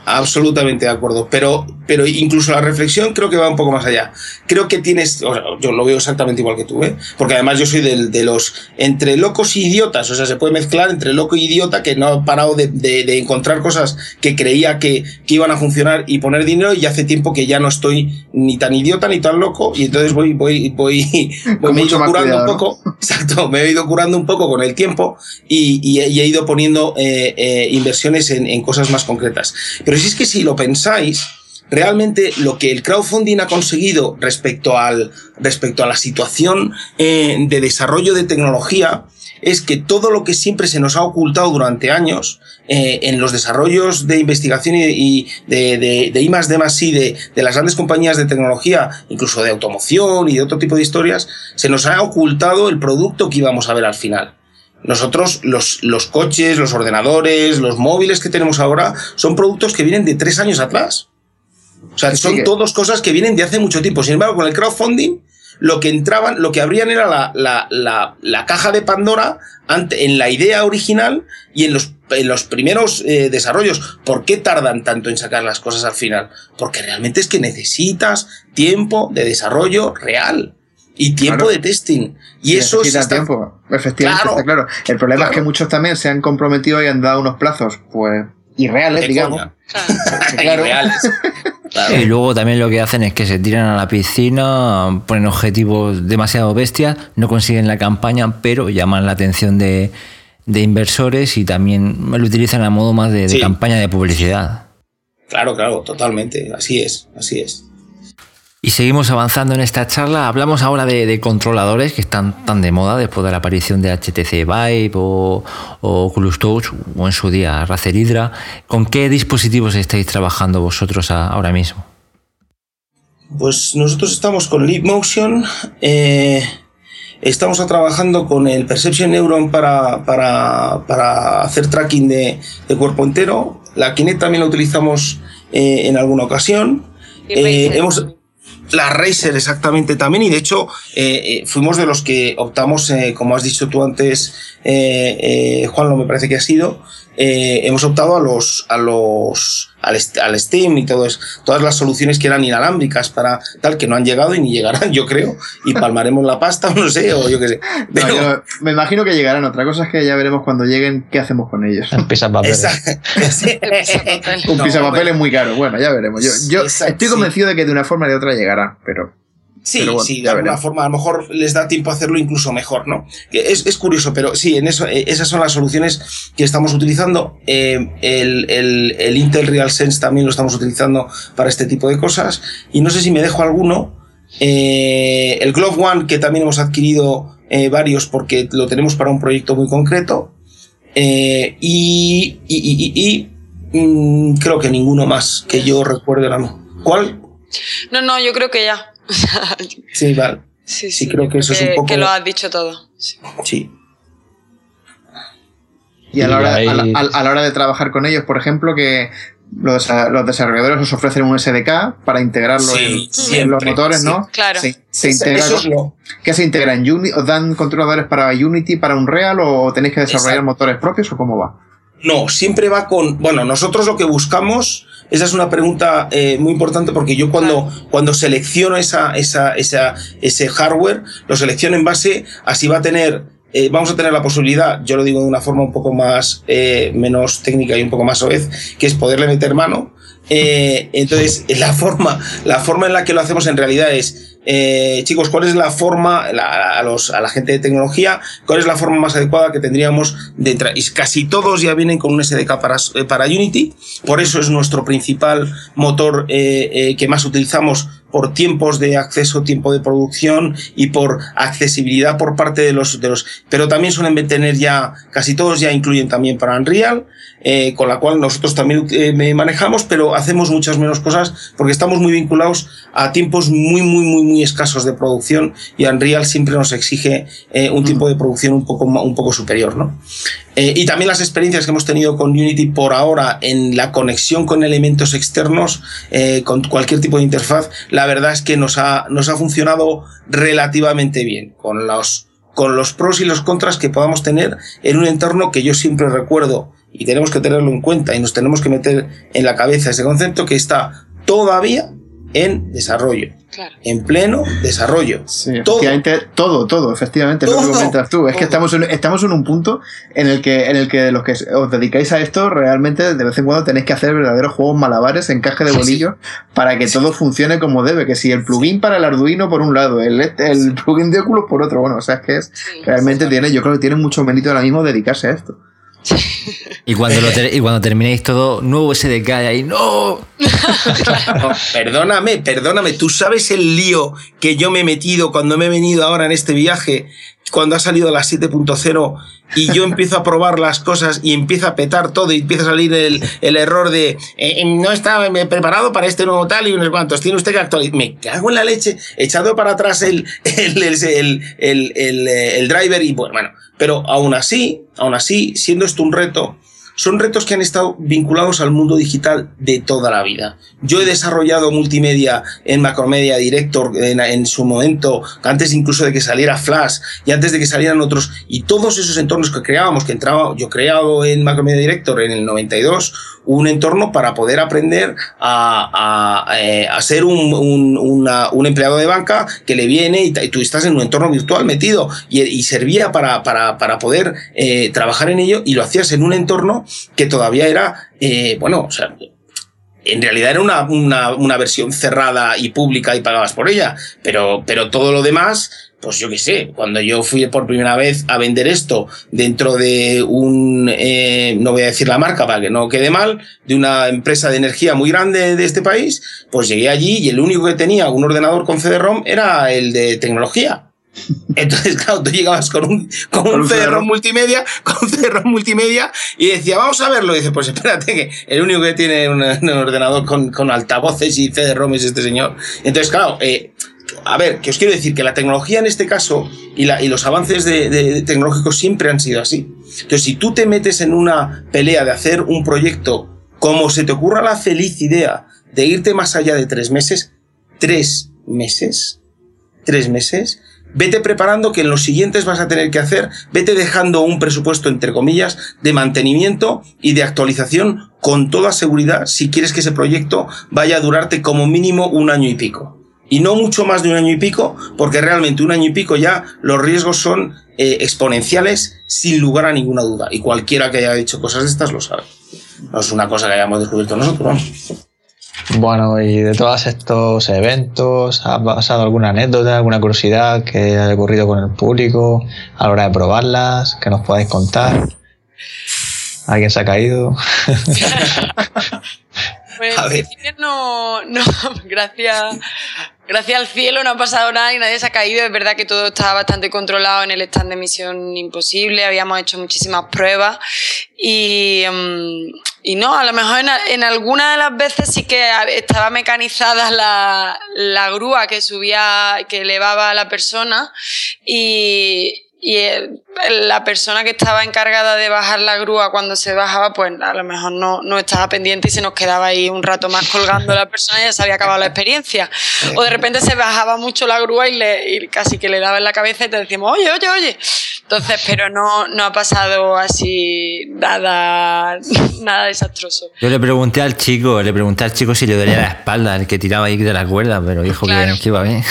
Absolutamente de acuerdo. Pero, pero incluso la reflexión creo que va un poco más allá. Creo que tienes, yo lo veo exactamente igual que tú, ¿eh? porque además yo soy del, de los entre locos y idiotas, o sea, se puede mezclar entre loco y idiota que no ha parado de, de, encontrar cosas que creía que, que, iban a funcionar y poner dinero y hace tiempo que ya no estoy ni tan idiota ni tan loco y entonces voy, voy, voy, voy me he ido curando un poco, exacto, me he ido curando un poco con el tiempo y, y, he ido poniendo eh, eh, inversiones en, en cosas más concretas. Pero si es que si lo pensáis, realmente lo que el crowdfunding ha conseguido respecto, a la situación eh, de desarrollo de tecnología es que todo lo que siempre se nos ha ocultado durante años eh, en los desarrollos de investigación y, de, de, I más D más I de las grandes compañías de tecnología, incluso de automoción y de otro tipo de historias, se nos ha ocultado el producto que íbamos a ver al final. Nosotros, los, los coches, los ordenadores, los móviles que tenemos ahora, son productos que vienen de tres años atrás. O sea, son todas cosas que vienen de hace mucho tiempo. Sin embargo, con el crowdfunding, lo que entraban, lo que abrían era la, la, la, la caja de Pandora ante, en la idea original y en los, en los primeros eh, desarrollos. ¿Por qué tardan tanto en sacar las cosas al final? Porque realmente es que necesitas tiempo de desarrollo real y tiempo de testing. Y eso es. tiempo, efectivamente, claro, está claro. El problema es que muchos también se han comprometido y han dado unos plazos, pues, irreales, digamos. Irreales. Y luego también lo que hacen es que se tiran a la piscina, ponen objetivos demasiado bestias, no consiguen la campaña, pero llaman la atención de, inversores y también lo utilizan a modo más de campaña de publicidad. Claro, claro, totalmente. Así es, así es. Y seguimos avanzando en esta charla. Hablamos ahora de, controladores que están tan de moda después de la aparición de HTC Vive o, Oculus Touch o en su día Razer Hydra. ¿Con qué dispositivos estáis trabajando vosotros ahora mismo? Pues nosotros estamos con Leap Motion. Eh, estamos trabajando con el Perception Neuron para, para, hacer tracking de, cuerpo entero. La Kinect también la utilizamos eh, en alguna ocasión. Eh, hemos, la Racer exactamente también y de hecho eh, eh, fuimos de los que optamos, eh, como has dicho tú antes, Juan, lo me parece que ha sido, hemos optado a los, a los, al, al Steam y todo todas las soluciones que eran inalámbricas para tal, que no han llegado y ni llegarán, yo creo, y palmaremos la pasta, no sé, o yo qué sé. me imagino que llegarán, otra cosa es que ya veremos cuando lleguen qué hacemos con ellos. Un papel Un papel es muy caro, bueno, ya veremos. Yo, yo estoy convencido de que de una forma o de otra llegará, pero... Sí, sí, de alguna forma, a lo mejor les da tiempo a hacerlo incluso mejor, ¿no? Es, es curioso, pero sí, en eso, eh, esas son las soluciones que estamos utilizando. Eh, el, el, el, Intel RealSense también lo estamos utilizando para este tipo de cosas. Y no sé si me dejo alguno. Eh, el Glove One, que también hemos adquirido eh, varios porque lo tenemos para un proyecto muy concreto. Eh, y, y, y, y mm, creo que ninguno más que yo recuerde ahora ¿Cuál? No, no, yo creo que ya. sí, vale. Sí, sí, creo que eso es un poco. Que lo has dicho todo. Sí. Y a la, hora, a, la, hora, de trabajar con ellos, por ejemplo, que los, desarrolladores os ofrecen un SDK para integrarlo en, los motores, ¿no? Claro. Se, integra ¿Qué se integra en Unity? ¿Os dan controladores para Unity, para Unreal o tenéis que desarrollar motores propios o cómo va? No, siempre va con. Bueno, nosotros lo que buscamos esa es una pregunta eh, muy importante porque yo cuando, cuando selecciono esa, esa, esa, ese hardware, lo selecciono en base a si va a tener eh, vamos a tener la posibilidad, yo lo digo de una forma un poco más, eh, menos técnica y un poco más soez, que es poderle meter mano. Eh, entonces, la forma, la forma en la que lo hacemos en realidad es, chicos, ¿cuál es la forma, a, los, a la gente de tecnología, cuál es la forma más adecuada que tendríamos de? Y casi todos ya vienen con un SDK para, para Unity, por eso es nuestro principal motor que más utilizamos por tiempos de acceso, tiempo de producción y por accesibilidad por parte de los, de los, pero también suelen tener ya, casi todos ya incluyen también para Unreal, eh, con la cual nosotros también eh, manejamos, pero hacemos muchas menos cosas porque estamos muy vinculados a tiempos muy, muy, muy, muy escasos de producción y Unreal siempre nos exige eh, un tiempo de producción un poco, un poco superior, ¿no? Eh, y también las experiencias que hemos tenido con Unity por ahora en la conexión con elementos externos, eh, con cualquier tipo de interfaz, la verdad es que nos ha, nos ha funcionado relativamente bien con los, con los pros y los contras que podamos tener en un entorno que yo siempre recuerdo y tenemos que tenerlo en cuenta y nos tenemos que meter en la cabeza ese concepto que está todavía en desarrollo. En pleno desarrollo. Sí, todo. todo, todo, efectivamente, lo que comentas tú. Es que estamos en, estamos en un punto en el que, en el que los que os dedicáis a esto, realmente de vez en cuando tenéis que hacer verdaderos juegos malabares, encaje de bolillos, para que todo funcione como debe. Que si el plugin para el Arduino por un lado, el, el plugin de Oculus por otro, bueno, o sea, es que es, realmente tiene, yo creo que tiene mucho mérito ahora mismo dedicarse a esto. Y cuando, lo y cuando terminéis todo, nuevo SDK ahí, ¡no! Perdóname, perdóname, tú sabes el lío que yo me he metido cuando me he venido ahora en este viaje, cuando ha salido la 7.0 y yo empiezo a probar las cosas y empieza a petar todo y empieza a salir el, el error de eh, eh, no estaba preparado para este nuevo tal y unos cuantos, tiene usted que actualizar. Me cago en la leche, echado para atrás el, el, el, el, el driver y bueno, bueno, pero aún así, aún así, siendo esto un reto, son retos que han estado vinculados al mundo digital de toda la vida. Yo he desarrollado multimedia en Macromedia Director en, su momento, antes incluso de que saliera Flash y antes de que salieran otros, y todos esos entornos que creábamos, que entraba, yo creado en Macromedia Director en el 92, un entorno para poder aprender a, a, eh, a ser un, un, un, empleado de banca que le viene y, tú estás en un entorno virtual metido y, y servía para, para, para poder eh, trabajar en ello y lo hacías en un entorno que todavía era, eh, bueno, o sea, en realidad era una, una, versión cerrada y pública y pagabas por ella, pero, pero todo lo demás pues yo qué sé, cuando yo fui por primera vez a vender esto dentro de un, eh, no voy a decir la marca para que no quede mal, de una empresa de energía muy grande de este país, pues llegué allí y el único que tenía un ordenador con CD-ROM era el de tecnología. Entonces, claro, tú llegabas con un, con un CD-ROM multimedia, con un multimedia, y decía, vamos a verlo. Y dice, pues espérate, que el único que tiene un, ordenador con, con altavoces y CD-ROM es este señor. Entonces, claro, eh, a ver, que os quiero decir que la tecnología en este caso y, la, y los avances de, tecnológicos siempre han sido así. Que si tú te metes en una pelea de hacer un proyecto como se te ocurra la feliz idea de irte más allá de tres meses, tres meses, tres meses, vete preparando que en los siguientes vas a tener que hacer, vete dejando un presupuesto, entre comillas, de mantenimiento y de actualización con toda seguridad si quieres que ese proyecto vaya a durarte como mínimo un año y pico y no mucho más de un año y pico, porque realmente un año y pico ya los riesgos son eh, exponenciales sin lugar a ninguna duda. Y cualquiera que haya dicho cosas de estas lo sabe. No es una cosa que hayamos descubierto nosotros, Bueno, y de todos estos eventos, ¿ha pasado alguna anécdota, alguna curiosidad que haya ocurrido con el público a la hora de probarlas, que nos podáis contar? ¿Alguien se ha caído? Pues a ver. no, no, gracias, gracias al cielo no ha pasado nada y nadie se ha caído. Es verdad que todo estaba bastante controlado en el stand de Misión Imposible, habíamos hecho muchísimas pruebas y, mm, y no, a lo mejor en, en algunas de las veces sí que estaba mecanizada la, la grúa que subía, que elevaba a la persona y, y la persona que estaba encargada de bajar la grúa cuando se bajaba, pues a lo mejor no, no estaba pendiente y se nos quedaba ahí un rato más colgando la persona y ya se había acabado la experiencia. O de repente se bajaba mucho la grúa y, le, casi que le daba en la cabeza y te decíamos, oye, oye, oye. Entonces, pero no, no ha pasado así nada, nada desastroso. Yo le pregunté al chico, le pregunté al chico si le dolía la espalda, el que tiraba ahí de la cuerda, pero dijo que, que iba bien.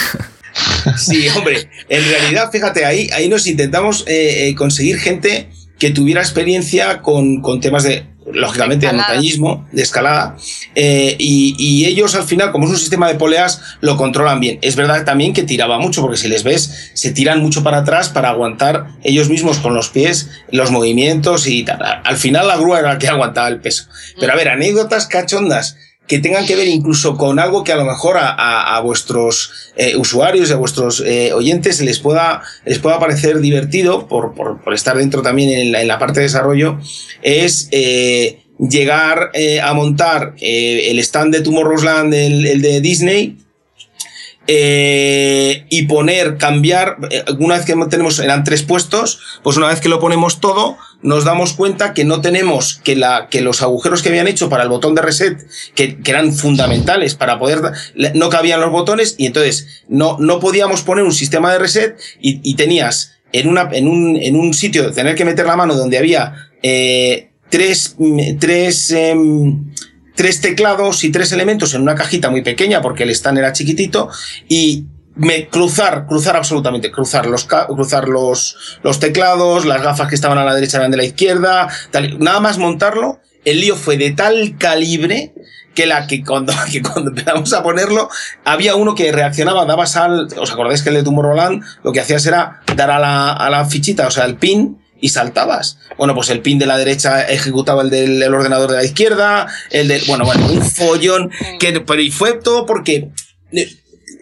Sí, hombre, en realidad, fíjate, ahí, ahí nos intentamos eh, eh, conseguir gente que tuviera experiencia con, con temas de, lógicamente, de montañismo, de escalada, eh, y, y, ellos al final, como es un sistema de poleas, lo controlan bien. Es verdad también que tiraba mucho, porque si les ves, se tiran mucho para atrás para aguantar ellos mismos con los pies los movimientos y tal. Al final la grúa era la que aguantaba el peso. Pero a ver, anécdotas cachondas que tengan que ver incluso con algo que a lo mejor a, a, vuestros eh, usuarios y a vuestros eh, oyentes les pueda, les pueda parecer divertido por, por, estar dentro también en la, en la, parte de desarrollo, es eh, llegar a montar el stand de Tomorrowland, el, el de Disney, eh, y poner, cambiar, eh, una vez que tenemos, eran tres puestos, pues una vez que lo ponemos todo, nos damos cuenta que no tenemos, que, la, que los agujeros que habían hecho para el botón de reset, que, que eran fundamentales para poder, no cabían los botones y entonces no, no podíamos poner un sistema de reset y, y tenías en, una, en, un, en un sitio tener que meter la mano donde había eh, tres, tres, eh, tres teclados y tres elementos en una cajita muy pequeña porque el stand era chiquitito y me cruzar, cruzar absolutamente, cruzar los, cruzar los, los teclados, las gafas que estaban a la derecha eran de la izquierda, tal, nada más montarlo, el lío fue de tal calibre que la que cuando, que cuando empezamos a ponerlo, había uno que reaccionaba, daba sal, os acordáis que el de Tomorrowland lo que hacías era dar a la, a la fichita, o sea, el pin, y saltabas. Bueno, pues el pin de la derecha ejecutaba el del el ordenador de la izquierda, el del, bueno, bueno, un follón, que, pero y fue todo porque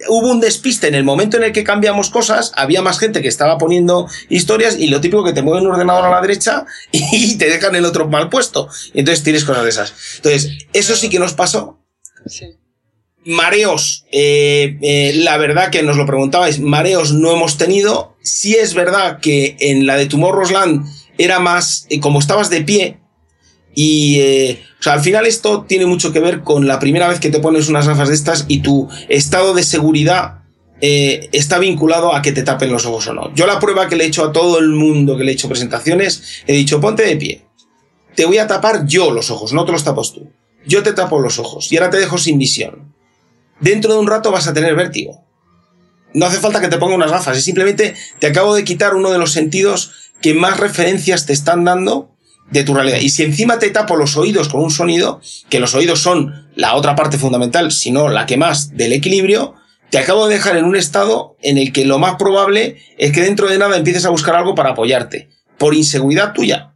hubo un despiste en el momento en el que cambiamos cosas, había más gente que estaba poniendo historias y lo típico que te mueve un ordenador a la derecha y te dejan el otro mal puesto. Y entonces tienes cosas de esas. Entonces, eso sí que nos pasó. Sí. Mareos, eh, eh, la verdad que nos lo preguntabais, mareos no hemos tenido. Sí es verdad que en la de Tomorrowland era más, eh, como estabas de pie, y, eh, o sea, al final esto tiene mucho que ver con la primera vez que te pones unas gafas de estas y tu estado de seguridad eh, está vinculado a que te tapen los ojos o no. Yo la prueba que le he hecho a todo el mundo que le he hecho presentaciones, he dicho, ponte de pie. Te voy a tapar yo los ojos, no te los tapas tú. Yo te tapo los ojos y ahora te dejo sin visión. Dentro de un rato vas a tener vértigo. No hace falta que te ponga unas gafas, es simplemente te acabo de quitar uno de los sentidos que más referencias te están dando de tu realidad. Y si encima te tapo los oídos con un sonido, que los oídos son la otra parte fundamental, sino la que más del equilibrio, te acabo de dejar en un estado en el que lo más probable es que dentro de nada empieces a buscar algo para apoyarte, por inseguridad tuya.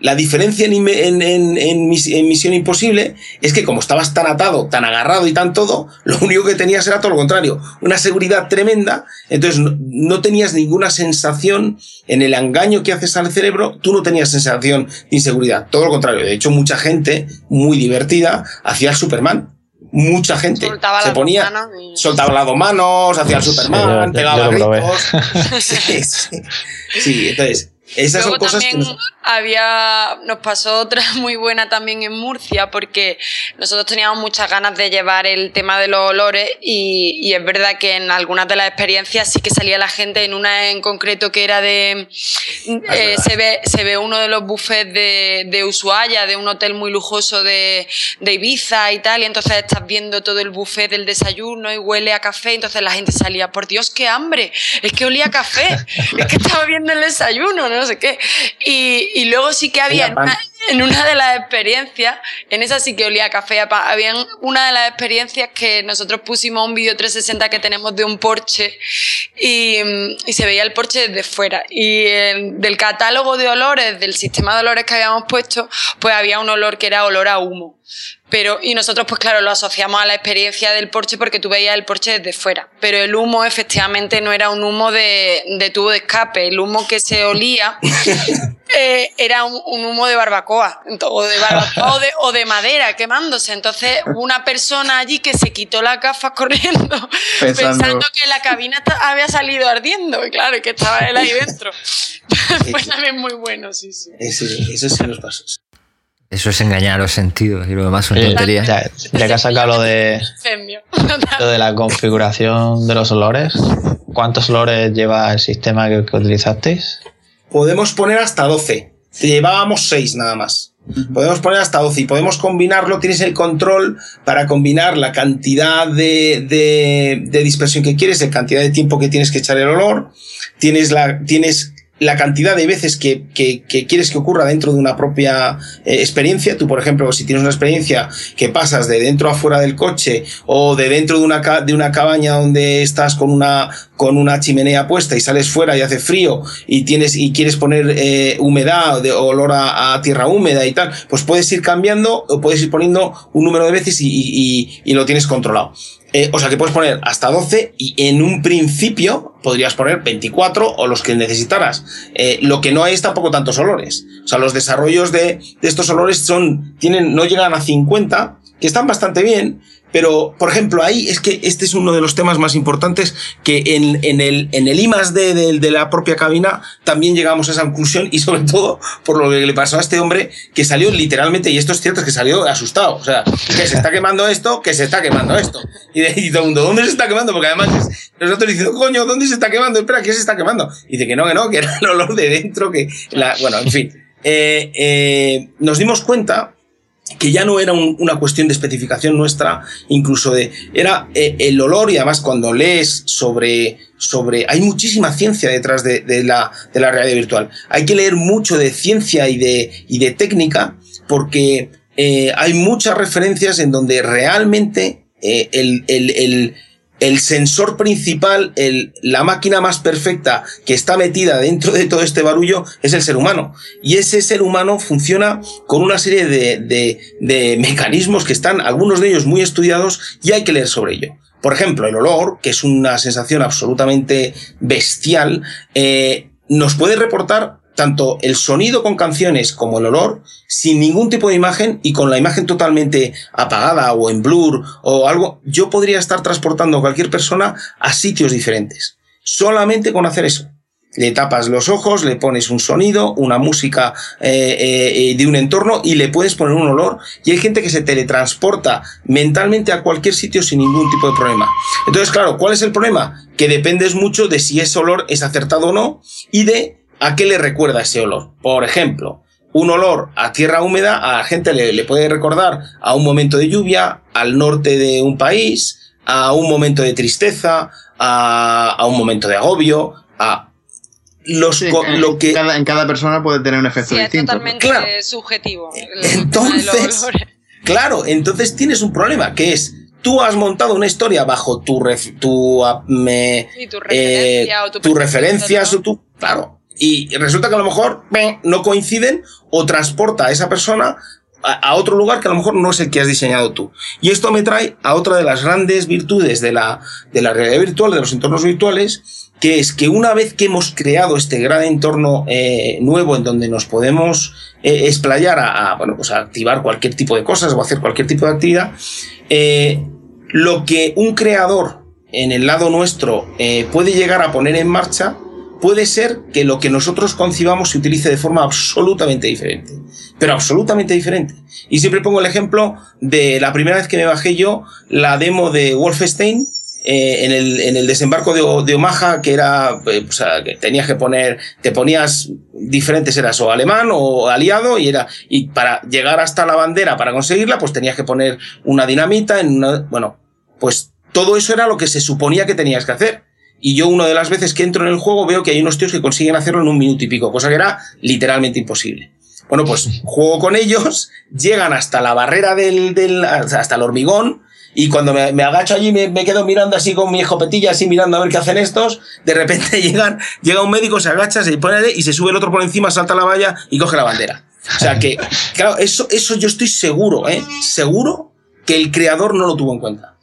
La diferencia en, en, en, en, Misión Imposible es que como estabas tan atado, tan agarrado y tan todo, lo único que tenías era todo lo contrario, una seguridad tremenda, entonces no, no, tenías ninguna sensación en el engaño que haces al cerebro, tú no tenías sensación de inseguridad, todo lo contrario, de hecho mucha gente muy divertida hacía el Superman, mucha gente soltaba se ponía, y... soltaba las dos manos, hacía el Superman, Sí, yo- pegaba yo gritos. sí, sí. Sí, entonces, esas Luego son cosas que también nos- había, nos pasó otra muy buena también en Murcia porque nosotros teníamos muchas ganas de llevar el tema de los olores y, y es verdad que en algunas de las experiencias sí que salía la gente, en una en concreto que era de, eh, se, ve, se ve uno de los buffets de, de Ushuaia, de un hotel muy lujoso de, de Ibiza y tal, y entonces estás viendo todo el buffet del desayuno y huele a café, entonces la gente salía, por Dios, qué hambre, es que olía a café, es que estaba viendo el desayuno, no sé qué. Y, y luego sí que había en una, en una de las experiencias, en esa sí que olía a café, había una de las experiencias que nosotros pusimos un vídeo 360 que tenemos de un Porsche y, y se veía el Porsche desde fuera. Y el- del catálogo de olores, del sistema de olores que habíamos puesto, pues había un olor que era olor a humo. Pero, y nosotros, pues claro, lo asociamos a la experiencia del Porsche porque tú veías el Porsche desde fuera. Pero el humo, efectivamente, no era un humo de, de tubo de escape. El humo que se olía eh, era un, un humo de barbacoa. O de barbacoa o de, o de madera quemándose. Entonces, hubo una persona allí que se quitó las gafas corriendo Pensando- pensando, que la cabina había salido ardiendo. Y claro, que estaba él ahí dentro. Fue también muy bueno, sí, sí. Ese, eso sí nos pasó. Eso es engañar los sentidos y lo demás son tonterías. ya, ya que has sacado lo de, lo de la configuración de los olores, ¿cuántos olores lleva el sistema que, que utilizasteis? Podemos poner hasta 12. Llevábamos 6 nada más. Podemos poner hasta 12 y podemos combinarlo, tienes el control para combinar la cantidad de, de, dispersión que quieres, la cantidad de tiempo que tienes que echar el olor, tienes, la, tienes la cantidad de veces que, que, que, quieres que ocurra dentro de una propia eh, experiencia. Tú, por ejemplo, si tienes una experiencia que pasas de dentro a fuera del coche o de dentro de una, de una cabaña donde estás con una, con una chimenea puesta y sales fuera y hace frío y tienes y quieres poner eh, humedad de olor a, tierra húmeda y tal, pues puedes ir cambiando o puedes ir poniendo un número de veces y, y, y lo tienes controlado. Eh, o sea que puedes poner hasta 12 y en un principio podrías poner 24 o los que necesitaras. Eh, lo que no hay es tampoco tantos olores. O sea, los desarrollos de, de estos olores son, tienen, no llegan a 50, que están bastante bien, pero, por ejemplo, ahí es que este es uno de los temas más importantes que en, en el, en el I de, de, la propia cabina también llegamos a esa conclusión y sobre todo por lo que le pasó a este hombre que salió literalmente, y esto es cierto, que salió asustado. O sea, que se está quemando esto, que se está quemando esto. Y, y todo el mundo, ¿dónde se está quemando? Porque además es, nosotros diciendo, coño, ¿dónde se está quemando? Espera, ¿qué se está quemando? Y dice que no, que no, que era el olor de dentro, que la, bueno, en fin. Eh, eh, nos dimos cuenta que ya no era una cuestión de especificación nuestra, incluso de, era eh, el olor y además cuando lees sobre, sobre, hay muchísima ciencia detrás de, la, de la realidad virtual. Hay que leer mucho de ciencia y de, y de técnica porque eh, hay muchas referencias en donde realmente eh, el, el, el el sensor principal, el, la máquina más perfecta que está metida dentro de todo este barullo es el ser humano. Y ese ser humano funciona con una serie de, de, de mecanismos que están, algunos de ellos muy estudiados, y hay que leer sobre ello. Por ejemplo, el olor, que es una sensación absolutamente bestial, eh, nos puede reportar tanto el sonido con canciones como el olor sin ningún tipo de imagen y con la imagen totalmente apagada o en blur o algo, yo podría estar transportando a cualquier persona a sitios diferentes. Solamente con hacer eso. Le tapas los ojos, le pones un sonido, una música eh, eh, de un entorno y le puedes poner un olor. Y hay gente que se teletransporta mentalmente a cualquier sitio sin ningún tipo de problema. Entonces, claro, ¿cuál es el problema? Que dependes mucho de si ese olor es acertado o no y de ¿A qué le recuerda ese olor? Por ejemplo, un olor a tierra húmeda a la gente le, puede recordar a un momento de lluvia, al norte de un país, a un momento de tristeza, a, un momento de agobio, a los lo que en cada persona puede tener un efecto sí, distinto. Es totalmente subjetivo. Entonces, claro, entonces tienes un problema que es tú has montado una historia bajo tu tu, me, tu referencia eh, o tu, referencias o tu claro y resulta que a lo mejor no coinciden o transporta a esa persona a, otro lugar que a lo mejor no es el que has diseñado tú. Y esto me trae a otra de las grandes virtudes de la, de la realidad virtual, de los entornos virtuales, que es que una vez que hemos creado este gran entorno eh, nuevo en donde nos podemos eh, explayar a, bueno, pues a activar cualquier tipo de cosas o hacer cualquier tipo de actividad, eh, lo que un creador en el lado nuestro puede llegar a poner en marcha puede ser que lo que nosotros concibamos se utilice de forma absolutamente diferente. Pero absolutamente diferente. Y siempre pongo el ejemplo de la primera vez que me bajé yo la demo de Wolfenstein, eh, en, el, desembarco de, de Omaha, que era, eh, o sea, que tenías que poner, te ponías diferentes, eras o alemán o aliado, y era, y para llegar hasta la bandera, para conseguirla, pues tenías que poner una dinamita en una, bueno, pues todo eso era lo que se suponía que tenías que hacer y yo una de las veces que entro en el juego veo que hay unos tíos que consiguen hacerlo en un minuto y pico, cosa que era literalmente imposible. Bueno, pues juego con ellos, llegan hasta la barrera del, del hasta el hormigón, y cuando me, agacho allí me, me, quedo mirando así con mi escopetilla, así mirando a ver qué hacen estos, de repente llegan, llega un médico, se agacha, se pone y se sube el otro por encima, salta la valla y coge la bandera. O sea que, claro, eso, eso yo estoy seguro, ¿eh? Seguro que el creador no lo tuvo en cuenta.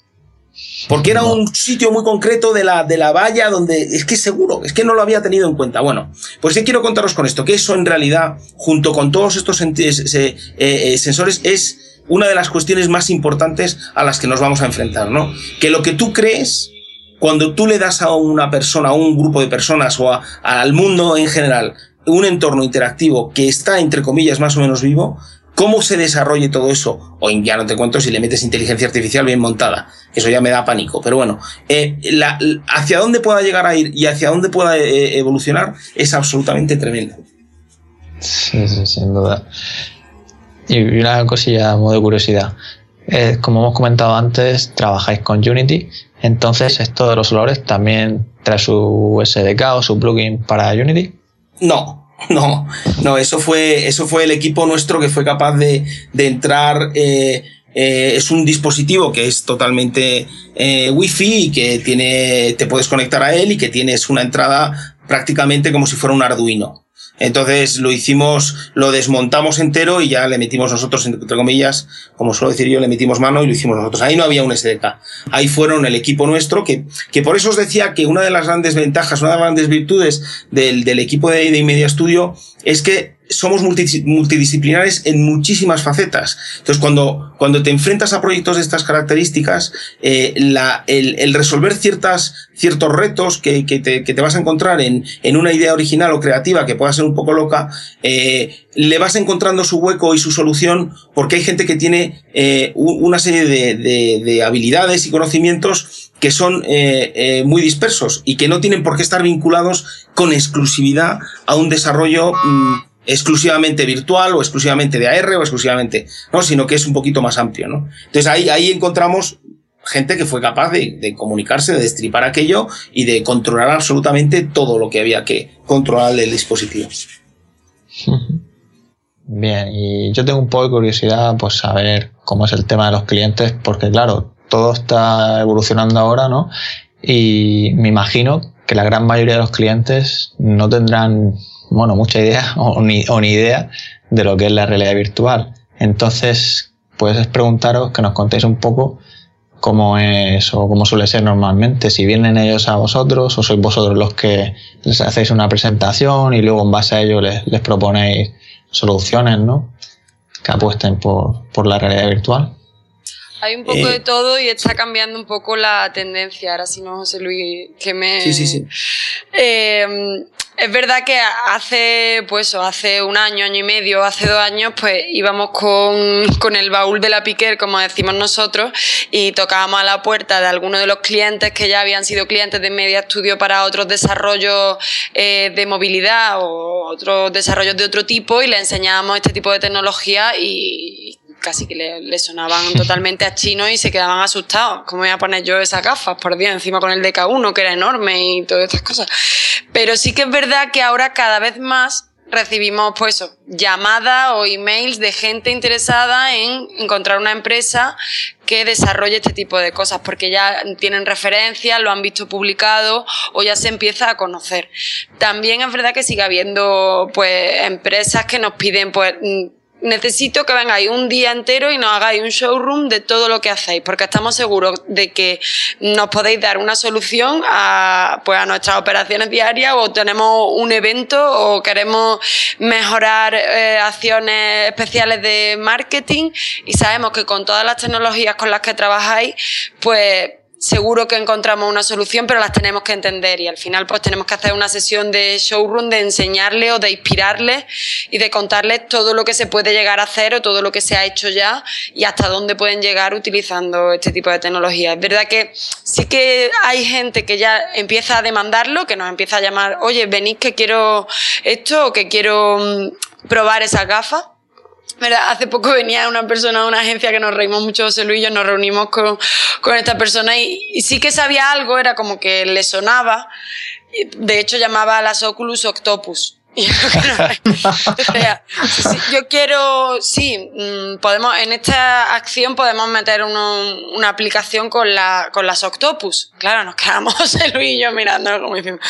Porque era un sitio muy concreto de la, de la valla donde es que seguro, es que no lo había tenido en cuenta. Bueno, pues sí quiero contaros con esto, que eso en realidad, junto con todos estos eh, eh, sensores, es una de las cuestiones más importantes a las que nos vamos a enfrentar, ¿no? Que lo que tú crees, cuando tú le das a una persona, a un grupo de personas o al mundo en general, un entorno interactivo que está, entre comillas, más o menos vivo, cómo se desarrolle todo eso, o ya no te cuento si le metes inteligencia artificial bien montada, eso ya me da pánico, pero bueno, eh, la, hacia dónde pueda llegar a ir y hacia dónde pueda eh, evolucionar es absolutamente tremendo. Sí, sí, sin duda. y una cosilla a modo de curiosidad. Eh, como hemos comentado antes, trabajáis con Unity, entonces esto de los olores también trae su SDK o su plugin para Unity. No, no, no, eso fue, eso fue el equipo nuestro que fue capaz de, de entrar. Eh, eh, es un dispositivo que es totalmente eh, wifi y que tiene, te puedes conectar a él y que tienes una entrada prácticamente como si fuera un Arduino. Entonces lo hicimos, lo desmontamos entero y ya le metimos nosotros, entre comillas, como suelo decir yo, le metimos mano y lo hicimos nosotros. Ahí no había un SDK. Ahí fueron el equipo nuestro, que, que por eso os decía que una de las grandes ventajas, una de las grandes virtudes del, del equipo de, de Media Studio es que somos multidisciplinares en muchísimas facetas. Entonces, cuando, cuando te enfrentas a proyectos de estas características, eh, la, el, el, resolver ciertas, ciertos retos que, que, te, que, te, vas a encontrar en, en, una idea original o creativa que pueda ser un poco loca, eh, le vas encontrando su hueco y su solución porque hay gente que tiene eh, una serie de, de, de, habilidades y conocimientos que son eh, eh, muy dispersos y que no tienen por qué estar vinculados con exclusividad a un desarrollo mmm, exclusivamente virtual o exclusivamente de AR o exclusivamente, ¿no? Sino que es un poquito más amplio, ¿no? Entonces ahí, ahí encontramos gente que fue capaz de, de, comunicarse, de destripar aquello y de controlar absolutamente todo lo que había que controlar del dispositivo. Bien, y yo tengo un poco de curiosidad, pues saber cómo es el tema de los clientes, porque claro, todo está evolucionando ahora, ¿no? Y me imagino que la gran mayoría de los clientes no tendrán bueno, mucha idea o ni, o ni idea de lo que es la realidad virtual. Entonces, puedes preguntaros que nos contéis un poco cómo es o cómo suele ser normalmente, si vienen ellos a vosotros o sois vosotros los que les hacéis una presentación y luego en base a ello les, les proponéis soluciones, ¿no? Que apuesten por, por la realidad virtual. Hay un poco eh, de todo y está cambiando un poco la tendencia. Ahora si no, José Luis, que me... Sí, sí, sí. Eh, es verdad que hace, pues, hace un año, año y medio, hace dos años, pues íbamos con, con el baúl de la piquer, como decimos nosotros, y tocábamos a la puerta de algunos de los clientes que ya habían sido clientes de Media Studio para otros desarrollos eh, de movilidad o otros desarrollos de otro tipo y le enseñábamos este tipo de tecnología y casi que le, le, sonaban totalmente a chino y se quedaban asustados. ¿Cómo voy a poner yo esas gafas? Por Dios, encima con el DK1, que era enorme y todas estas cosas. Pero sí que es verdad que ahora cada vez más recibimos pues eso, llamadas o emails de gente interesada en encontrar una empresa que desarrolle este tipo de cosas porque ya tienen referencias, lo han visto publicado o ya se empieza a conocer. También es verdad que sigue habiendo pues empresas que nos piden pues necesito que vengáis un día entero y nos hagáis un showroom de todo lo que hacéis, porque estamos seguros de que nos podéis dar una solución a, pues a nuestras operaciones diarias o tenemos un evento o queremos mejorar eh, acciones especiales de marketing. Y sabemos que con todas las tecnologías con las que trabajáis, pues seguro que encontramos una solución, pero las tenemos que entender y al final pues tenemos que hacer una sesión de showroom de enseñarle o de inspirarle y de contarles todo lo que se puede llegar a hacer o todo lo que se ha hecho ya y hasta dónde pueden llegar utilizando este tipo de tecnología. Es verdad que sí que hay gente que ya empieza a demandarlo, que nos empieza a llamar, oye, venid que quiero esto o que quiero mm, probar esa gafas Hace poco venía una persona de una agencia que nos reímos mucho, José Luis y yo, nos reunimos con, con esta persona y, y, sí que sabía algo, era como que le sonaba. De hecho, llamaba a las Oculus Octopus. yo quiero, sí, mm, podemos, en esta acción podemos meter uno, una aplicación con, la, con las Octopus. Claro, nos quedamos Luis y yo mirando como diciendo,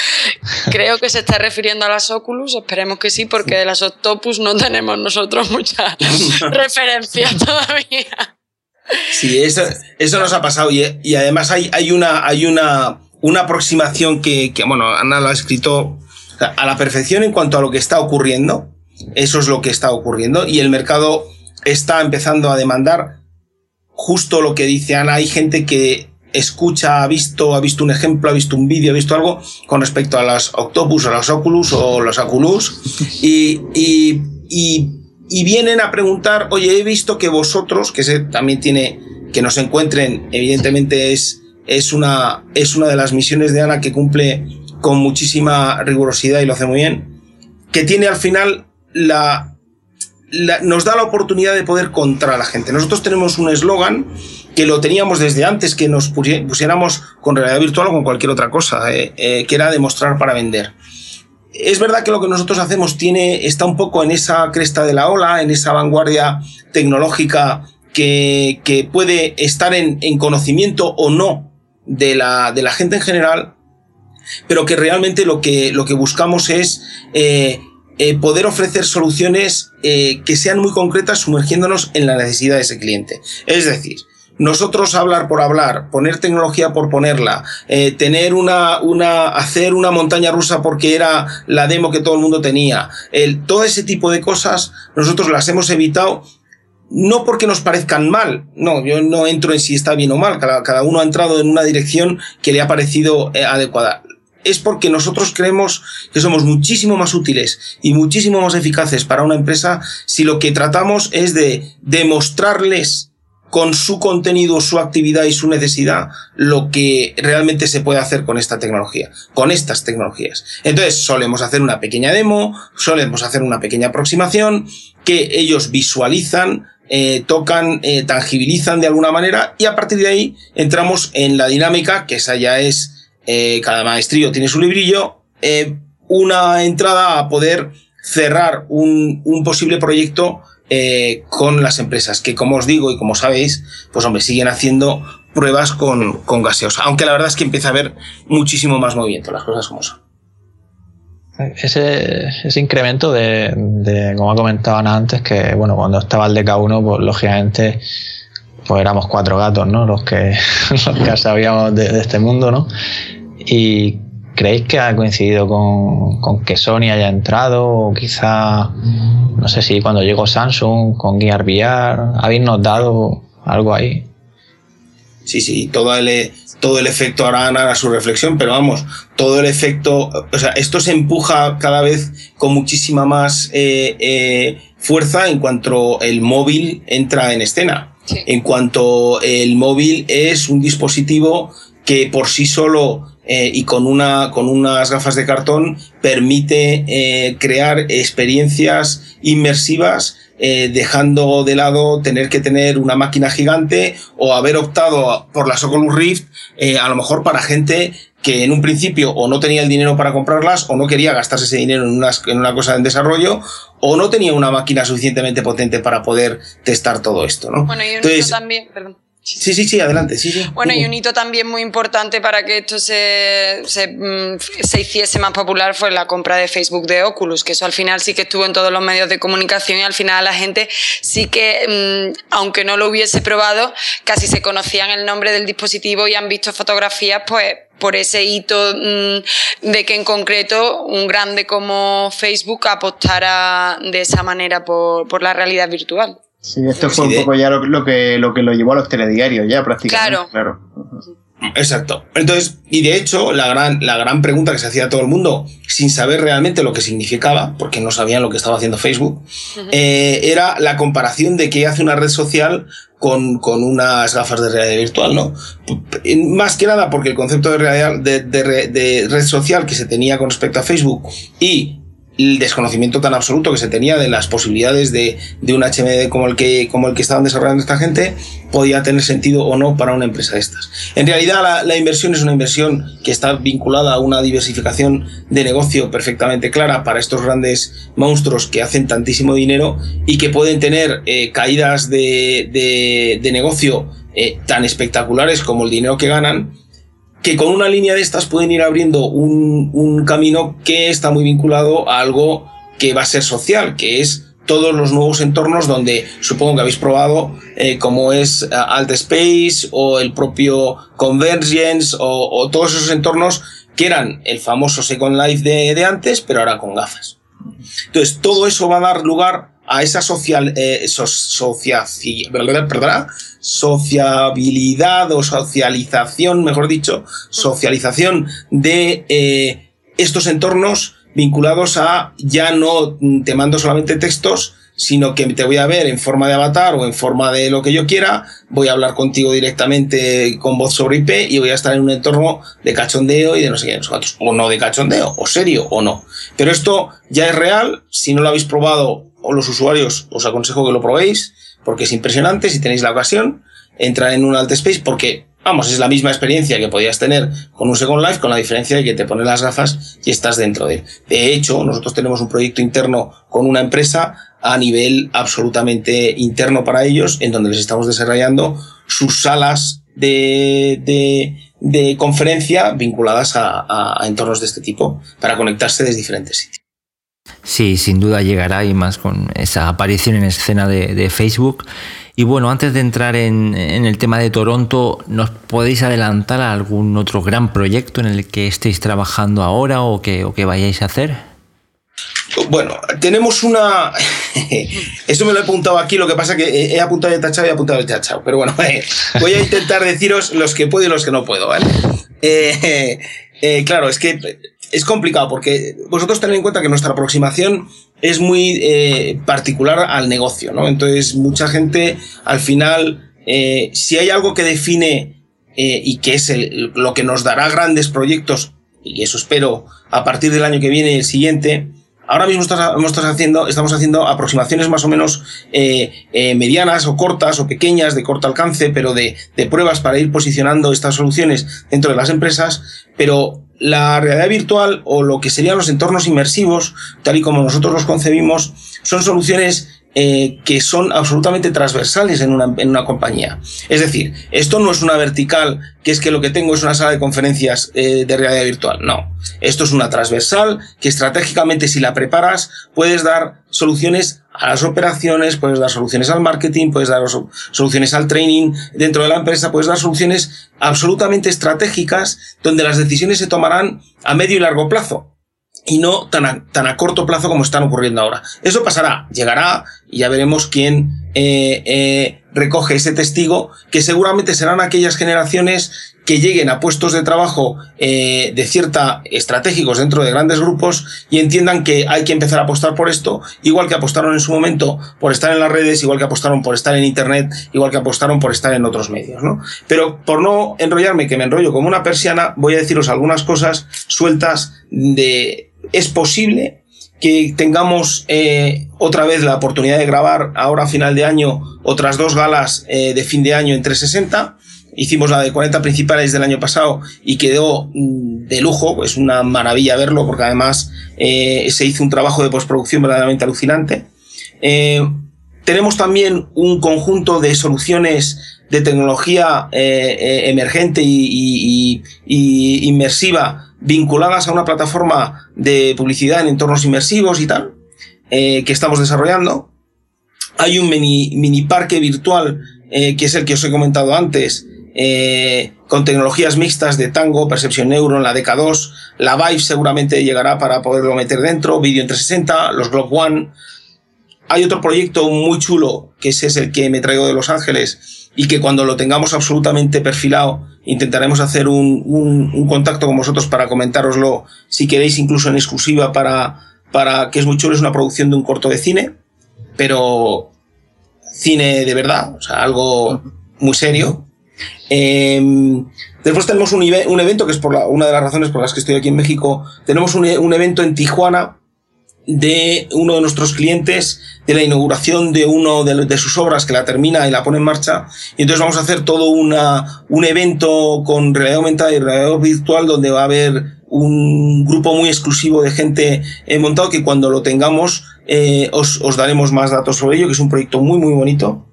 creo que se está refiriendo a las Oculus, esperemos que sí, porque de las Octopus no tenemos nosotros muchas referencias todavía. Sí, eso, eso nos ha pasado y, y además hay, hay, una, hay una, una aproximación que, que, bueno, Ana lo ha escrito a la perfección en cuanto a lo que está ocurriendo. Eso es lo que está ocurriendo y el mercado está empezando a demandar justo lo que dice Ana. Hay gente que escucha, ha visto, ha visto un ejemplo, ha visto un vídeo, ha visto algo con respecto a las Octopus o las Oculus o los Aculus y, y, y, y vienen a preguntar, oye, he visto que vosotros, que se también tiene, que nos encuentren, evidentemente es, es una, es una de las misiones de Ana que cumple con muchísima rigurosidad y lo hace muy bien, que tiene al final la, nos da la oportunidad de poder contra la gente. Nosotros tenemos un eslogan que lo teníamos desde antes que nos pusiéramos con realidad virtual o con cualquier otra cosa, eh, eh, que era demostrar para vender. Es verdad que lo que nosotros hacemos tiene, está un poco en esa cresta de la ola, en esa vanguardia tecnológica que, que puede estar en, en, conocimiento o no de la, de la gente en general, pero que realmente lo que, lo que buscamos es eh, eh, poder ofrecer soluciones eh, que sean muy concretas sumergiéndonos en la necesidad de ese cliente. Es decir, nosotros hablar por hablar, poner tecnología por ponerla, eh, tener una, una, hacer una montaña rusa porque era la demo que todo el mundo tenía, todo ese tipo de cosas, nosotros las hemos evitado no porque nos parezcan mal, no, yo no entro en si está bien o mal, cada, cada uno ha entrado en una dirección que le ha parecido adecuada es porque nosotros creemos que somos muchísimo más útiles y muchísimo más eficaces para una empresa si lo que tratamos es de demostrarles con su contenido, su actividad y su necesidad lo que realmente se puede hacer con esta tecnología, con estas tecnologías. Entonces solemos hacer una pequeña demo, solemos hacer una pequeña aproximación que ellos visualizan, eh, tocan, eh, tangibilizan de alguna manera y a partir de ahí entramos en la dinámica, que esa ya es eh, cada maestrío tiene su librillo, eh, una entrada a poder cerrar un, un posible proyecto eh, con las empresas, que como os digo y como sabéis, pues hombre, siguen haciendo pruebas con, con gaseosa, aunque la verdad es que empieza a haber muchísimo más movimiento, las cosas como son. Ese, ese incremento de, de, como comentaban antes, que bueno, cuando estaba el DK1, pues lógicamente pues éramos cuatro gatos, ¿no? Los que, los que sabíamos de, este mundo, ¿no? ¿Y creéis que ha coincidido con, que Sony haya entrado? O quizá, no sé si cuando llegó Samsung con Gear VR, ¿habéis notado algo ahí? Sí, sí, todo el, todo el efecto hará a su reflexión, pero vamos, todo el efecto, o sea, esto se empuja cada vez con muchísima más eh, eh, fuerza en cuanto el móvil entra en escena. En cuanto el móvil es un dispositivo que por sí solo eh, y con, una, con unas gafas de cartón permite eh, crear experiencias inmersivas eh, dejando de lado tener que tener una máquina gigante o haber optado por las Oculus Rift a lo mejor para gente que en un principio o no tenía el dinero para comprarlas o no quería gastarse ese dinero en, unas, en una cosa en desarrollo o no tenía una máquina suficientemente potente para poder testar todo esto, ¿no? Bueno, y Entonces, también, perdón. Sí, sí, sí, adelante. Sí, sí. Bueno, y un hito también muy importante para que esto se, se, mm, se, hiciese más popular fue la compra de Facebook de Oculus, que eso al final sí que estuvo en todos los medios de comunicación y al final la gente sí que, mm, aunque no lo hubiese probado, casi se conocían el nombre del dispositivo y han visto fotografías, pues por ese hito mmm, de que en concreto un grande como Facebook apostara de esa manera por, por la realidad virtual. Sí, esto fue un poco ya lo, lo, que, lo que lo llevó a los telediarios, ya prácticamente. Claro. claro. Exacto. Entonces, y de hecho, la gran, la gran pregunta que se hacía a todo el mundo, sin saber realmente lo que significaba, porque no sabían lo que estaba haciendo Facebook, uh -huh. eh, era la comparación de qué hace una red social con, con unas gafas de realidad virtual, ¿no? Más que nada porque el concepto de, realidad, de, de, de red social que se tenía con respecto a Facebook y el desconocimiento tan absoluto que se tenía de las posibilidades de, de, un HMD como el, que, como el que estaban desarrollando esta gente podía tener sentido o no para una empresa de estas. En realidad la, inversión es una inversión que está vinculada a una diversificación de negocio perfectamente clara para estos grandes monstruos que hacen tantísimo dinero y que pueden tener eh, caídas de, de, de negocio eh, tan espectaculares como el dinero que ganan que con una línea de estas pueden ir abriendo un, un, camino que está muy vinculado a algo que va a ser social, que es todos los nuevos entornos donde supongo que habéis probado, eh, como es Alt Space o el propio Convergence o, o, todos esos entornos que eran el famoso Second Life de, de antes, pero ahora con gafas. Entonces, todo eso va a dar lugar a esa social, eh, so, perdón, sociabilidad o socialización, mejor dicho, socialización de eh, estos entornos vinculados a ya no te mando solamente textos, sino que te voy a ver en forma de avatar o en forma de lo que yo quiera, voy a hablar contigo directamente con voz sobre IP y voy a estar en un entorno de cachondeo y de no sé qué, o no de cachondeo, o serio, o no. Pero esto ya es real, si no lo habéis probado, o los usuarios os aconsejo que lo probéis porque es impresionante si tenéis la ocasión. Entra en un alt space porque, vamos, es la misma experiencia que podías tener con un Second Life con la diferencia de que te pones las gafas y estás dentro de él. De hecho, nosotros tenemos un proyecto interno con una empresa a nivel absolutamente interno para ellos en donde les estamos desarrollando sus salas de, de, de conferencia vinculadas a, a entornos de este tipo para conectarse desde diferentes sitios. Sí, sin duda llegará y más con esa aparición en escena de, Facebook. Y bueno, antes de entrar en, el tema de Toronto, ¿nos podéis adelantar a algún otro gran proyecto en el que estéis trabajando ahora o que, vayáis a hacer? Bueno, tenemos una. Eso me lo he apuntado aquí, lo que pasa que he apuntado el tachado y he apuntado el tachado. Pero bueno, voy a intentar deciros los que puedo y los que no puedo, ¿vale? Eh, eh, claro, es que es complicado porque vosotros tened en cuenta que nuestra aproximación es muy eh, particular al negocio, ¿no? Entonces, mucha gente, al final, eh, si hay algo que define eh, y que es lo que nos dará grandes proyectos, y eso espero a partir del año que viene y el siguiente, ahora mismo estamos haciendo, estamos haciendo aproximaciones más o menos medianas o cortas o pequeñas, de corto alcance, pero de pruebas para ir posicionando estas soluciones dentro de las empresas, pero la realidad virtual o lo que serían los entornos inmersivos, tal y como nosotros los concebimos, son soluciones eh, que son absolutamente transversales en una, en una, compañía. Es decir, esto no es una vertical que es que lo que tengo es una sala de conferencias eh, de realidad virtual. No, esto es una transversal que estratégicamente si la preparas puedes dar soluciones a las operaciones, puedes dar soluciones al marketing, puedes dar soluciones al training dentro de la empresa, puedes dar soluciones absolutamente estratégicas donde las decisiones se tomarán a medio y largo plazo y no tan a, tan a corto plazo como están ocurriendo ahora. Eso pasará, llegará y ya veremos quién eh, eh, recoge ese testigo, que seguramente serán aquellas generaciones que lleguen a puestos de trabajo eh, de cierta estratégicos dentro de grandes grupos y entiendan que hay que empezar a apostar por esto, igual que apostaron en su momento por estar en las redes, igual que apostaron por estar en internet, igual que apostaron por estar en otros medios, ¿no? Pero por no enrollarme, que me enrollo como una persiana, voy a deciros algunas cosas sueltas de es posible que tengamos eh, otra vez la oportunidad de grabar ahora a final de año otras dos galas eh, de fin de año en 360. Hicimos la de 40 principales del año pasado y quedó mm, de lujo, es una maravilla verlo porque además eh, se hizo un trabajo de postproducción verdaderamente alucinante. tenemos también un conjunto de soluciones de tecnología emergente y, y inmersiva vinculadas a una plataforma de publicidad en entornos inmersivos y tal, eh, que estamos desarrollando. Hay un mini, parque virtual, eh, que es el que os he comentado antes, eh, con tecnologías mixtas de Tango, Percepción Neuron, la DK2, la Vive seguramente llegará para poderlo meter dentro, vídeo en 360, los Glock One. Hay otro proyecto muy chulo, que ese es el que me traigo de Los Ángeles, y que cuando lo tengamos absolutamente perfilado intentaremos hacer un, un, contacto con vosotros para comentároslo, si queréis, incluso en exclusiva para, para que es muy chulo, es una producción de un corto de cine, pero cine de verdad, o sea, algo muy serio. Em, después tenemos un, un, evento, que es por la, una de las razones por las que estoy aquí en México, tenemos un, un evento en Tijuana de uno de nuestros clientes de la inauguración de uno de, sus obras que la termina y la pone en marcha. Y entonces vamos a hacer todo una, un evento con realidad aumentada y realidad virtual donde va a haber un grupo muy exclusivo de gente eh, montado que cuando lo tengamos eh, os, os daremos más datos sobre ello, que es un proyecto muy muy bonito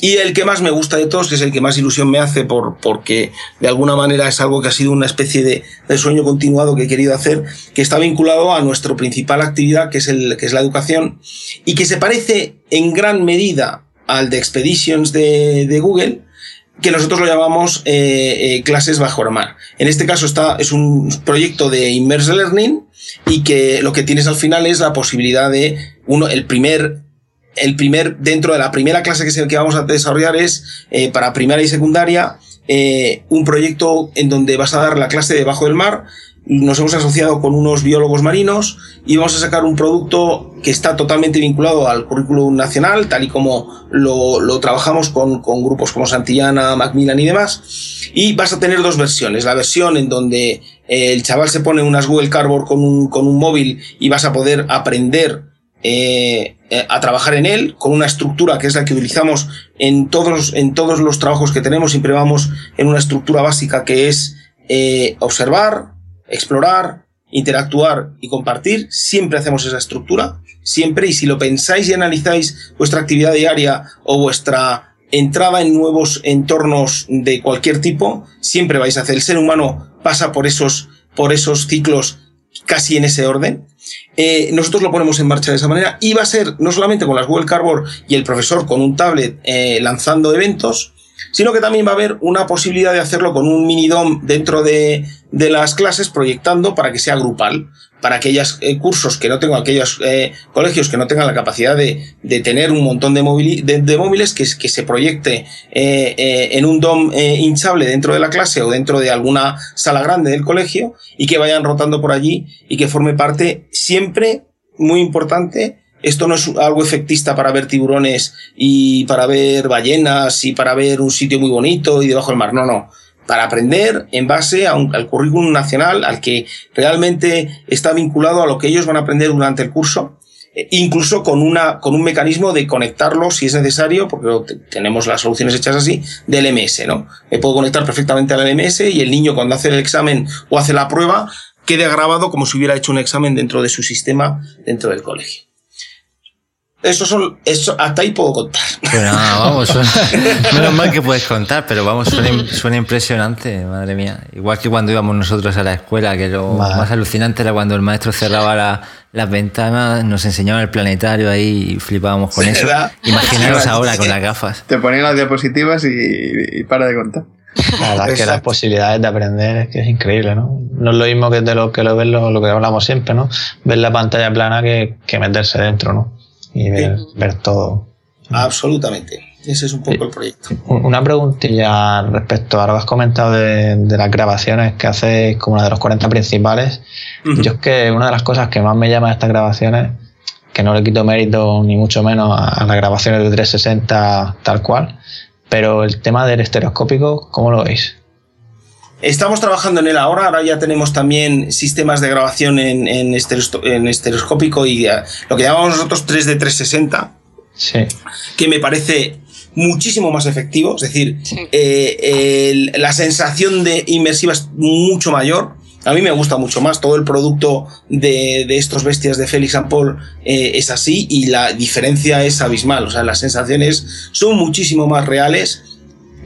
y el que más me gusta de todos, que es el que más ilusión me hace por, porque de alguna manera es algo que ha sido una especie de, sueño continuado que he querido hacer, que está vinculado a nuestra principal actividad, que es, el, que es la educación, y que se parece en gran medida al de Expeditions de, Google, que nosotros lo llamamos eh, eh, clases bajo el. En este caso está, es un proyecto de Immerse Learning y que lo que tienes al final es la posibilidad de uno, el primer el primer, dentro de la primera clase que, que vamos a desarrollar es eh, para primaria y secundaria eh, un proyecto en donde vas a dar la clase debajo del mar. Nos hemos asociado con unos biólogos marinos y vamos a sacar un producto que está totalmente vinculado al currículum nacional, tal y como lo, lo trabajamos con, con, grupos como Santillana, Macmillan y demás. Y vas a tener dos versiones. La versión en donde eh, el chaval se pone unas Google Cardboard con un, con un móvil y vas a poder aprender eh, a trabajar en él con una estructura que es la que utilizamos en todos, en todos los trabajos que tenemos. Siempre vamos en una estructura básica que es eh, observar, explorar, interactuar y compartir. Siempre hacemos esa estructura, siempre. Y si lo pensáis y analizáis vuestra actividad diaria o vuestra entrada en nuevos entornos de cualquier tipo, siempre vais a hacer. El ser humano pasa por esos, por esos ciclos casi en ese orden. Eh, nosotros lo ponemos en marcha de esa manera y va a ser no solamente con las Google Cardboard y el profesor con un tablet eh, lanzando eventos, sino que también va a haber una posibilidad de hacerlo con un mini DOM dentro de, de las clases proyectando para que sea grupal, para aquellos eh, cursos que no tengan, aquellos eh, colegios que no tengan la capacidad de, de tener un montón de, móviles que, que se proyecte eh, en un DOM hinchable dentro de la clase o dentro de alguna sala grande del colegio y que vayan rotando por allí y que forme parte siempre, muy importante, esto no es algo efectista para ver tiburones y para ver ballenas y para ver un sitio muy bonito y debajo del mar. No, no. Para aprender en base a al currículum nacional, al que realmente está vinculado a lo que ellos van a aprender durante el curso, eh, incluso con, una, con un mecanismo de conectarlo si es necesario, porque tenemos las soluciones hechas así, del MS, ¿no? Me puedo conectar perfectamente al MS y el niño cuando hace el examen o hace la prueba quede grabado como si hubiera hecho un examen dentro de su sistema, dentro del colegio. Eso son, eso, hasta ahí puedo contar. Bueno, vamos, suena, menos mal que puedes contar, pero vamos, suena, impresionante, madre mía. Igual que cuando íbamos nosotros a la escuela, que lo más alucinante era cuando el maestro cerraba las ventanas, nos enseñaba el planetario ahí y flipábamos con eso. Imaginaros ahora con las gafas. Te ponían las diapositivas y, para de contar. La verdad es que las posibilidades de aprender es que es increíble, ¿no? No es lo mismo que de lo que lo ves lo, que hablamos siempre, ¿no? Ver la pantalla plana que, que meterse dentro, ¿no? Y ver, todo. Absolutamente. Ese es un poco el proyecto. Una preguntilla respecto a lo que has comentado de, las grabaciones que haces como una de los 40 principales. Yo es que una de las cosas que más me llama de estas grabaciones, que no le quito mérito ni mucho menos a, las grabaciones de 360 tal cual, pero el tema del estereoscópico, ¿cómo lo veis? Estamos trabajando en él ahora, ahora ya tenemos también sistemas de grabación en, en, estereoscópico y lo que llamamos nosotros 3D 360, sí. que me parece muchísimo más efectivo, es decir, eh, la sensación de inmersiva es mucho mayor. A mí me gusta mucho más, todo el producto de, de estos bestias de Félix and Paul eh, es así y la diferencia es abismal, o sea, las sensaciones son muchísimo más reales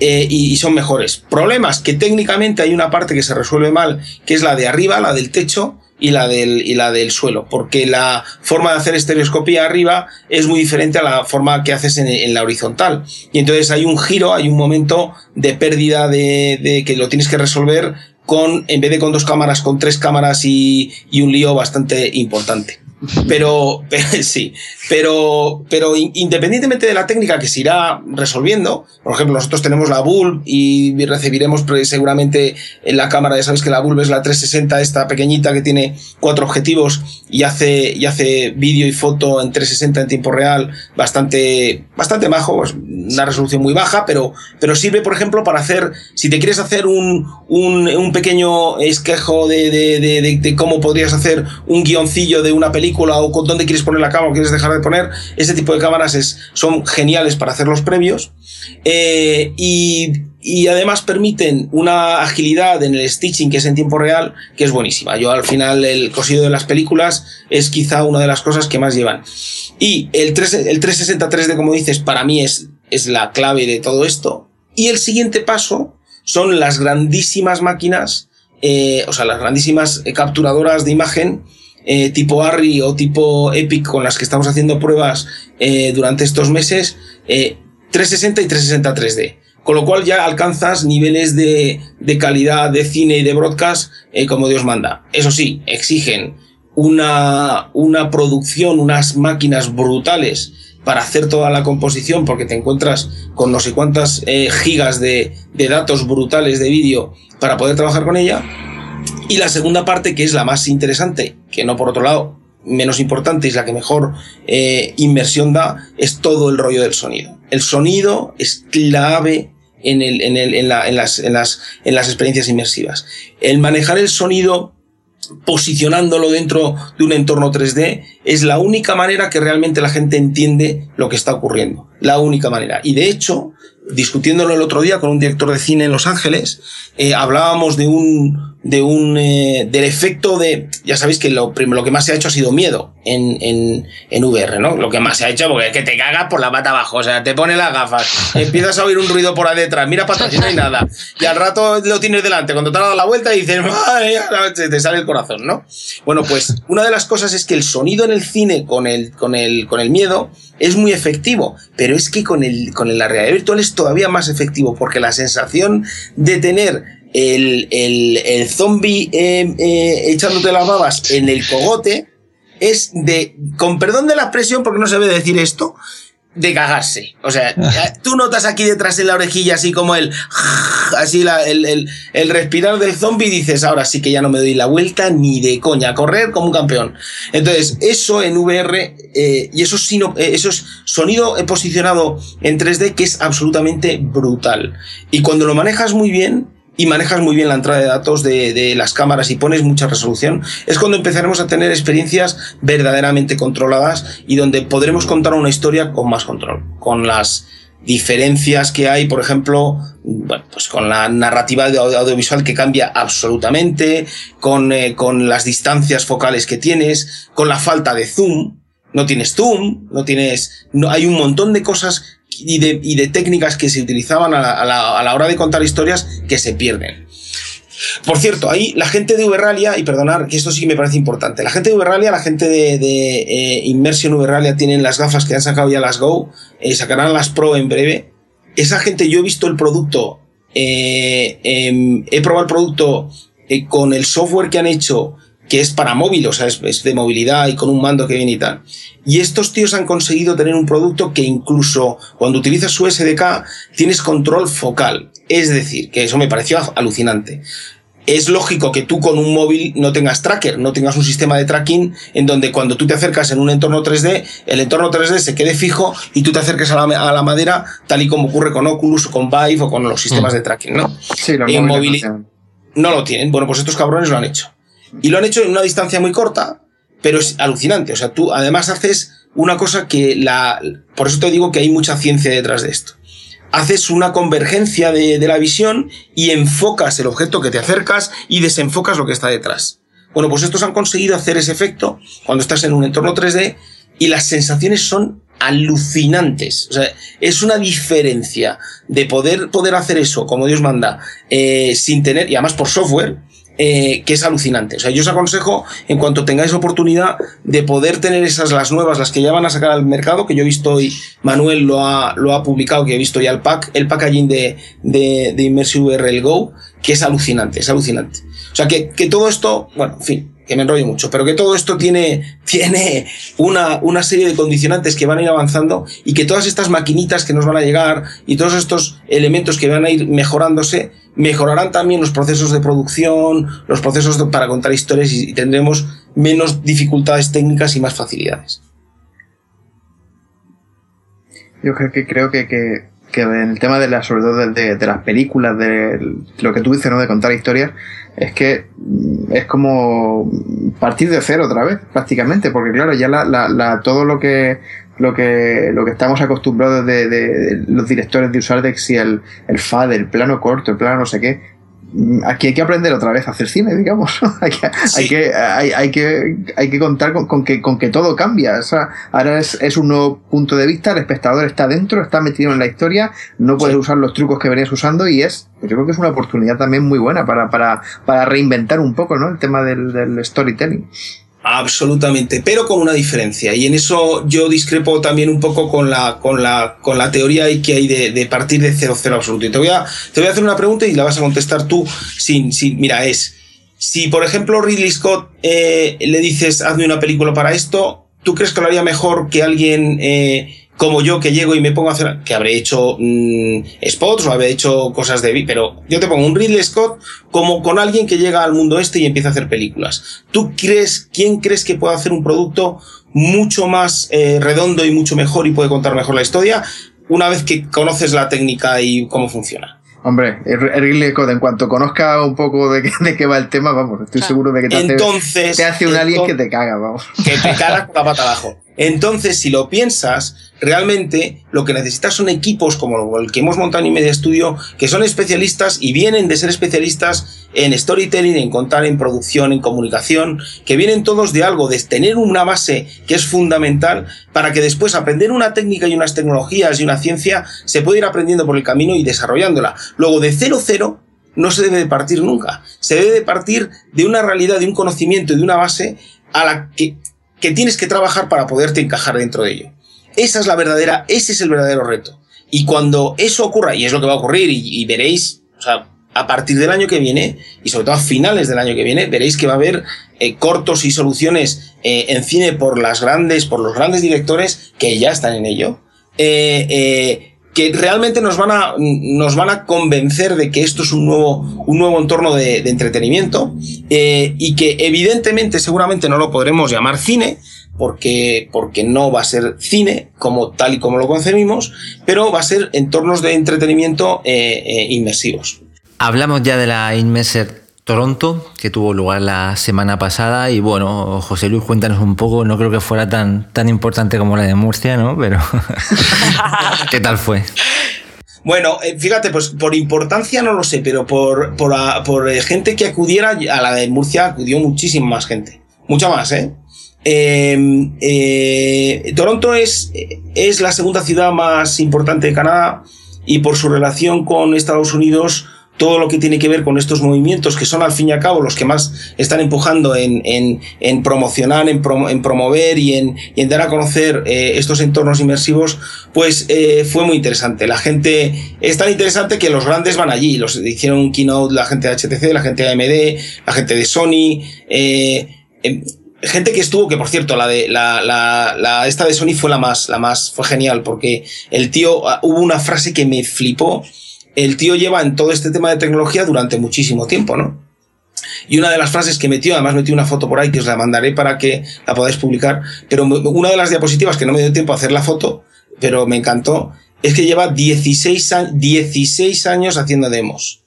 eh, y, son mejores. Problemas que técnicamente hay una parte que se resuelve mal, que es la de arriba, la del techo y la del, y la del suelo, porque la forma de hacer estereoscopía arriba es muy diferente a la forma que haces en, la horizontal. Y entonces hay un giro, hay un momento de pérdida de, de que lo tienes que resolver con, en vez de con dos cámaras, con tres cámaras y, y un lío bastante importante. Pero, sí, pero, pero independientemente de la técnica que se irá resolviendo, por ejemplo, nosotros tenemos la Bulb y recibiremos seguramente en la cámara, ya sabéis que la Bulb es la 360, esta pequeñita que tiene cuatro objetivos y hace, y hace vídeo y foto en 360 en tiempo real, bastante, bastante majo, una resolución muy baja, pero, pero sirve, por ejemplo, para hacer, si te quieres hacer un, un, un pequeño esquejo de, de, de, de cómo podrías hacer un guioncillo de una película, o con dónde quieres poner la cámara o quieres dejar de poner. Ese tipo de cámaras es, son geniales para hacer los previos. Eh, y, y, además permiten una agilidad en el stitching que es en tiempo real que es buenísima. Yo al final el cosido de las películas es quizá una de las cosas que más llevan. Y el, 3, el 360 3D, como dices, para mí es, es la clave de todo esto. Y el siguiente paso son las grandísimas máquinas, eh, o sea, las grandísimas capturadoras de imagen eh, tipo ARRI o tipo Epic con las que estamos haciendo pruebas eh, durante estos meses, 360 eh, y 360 3D. Con lo cual ya alcanzas niveles de, de calidad de cine y de broadcast como Dios manda. Eso sí, exigen una, una producción, unas máquinas brutales para hacer toda la composición porque te encuentras con no sé cuántas gigas de, de datos brutales de vídeo para poder trabajar con ella y la segunda parte, que es la más interesante, que no por otro lado menos importante, es la que mejor eh, inmersión da, es todo el rollo del sonido. El sonido es clave en, el, en, el, en, la, en, las, en, las, en las experiencias inmersivas. El manejar el sonido posicionándolo dentro de un entorno 3D, es la única manera que realmente la gente entiende lo que está ocurriendo. La única manera. Y de hecho, discutiéndolo el otro día con un director de cine en Los Ángeles, eh, hablábamos de un, de un, eh, del efecto de, ya sabéis que lo, lo que más se ha hecho ha sido miedo en, en, en VR, ¿no? Lo que más se ha hecho porque es que te cagas por la pata abajo, o sea, te pone las gafas, empiezas a oír un ruido por ahí detrás, mira para atrás y no hay nada, y al rato lo tienes delante, cuando te has dado la vuelta y dices, madre te sale el corazón, ¿no? Bueno, pues una de las cosas es que el sonido en el cine con el, con el, con el miedo es muy efectivo, pero es que con, el, con la realidad virtual es todavía más efectivo, porque la sensación de tener el, el, el zombie eh, eh, echándote las babas en el cogote es de, con perdón de la expresión, porque no se debe decir esto, de cagarse. O sea, tú notas aquí detrás en la orejilla así como el, así la, el, el, el, respirar del zombie y dices, ahora sí que ya no me doy la vuelta ni de coña, a correr como un campeón. Entonces, eso en VR, eh, y eso, sino, eso es sonido posicionado en 3D que es absolutamente brutal. Y cuando lo manejas muy bien, y manejas muy bien la entrada de datos de, de, las cámaras y pones mucha resolución, es cuando empezaremos a tener experiencias verdaderamente controladas y donde podremos contar una historia con más control, con las diferencias que hay, por ejemplo, bueno, pues con la narrativa de audiovisual que cambia absolutamente, con, eh, con las distancias focales que tienes, con la falta de zoom, no tienes zoom, no tienes, no, hay un montón de cosas y de, y de técnicas que se utilizaban a la, a, la, a la, hora de contar historias que se pierden. Por cierto, ahí la gente de Uberralia, y perdonar que esto sí me parece importante, la gente de Uberralia, la gente de, de eh, Immersion Uberralia tienen las gafas que han sacado ya las Go, eh, sacarán las Pro en breve. Esa gente, yo he visto el producto, eh, eh, he probado el producto eh, con el software que han hecho que es para móvil, o sea, es, es, de movilidad y con un mando que viene y tal. Y estos tíos han conseguido tener un producto que incluso cuando utilizas su SDK tienes control focal. Es decir, que eso me pareció alucinante. Es lógico que tú con un móvil no tengas tracker, no tengas un sistema de tracking en donde cuando tú te acercas en un entorno 3D, el entorno 3D se quede fijo y tú te acerques a la, a la madera, tal y como ocurre con Oculus o con Vive o con los sistemas mm. de tracking, ¿no? Sí, los en. No lo tienen. Bueno, pues estos cabrones lo han hecho. Y lo han hecho en una distancia muy corta, pero es alucinante. O sea, tú además haces una cosa que la... Por eso te digo que hay mucha ciencia detrás de esto. Haces una convergencia de, la visión y enfocas el objeto que te acercas y desenfocas lo que está detrás. Bueno, pues estos han conseguido hacer ese efecto cuando estás en un entorno 3D y las sensaciones son alucinantes. O sea, es una diferencia de poder, poder hacer eso como Dios manda, eh, sin tener, y además por software, eh, que es alucinante. O sea, yo os aconsejo, en cuanto tengáis oportunidad, de poder tener esas, las nuevas, las que ya van a sacar al mercado, que yo he visto hoy, Manuel lo ha, lo ha publicado, que he visto ya el pack, el packaging de, de, de Immersive URL Go, que es alucinante, es alucinante. O sea, que, que todo esto, bueno, en fin, que me enrollo mucho, pero que todo esto tiene, tiene una, una serie de condicionantes que van a ir avanzando y que todas estas maquinitas que nos van a llegar y todos estos elementos que van a ir mejorándose, mejorarán también los procesos de producción, los procesos para contar historias y, tendremos menos dificultades técnicas y más facilidades. Yo creo que, creo que, que, que el tema de la, sobre de, de las películas, de lo que tú dices, ¿no? De contar historias, es que es como partir de cero otra vez, prácticamente, porque claro, ya la, la, la todo lo que lo que lo que estamos acostumbrados de, de, de los directores de usar de si el, el FAD, el plano corto, el plano no sé qué, aquí hay que aprender otra vez a hacer cine, digamos. hay, que, sí. hay, que, hay, hay, que, hay que contar con, con, que, con que todo cambia. O sea, ahora es, es, un nuevo punto de vista, el espectador está dentro, está metido en la historia, no puedes sí. usar los trucos que venías usando y es, yo creo que es una oportunidad también muy buena para, para, para reinventar un poco ¿no? el tema del, del storytelling. Absolutamente, pero con una diferencia. Y en eso yo discrepo también un poco con la, con la, con la teoría que hay de, de partir de cero cero absoluto. Y te voy, a, te voy a hacer una pregunta y la vas a contestar tú sin, sin mira, es, si por ejemplo Ridley Scott eh, le dices hazme una película para esto, ¿tú crees que lo haría mejor que alguien eh, como yo que llego y me pongo a hacer, que habré hecho mmm, spots o habré hecho cosas de, pero yo te pongo un Ridley Scott como con alguien que llega al mundo este y empieza a hacer películas. ¿Tú crees, quién crees que puede hacer un producto mucho más eh, redondo y mucho mejor y puede contar mejor la historia una vez que conoces la técnica y cómo funciona? Hombre, Ridley Scott, en cuanto conozca un poco de, de qué va el tema, vamos, estoy seguro de que te hace, te hace un alien que te caga, vamos. Que te caga la pata abajo. Entonces, si lo piensas, realmente lo que necesitas son equipos como el que hemos montado en Media Studio, que son especialistas y vienen de ser especialistas en storytelling, en contar, en producción, en comunicación, que vienen todos de algo, de tener una base que es fundamental para que después aprender una técnica y unas tecnologías y una ciencia se pueda ir aprendiendo por el camino y desarrollándola. Luego, de cero cero, no se debe de partir nunca. Se debe de partir de una realidad, de un conocimiento de una base a la que que tienes que trabajar para poderte encajar dentro de ello. Esa es la verdadera, ese es el verdadero reto. Y cuando eso ocurra, y es lo que va a ocurrir, y, veréis, o sea, a partir del año que viene, y sobre todo a finales del año que viene, veréis que va a haber eh, cortos y soluciones eh, en cine por las grandes, por los grandes directores que ya están en ello. Eh, que realmente nos van a, nos van a convencer de que esto es un nuevo, un nuevo entorno de, entretenimiento eh, y que evidentemente seguramente no lo podremos llamar cine porque, porque no va a ser cine como tal y como lo concebimos, pero va a ser entornos de entretenimiento eh, eh, inmersivos. Hablamos ya de la Inmerser Toronto, que tuvo lugar la semana pasada. Y bueno, José Luis, cuéntanos un poco. No creo que fuera tan, tan importante como la de Murcia, ¿no? Pero, ¿qué tal fue? Bueno, eh, fíjate, pues por importancia no lo sé, pero por, por, por eh, gente que acudiera a la de Murcia acudió muchísima más gente. Mucha más, ¿eh? em, eh, Toronto es, es la segunda ciudad más importante de Canadá y por su relación con Estados Unidos todo lo que tiene que ver con estos movimientos, que son al fin y al cabo los que más están empujando en, en, en promocionar, en, en, promover y en, y dar a conocer eh, estos entornos inmersivos, pues eh, fue muy interesante. La gente es tan interesante que los grandes van allí. Los hicieron un keynote la gente de HTC, la gente de AMD, la gente de Sony. Eh, em, gente que estuvo, que por cierto, la de la, la, la, esta de Sony fue la más, la más, fue genial, porque el tío, ah, hubo una frase que me flipó, el tío lleva en todo este tema de tecnología durante muchísimo tiempo, ¿no? Y una de las frases que metió, además metió una foto por ahí que os la mandaré para que la podáis publicar, pero una de las diapositivas que no me dio tiempo a hacer la foto, pero me encantó, es que lleva 16, 16 años haciendo demos.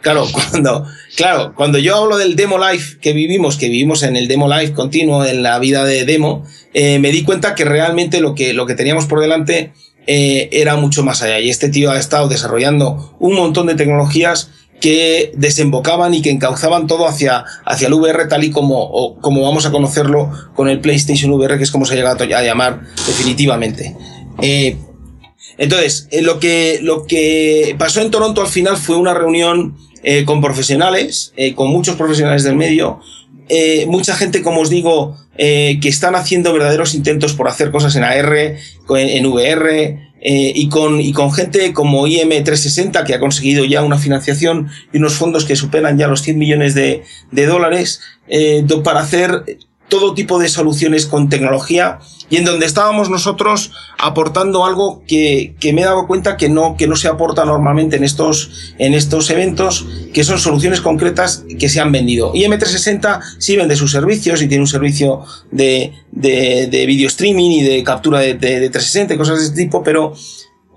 Claro, cuando, claro, cuando yo hablo del demo live que vivimos, que vivimos en el demo live continuo, en la vida de demo, eh, me di cuenta que realmente lo que, lo que teníamos por delante eh, era mucho más allá. Y este tío ha estado desarrollando un montón de tecnologías que desembocaban y que encauzaban todo hacia, hacia el VR tal y como, como vamos a conocerlo con el PlayStation VR, que es como se ha llegado a llamar definitivamente. Eh, entonces, eh, lo, que, lo que pasó en Toronto al final fue una reunión con profesionales, con muchos profesionales del medio, mucha gente, como os digo, que están haciendo verdaderos intentos por hacer cosas en AR, en VR, eh, y, con, y con gente como IM360 que ha conseguido ya una financiación y unos fondos que superan ya los 100 millones de, de dólares eh, para hacer todo tipo de soluciones con tecnología y en donde estábamos nosotros aportando algo que, que, me he dado cuenta que no, que no se aporta normalmente en estos, en estos eventos, que son soluciones concretas que se han vendido. IM360 sí vende sus servicios y tiene un servicio de, de, de video streaming y de captura de, de, de 360 y cosas de este tipo, pero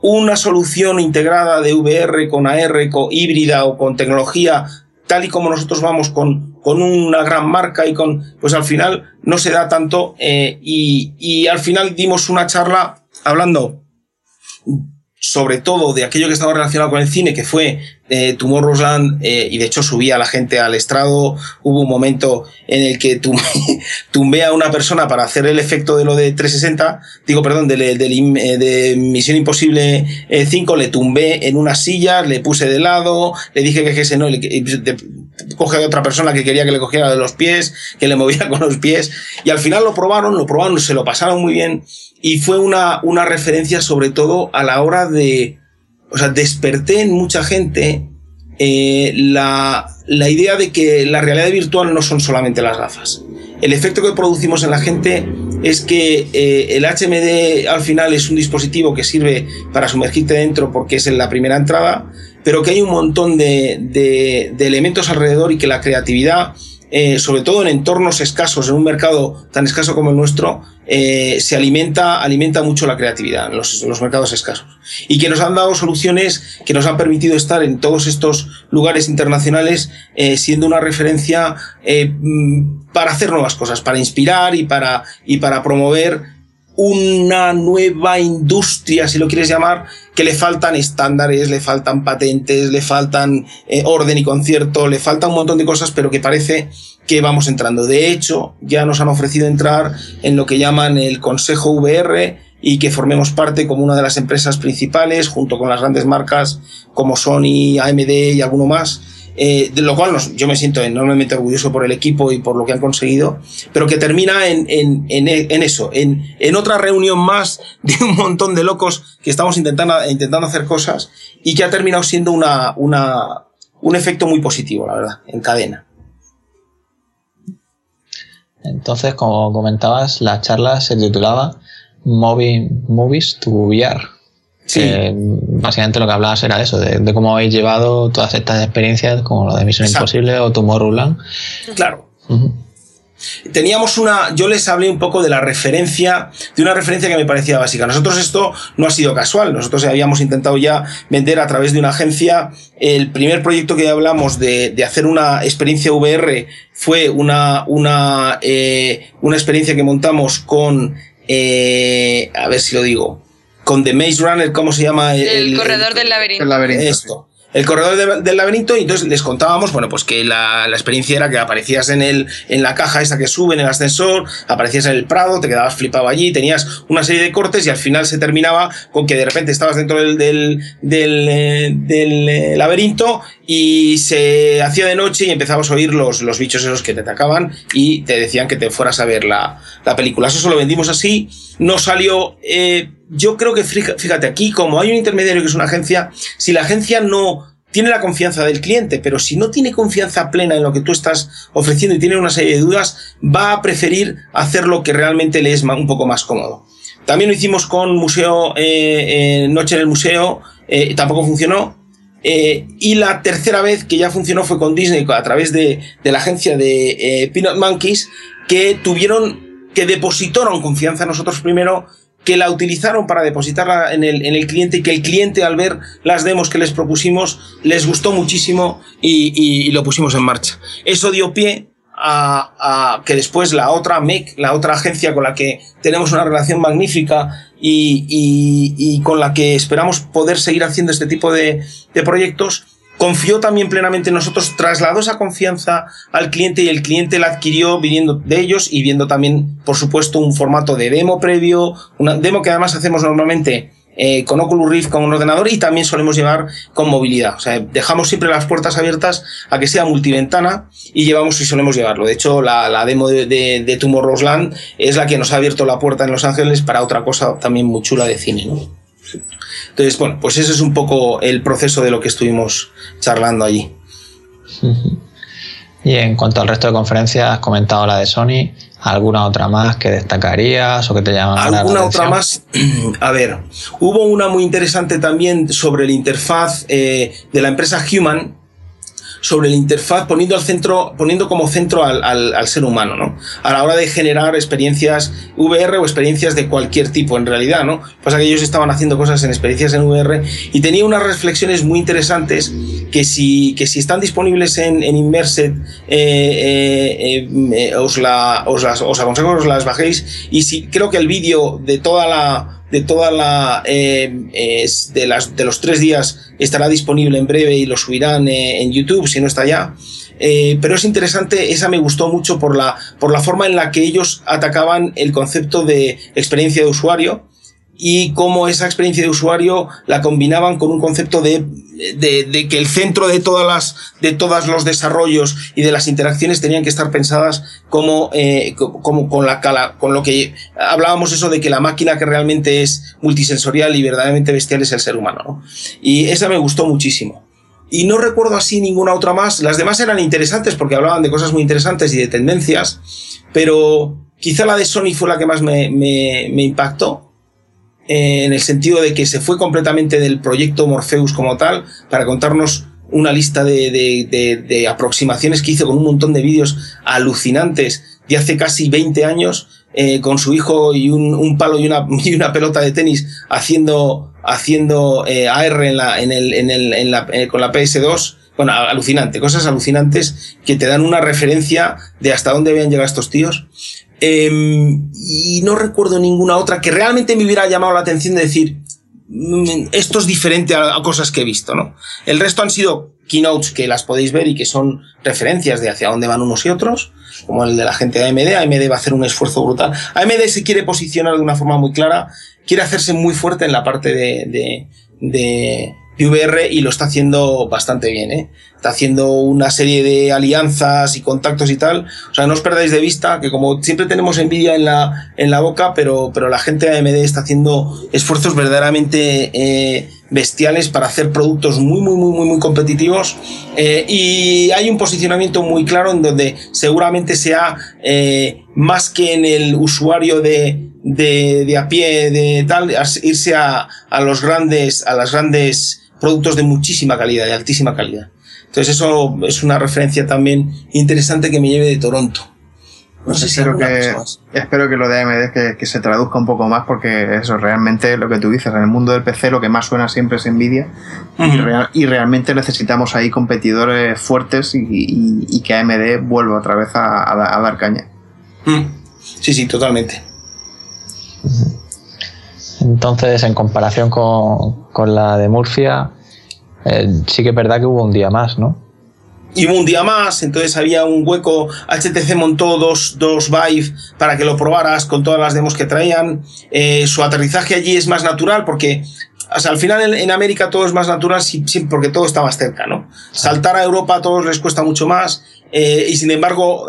una solución integrada de VR con AR, con híbrida o con tecnología tal y como nosotros vamos con, con una gran marca y con, pues al final no se da tanto eh, y, y al final dimos una charla hablando sobre todo de aquello que estaba relacionado con el cine, que fue eh, Tomorrowland, eh, y de hecho subía a la gente al estrado, hubo un momento en el que tumbé, a una persona para hacer el efecto de lo de 360, digo, perdón, eh, de Misión Imposible 5, le tumbé en una silla, le puse de lado, le dije que ese no, le, coge a otra persona que quería que le cogiera de los pies, que le movía con los pies, y al final lo probaron, lo probaron, se lo pasaron muy bien, y fue una, una referencia sobre todo a la hora de, o sea, desperté en mucha gente eh, la, la idea de que la realidad virtual no son solamente las gafas. El efecto que producimos en la gente es que eh, el HMD al final es un dispositivo que sirve para sumergirte dentro porque es en la primera entrada, pero que hay un montón de, de, de elementos alrededor y que la creatividad eh, sobre todo en entornos escasos, en un mercado tan escaso como el nuestro, eh, se alimenta, alimenta mucho la creatividad en los, mercados escasos. Y que nos han dado soluciones que nos han permitido estar en todos estos lugares internacionales eh, siendo una referencia mm, para hacer nuevas cosas, para inspirar y para, y para promover una nueva industria, si lo quieres llamar, que le faltan estándares, le faltan patentes, le faltan eh, orden y concierto, le falta un montón de cosas, pero que parece que vamos entrando. De hecho, ya nos han ofrecido entrar en lo que llaman el Consejo VR y que formemos parte como una de las empresas principales, junto con las grandes marcas como Sony, AMD y alguno más, eh, de lo cual yo me siento enormemente orgulloso por el equipo y por lo que han conseguido, pero que termina en, en, eso, en, otra reunión más de un montón de locos que estamos intentando, intentando hacer cosas y que ha terminado siendo una, un efecto muy positivo, la verdad, en cadena. Entonces, como comentabas, la charla se titulaba Moving Movies to VR. Sí. básicamente lo que hablabas era eso, de, cómo habéis llevado todas estas experiencias, como lo de Misión Imposible o Tomorrowland. Claro. Teníamos una, yo les hablé un poco de la referencia, de una referencia que me parecía básica. Nosotros esto no ha sido casual, nosotros habíamos intentado ya vender a través de una agencia. El primer proyecto que hablamos de, de hacer una experiencia VR fue una, una, eh, una experiencia que montamos con, eh, a ver si lo digo, con The Maze Runner, ¿cómo se llama? El, corredor del laberinto. El laberinto. Esto el corredor del laberinto y entonces les contábamos, bueno, pues que la, la, experiencia era que aparecías en el, en la caja esa que sube en el ascensor, aparecías en el Prado, te quedabas flipado allí, tenías una serie de cortes y al final se terminaba con que de repente estabas dentro del, del, del, eh, del eh, laberinto y se hacía de noche y empezabas a oír los, los bichos esos que te atacaban y te decían que te fueras a ver la, la película. Eso lo vendimos así, no salió... Eh, yo creo que, fíjate, aquí como hay un intermediario que es una agencia, si la agencia no tiene la confianza del cliente, pero si no tiene confianza plena en lo que tú estás ofreciendo y tiene una serie de dudas, va a preferir hacer lo que realmente le es un poco más cómodo. También lo hicimos con Museo, eh, eh, Noche en el Museo, eh, tampoco funcionó. y la tercera vez que ya funcionó fue con Disney a través de, de la agencia de Peanut Monkeys, que tuvieron, que depositaron confianza en nosotros primero que la utilizaron para depositarla en el, en el cliente y que el cliente al ver las demos que les propusimos les gustó muchísimo y, lo pusimos en marcha. Eso dio pie a, que después la otra MEC, la otra agencia con la que tenemos una relación magnífica y, y con la que esperamos poder seguir haciendo este tipo de, de proyectos, confió también plenamente en nosotros, trasladó esa confianza al cliente y el cliente la adquirió viniendo de ellos y viendo también, por supuesto, un formato de demo previo, una demo que además hacemos normalmente eh, con Oculus Rift con un ordenador y también solemos llevar con movilidad. O sea, dejamos siempre las puertas abiertas a que sea multiventana y llevamos y solemos llevarlo. De hecho, la, demo de, de, de Tomorrowland es la que nos ha abierto la puerta en Los Ángeles para otra cosa también muy chula de cine. Entonces, bueno, pues ese es un poco el proceso de lo que estuvimos charlando allí. Y en cuanto al resto de conferencias, has comentado la de Sony, ¿alguna otra más que destacarías o que te llaman ¿Alguna otra más? A ver, hubo una muy interesante también sobre la interfaz eh, de la empresa Human, sobre la interfaz, poniendo, al centro, poniendo como centro al, al, ser humano, ¿no? A la hora de generar experiencias VR o experiencias de cualquier tipo, en realidad, ¿no? Pasa que ellos estaban haciendo cosas en experiencias en VR y tenía unas reflexiones muy interesantes que si, que si están disponibles en, en Immersed, eh, eh, eh, os, la, os, las, os aconsejo que os las bajéis y si creo que el vídeo de toda la de toda la eh, de, las, de los tres días estará disponible en breve y lo subirán eh, en YouTube si no está ya. Eh, pero es interesante, esa me gustó mucho por la, por la forma en la que ellos atacaban el concepto de experiencia de usuario y cómo esa experiencia de usuario la combinaban con un concepto de, de, de, que el centro de todas las de todos los desarrollos y de las interacciones tenían que estar pensadas como, eh, como con la con lo que hablábamos eso de que la máquina que realmente es multisensorial y verdaderamente bestial es el ser humano ¿no? y esa me gustó muchísimo. Y no recuerdo así ninguna otra más. Las demás eran interesantes porque hablaban de cosas muy interesantes y de tendencias pero quizá la de Sony fue la que más me, me, me impactó eh, en el sentido de que se fue completamente del proyecto Morpheus como tal para contarnos una lista de, aproximaciones que hizo con un montón de vídeos alucinantes de hace casi 20 años, eh, con su hijo y un, palo y una, y una, pelota de tenis haciendo, haciendo eh, AR en la, en el, en el, con la PS2. Bueno, alucinante, cosas alucinantes que te dan una referencia de hasta dónde habían llegado estos tíos. Em, y no recuerdo ninguna otra que realmente me hubiera llamado la atención de decir, mm, esto es diferente a, cosas que he visto, ¿no? El resto han sido keynotes que las podéis ver y que son referencias de hacia dónde van unos y otros, como el de la gente de AMD. AMD va a hacer un esfuerzo brutal. AMD se quiere posicionar de una forma muy clara, quiere hacerse muy fuerte en la parte de, de, de VR y lo está haciendo bastante bien, ¿eh? Está haciendo una serie de alianzas y contactos y tal. O sea, no os perdáis de vista que como siempre tenemos envidia en la, en la boca, pero, pero la gente de AMD está haciendo esfuerzos verdaderamente eh, bestiales para hacer productos muy, muy, muy, muy, muy competitivos. Eh, y hay un posicionamiento muy claro en donde seguramente sea eh, más que en el usuario de, de, de a pie, de tal, irse a, a los grandes, a las grandes productos de muchísima calidad, de altísima calidad. Entonces eso es una referencia también interesante que me lleve de Toronto. No sé espero, que, espero que lo de AMD que, que, se traduzca un poco más porque eso realmente lo que tú dices, en el mundo del PC lo que más suena siempre es Nvidia y, realmente necesitamos ahí competidores fuertes y, que AMD vuelva otra vez a, dar caña. Sí, sí, totalmente. Entonces, en comparación con, con la de Murcia, eh, sí que es verdad que hubo un día más, ¿no? Y hubo un día más, entonces había un hueco. HTC montó dos, dos Vive para que lo probaras con todas las demos que traían. Eh, su aterrizaje allí es más natural porque o sea, al final en, América todo es más natural porque todo está más cerca, ¿no? Saltar a Europa a todos les cuesta mucho más eh, y sin embargo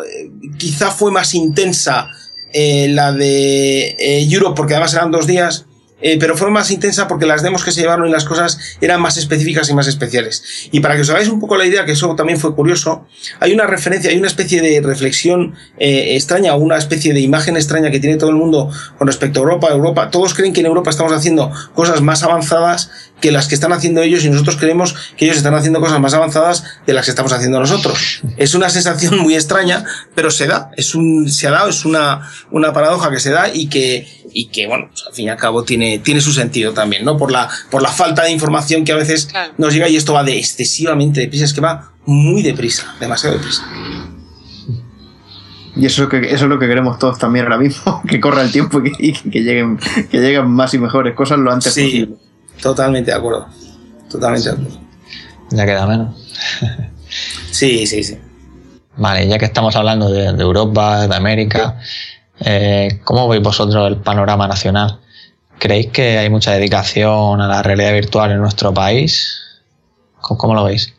quizá fue más intensa la de Europe porque además eran dos días eh, pero fue más intensa porque las demos que se llevaron y las cosas eran más específicas y más especiales. Y para que os hagáis un poco la idea, que eso también fue curioso, hay una referencia, hay una especie de reflexión eh, extraña una especie de imagen extraña que tiene todo el mundo con respecto a Europa. Europa, todos creen que en Europa estamos haciendo cosas más avanzadas que las que están haciendo ellos y nosotros creemos que ellos están haciendo cosas más avanzadas de las que estamos haciendo nosotros. Es una sensación muy extraña, pero se da, es un, se ha dado, es una, una paradoja que se da y que, y que, bueno, pues, al fin y al cabo tiene, tiene su sentido también, ¿no? Por la, por la falta de información que a veces nos llega y esto va de excesivamente deprisa, es que va muy deprisa, demasiado deprisa. Y eso es, que, eso es lo que queremos todos también ahora mismo, que corra el tiempo y que, lleguen, que lleguen más y mejores cosas lo antes sí, Totalmente de acuerdo. Totalmente de acuerdo. Ya queda menos. sí, sí, sí. Vale, ya que estamos hablando de, de Europa, de América, eh, ¿Cómo veis vosotros el panorama nacional? ¿Creéis que hay mucha dedicación a la realidad virtual en nuestro país? ¿Cómo lo veis?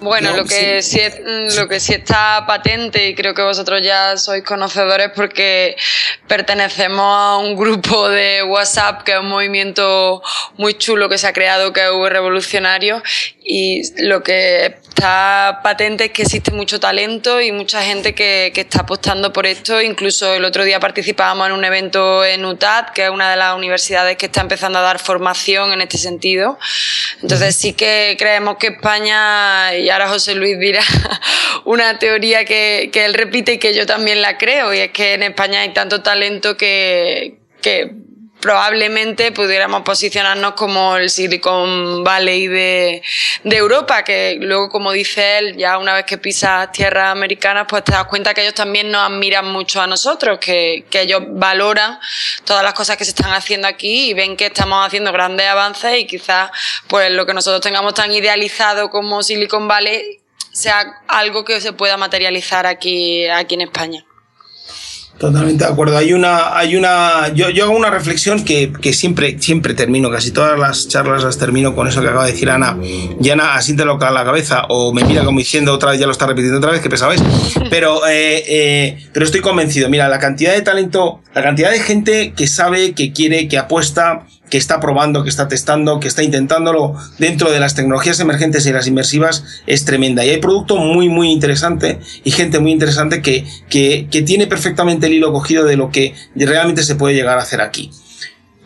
Bueno, lo que, sí. lo que sí está patente y creo que vosotros ya sois conocedores porque pertenecemos a un grupo de WhatsApp que es un movimiento muy chulo que se ha creado que es Revolucionario y lo que está patente es que existe mucho talento y mucha gente que, que, está apostando por esto. Incluso el otro día participábamos en un evento en UTAD, que es una de las universidades que está empezando a dar formación en este sentido. Entonces sí que creemos que España, y ahora José Luis dirá una teoría que, que él repite y que yo también la creo, y es que en España hay tanto talento que, que probablemente pudiéramos posicionarnos como el Silicon Valley de, de, Europa, que luego, como dice él, ya una vez que pisas tierras americanas, pues te das cuenta que ellos también nos admiran mucho a nosotros, que, que ellos valoran todas las cosas que se están haciendo aquí y ven que estamos haciendo grandes avances y quizás pues lo que nosotros tengamos tan idealizado como Silicon Valley sea algo que se pueda materializar aquí, aquí en España. Totalmente de acuerdo. Hay una, hay una, yo, yo hago una reflexión que, que, siempre, siempre termino, casi todas las charlas las termino con eso que acaba de decir Ana. Y Ana asiente lo a la cabeza o me mira como diciendo otra vez, ya lo está repitiendo otra vez, que pesabais. Pero, eh, eh, pero estoy convencido. Mira, la cantidad de talento, la cantidad de gente que sabe, que quiere, que apuesta, que está probando, que está testando, que está intentándolo dentro de las tecnologías emergentes y las inmersivas es tremenda. Y hay producto muy, muy interesante y gente muy interesante que, que, que tiene perfectamente el hilo cogido de lo que realmente se puede llegar a hacer aquí.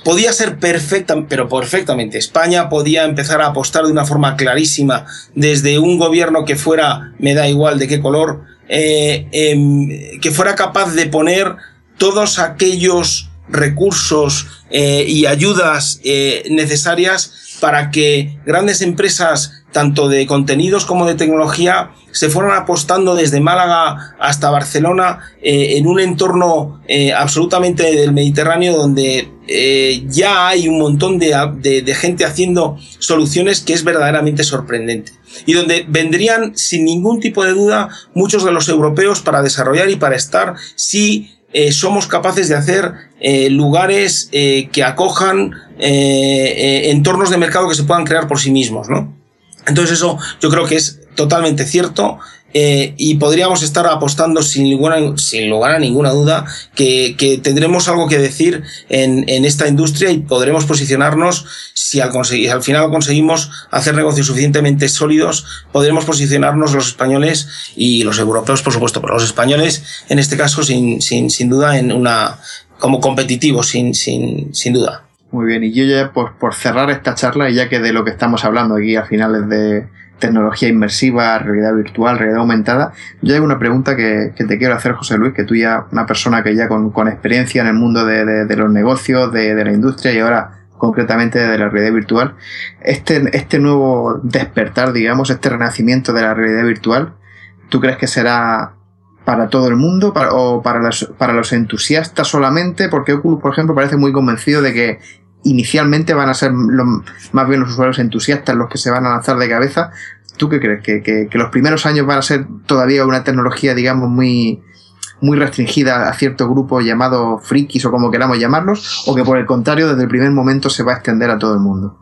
podía ser perfecta, pero perfectamente. España podía empezar a apostar de una forma clarísima desde un gobierno que fuera, me da igual de qué color, eh, em, que fuera capaz de poner todos aquellos recursos eh, y ayudas eh, necesarias para que grandes empresas, tanto de contenidos como de tecnología, se fueron apostando desde Málaga hasta Barcelona eh, en un entorno absolutamente del Mediterráneo donde ya hay un montón de, de, gente haciendo soluciones que es verdaderamente sorprendente. Y donde vendrían sin ningún tipo de duda muchos de los europeos para desarrollar y para estar si somos capaces de hacer lugares que acojan entornos de mercado que se puedan crear por sí mismos, ¿no? Entonces eso yo creo que es totalmente cierto eh, y podríamos estar apostando sin, ninguna, sin lugar a ninguna duda que, que tendremos algo que decir en, en, esta industria y podremos posicionarnos si al, al final conseguimos hacer negocios suficientemente sólidos, podremos posicionarnos los españoles y los europeos, por supuesto, pero los españoles en este caso sin, sin, sin duda en una como competitivos, sin, sin, sin duda. Muy bien, y yo ya por, por cerrar esta charla, y ya que de lo que estamos hablando aquí a finales de tecnología inmersiva, realidad virtual, realidad aumentada, yo hay una pregunta que, que, te quiero hacer, José Luis, que tú ya, una persona que ya con, con experiencia en el mundo de, de, los negocios, de, la industria y ahora concretamente de la realidad virtual, este, este nuevo despertar, digamos, este renacimiento de la realidad virtual, ¿tú crees que será para todo el mundo o para los, para los entusiastas solamente? Porque Oculus, por ejemplo, parece muy convencido de que inicialmente van a ser más bien los usuarios entusiastas los que se van a lanzar de cabeza. ¿Tú qué crees? ¿Que, que, que los primeros años van a ser todavía una tecnología, digamos, muy, muy restringida a cierto grupo llamado frikis o como queramos llamarlos? ¿O que por el contrario, desde el primer momento se va a extender a todo el mundo?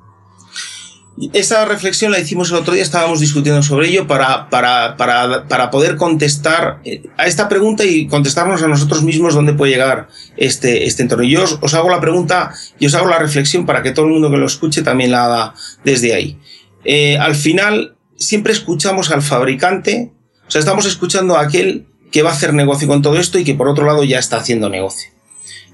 Esa reflexión la hicimos el otro día, estábamos discutiendo sobre ello para, para, para, para, poder contestar eh, a esta pregunta y contestarnos a nosotros mismos dónde puede llegar este, este entorno. Yo os, os hago la pregunta y os hago la reflexión para que todo el mundo que lo escuche también la haga desde ahí. Eh, al final, siempre escuchamos al fabricante, o sea, estamos escuchando a aquel que va a hacer negocio con todo esto y que por otro lado ya está haciendo negocio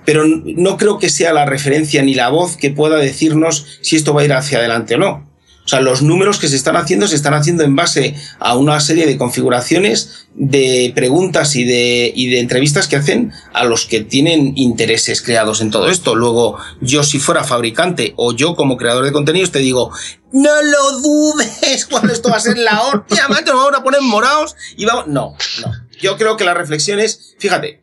pero no creo que sea la referencia ni la voz que pueda decirnos si esto va a ir hacia adelante o no. O sea, los números que se están haciendo se están haciendo en base a una serie de configuraciones de preguntas y de, y de entrevistas que hacen a los que tienen intereses creados en todo esto. Luego, yo si fuera fabricante o yo como creador de contenidos te digo, no lo dudes cuando esto va a ser la hostia, nos vamos a poner morados y vamos... No, no. Yo creo que la reflexión es, fíjate,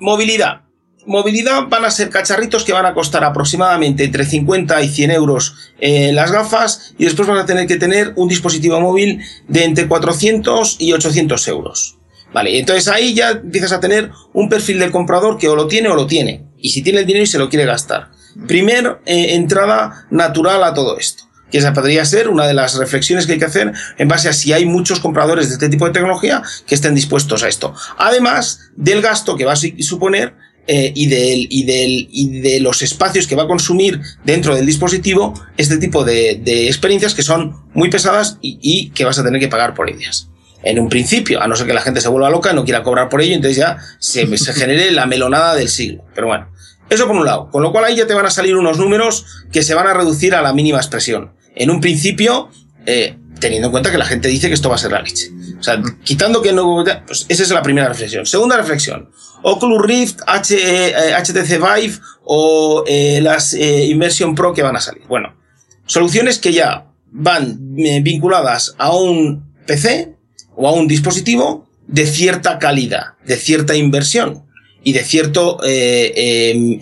movilidad movilidad van a ser cacharritos que van a costar aproximadamente entre 50 y 100 euros eh, las gafas y después van a tener que tener un dispositivo móvil de entre 400 y 800 euros. Vale, entonces ahí ya empiezas a tener un perfil del comprador que o lo tiene o lo tiene. Y si tiene el dinero y se lo quiere gastar. Primer eh, entrada natural a todo esto. Que esa podría ser una de las reflexiones que hay que hacer en base a si hay muchos compradores de este tipo de tecnología que estén dispuestos a esto. Además del gasto que va a suponer eh, y, del, y, del, y de los espacios que va a consumir dentro del dispositivo este tipo de, de experiencias que son muy pesadas y, y, que vas a tener que pagar por ellas. En un principio, a no ser que la gente se vuelva loca, no quiera cobrar por ello, entonces ya se, se genere la melonada del siglo. Pero bueno, eso por un lado. Con lo cual ahí ya te van a salir unos números que se van a reducir a la mínima expresión. En un principio, eh, teniendo en cuenta que la gente dice que esto va a ser leche. O sea, quitando que no... Pues esa es la primera reflexión. Segunda reflexión. Oculus Rift, HTC eh, Vive o eh, las eh, Immersion Pro que van a salir. Bueno, soluciones que ya van eh, vinculadas a un PC o a un dispositivo de cierta calidad, de cierta inversión y de cierto em,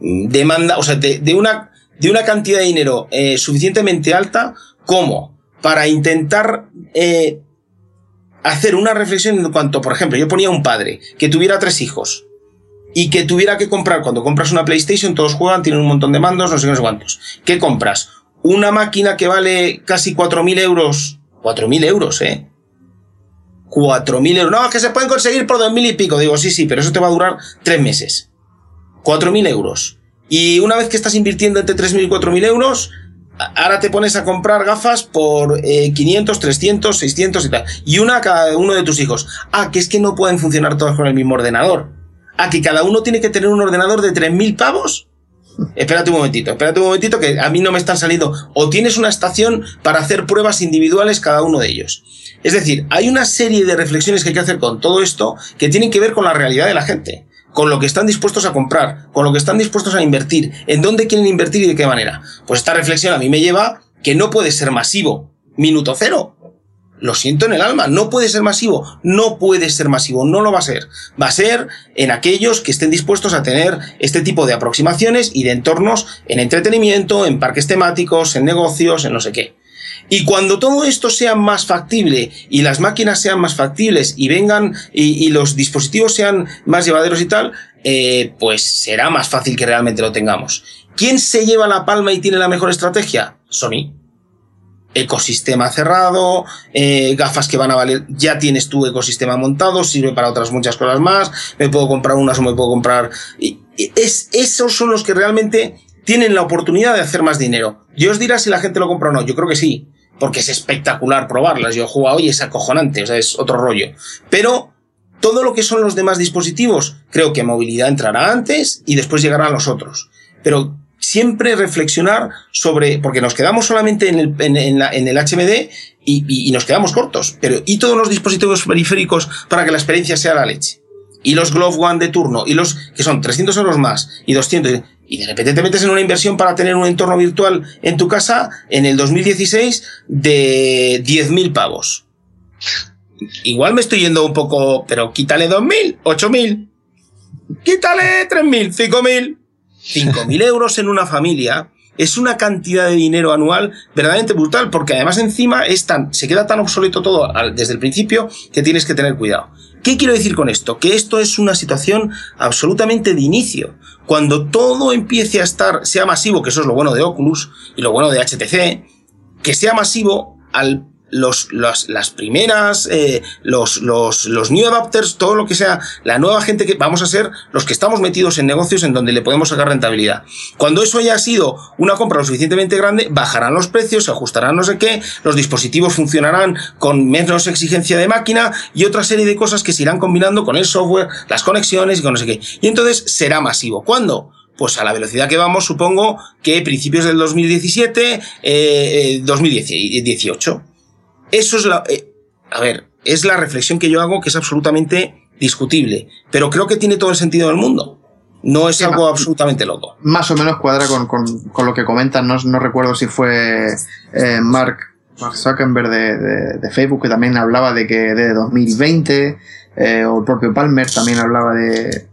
demanda, o sea, de, una, de una cantidad de dinero suficientemente alta como para intentar eh, hacer una reflexión en cuanto, por ejemplo, yo ponía un padre que tuviera tres hijos y que tuviera que comprar, cuando compras una PlayStation, todos juegan, tienen un montón de mandos, no sé, no sé cuántos. ¿Qué compras? Una máquina que vale casi 4.000 euros. 4.000 euros, ¿eh? 4.000 euros. No, que se pueden conseguir por 2.000 y pico. Digo, sí, sí, pero eso te va a durar tres meses. 4.000 euros. Y una vez que estás invirtiendo entre 3.000 y 4.000 euros, ahora te pones a comprar gafas por eh, 500, 300, 600 y tal. Y una a cada uno de tus hijos. Ah, que es que no pueden funcionar todos con el mismo ordenador. Ah, que cada uno tiene que tener un ordenador de 3.000 pavos. espérate un momentito, espérate un momentito que a mí no me están saliendo. O tienes una estación para hacer pruebas individuales cada uno de ellos. Es decir, hay una serie de reflexiones que hay que hacer con todo esto que tienen que ver con la realidad de la gente, con lo que están dispuestos a comprar, con lo que están dispuestos a invertir, en dónde quieren invertir y de qué manera. Pues esta reflexión a mí me lleva que no puede ser masivo, minuto cero. Lo siento en el alma, no puede ser masivo, no puede ser masivo, no lo va a ser. Va a ser en aquellos que estén dispuestos a tener este tipo de aproximaciones y de entornos en entretenimiento, en parques temáticos, en negocios, en no sé qué. Y cuando todo esto sea más factible y las máquinas sean más factibles y vengan y, los dispositivos sean más llevaderos y tal, eh, pues será más fácil que realmente lo tengamos. ¿Quién se lleva la palma y tiene la mejor estrategia? Sony ecosistema cerrado, eh, gafas que van a valer, ya tienes tu ecosistema montado, sirve para otras muchas cosas más, me puedo comprar unas o me puedo comprar... Y, es, esos son los que realmente tienen la oportunidad de hacer más dinero. Yo os dirá si la gente lo compra o no, yo creo que sí, porque es espectacular probarlas, yo he jugado y es acojonante, o sea, es otro rollo. Pero todo lo que son los demás dispositivos, creo que movilidad entrará antes y después llegarán los otros. Pero siempre reflexionar sobre, porque nos quedamos solamente en el, en, en el HMD y, y, nos quedamos cortos, pero ¿y todos los dispositivos periféricos para que la experiencia sea la leche? Y los Glove One de turno, y los que son 300 euros más y 200, y de repente te metes en una inversión para tener un entorno virtual en tu casa en el 2016 de 10.000 pavos. Igual me estoy yendo un poco, pero quítale 2.000, 8.000, quítale 3.000, 5.000. 5.000 euros en una familia es una cantidad de dinero anual verdaderamente brutal, porque además encima es tan, se queda tan obsoleto todo desde el principio que tienes que tener cuidado. ¿Qué quiero decir con esto? Que esto es una situación absolutamente de inicio. Cuando todo empiece a estar, sea masivo, que eso es lo bueno de Oculus y lo bueno de HTC, que sea masivo al los, las primeras, eh, los, los, los new adapters, todo lo que sea, la nueva gente que vamos a ser los que estamos metidos en negocios en donde le podemos sacar rentabilidad. Cuando eso haya sido una compra lo suficientemente grande, bajarán los precios, se ajustarán no sé qué, los dispositivos funcionarán con menos exigencia de máquina y otra serie de cosas que se irán combinando con el software, las conexiones y con no sé qué. Y entonces será masivo. ¿Cuándo? pues a la velocidad que vamos, supongo que principios del 2017, eh, 2018. Eso es la, eh, a ver, es la reflexión que yo hago que es absolutamente discutible, pero creo que tiene todo el sentido del mundo. No es algo absolutamente loco. Más o menos cuadra con, con, con lo que comentan, no, no, recuerdo si fue eh, Mark, Mark, Zuckerberg de, de, de, Facebook que también hablaba de que de 2020, eh, o el propio Palmer también hablaba de,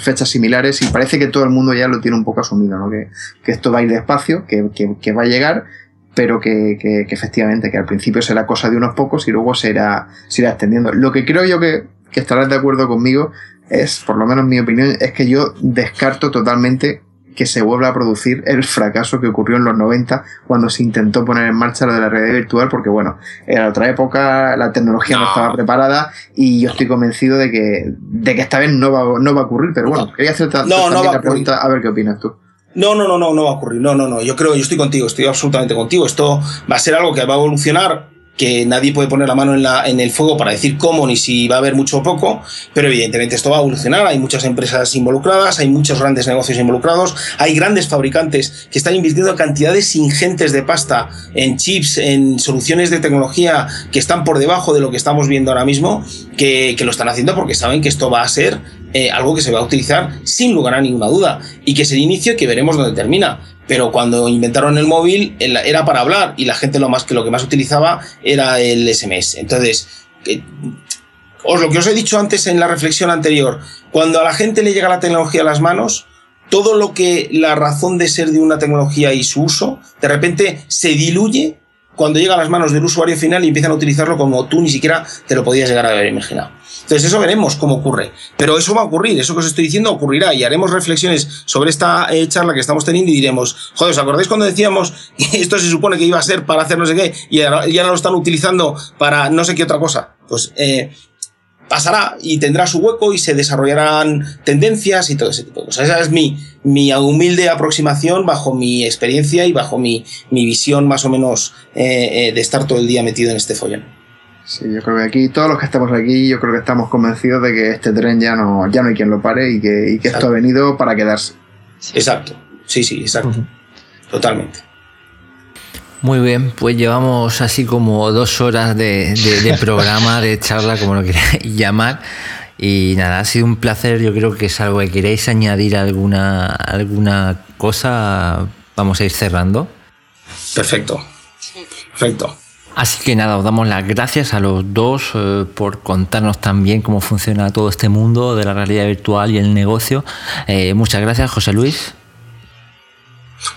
fechas similares y parece que todo el mundo ya lo tiene un poco asumido, ¿no? que, que esto va a ir despacio, que, que, que va a llegar, pero que, que, que, efectivamente, que al principio será cosa de unos pocos y luego se irá, se irá extendiendo. Lo que creo yo que, que estarás de acuerdo conmigo es, por lo menos mi opinión, es que yo descarto totalmente que se vuelva a producir el fracaso que ocurrió en los 90 cuando se intentó poner en marcha lo de la realidad virtual porque bueno, era otra época, la tecnología no, no estaba preparada y yo estoy convencido de que, de que esta vez no va, no va a ocurrir, pero bueno, quería hacerte no, no la pregunta a ver qué opinas tú. No, no, no, no, no va a ocurrir. No, no, no. Yo creo, yo estoy contigo, estoy absolutamente contigo. Esto va a ser algo que va a evolucionar, que nadie puede poner la mano en, el fuego para decir cómo ni si va a haber mucho o poco, pero evidentemente esto va a evolucionar. Hay muchas empresas involucradas, hay muchos grandes negocios involucrados, hay grandes fabricantes que están invirtiendo cantidades ingentes de pasta en chips, en soluciones de tecnología que están por debajo de lo que estamos viendo ahora mismo, que, que lo están haciendo porque saben que esto va a ser eh, algo que se va a utilizar sin lugar a ninguna duda y que es el inicio que veremos dónde termina. Pero cuando inventaron el móvil era para hablar y la gente lo más que lo que más utilizaba era el SMS. Entonces, eh, os lo que os he dicho antes en la reflexión anterior, cuando a la gente le llega la tecnología a las manos, todo lo que la razón de ser de una tecnología y su uso, de repente se diluye cuando llega a las manos del usuario final y empiezan a utilizarlo como tú ni siquiera te lo podías llegar a haber imaginado. Entonces eso veremos cómo ocurre. Pero eso va a ocurrir, eso que os estoy diciendo ocurrirá y haremos reflexiones sobre esta eh, charla que estamos teniendo y diremos, joder, ¿os acordáis cuando decíamos que esto se supone que iba a ser para hacer no sé qué y ahora, y ahora lo están utilizando para no sé qué otra cosa? Pues eh, pasará y tendrá su hueco y se desarrollarán tendencias y todo ese tipo de cosas. Esa es mi, mi humilde aproximación bajo mi experiencia y bajo mi, mi visión más o menos eh, eh, de estar todo el día metido en este follón. Sí, yo creo que aquí, todos los que estamos aquí, yo creo que estamos convencidos de que este tren ya no, ya no hay quien lo pare y que, y que esto ha venido para quedarse. Exacto, sí, sí, exacto. Totalmente. Muy bien, pues llevamos así como dos horas de, programa, de charla, como lo queráis llamar. Y nada, ha sido un placer. Yo creo que es algo que queréis añadir alguna, alguna cosa. Vamos a ir cerrando. Perfecto. Perfecto. Así que nada, os damos las gracias a los dos eh, por contarnos también cómo funciona todo este mundo de la realidad virtual y el negocio. Eh, muchas gracias, José Luis.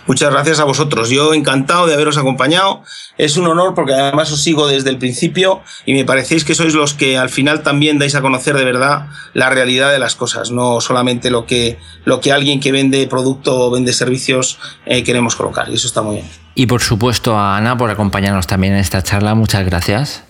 Muchas gracias a vosotros. Yo encantado de haberos acompañado. Es un honor porque además os sigo desde el principio y me parecéis que sois los que al final también dais a conocer de verdad la realidad de las cosas, no solamente lo que, lo que alguien que vende producto o vende servicios eh, queremos colocar. Y eso está muy bien. Y por supuesto a Ana por acompañarnos también en esta charla. Muchas gracias.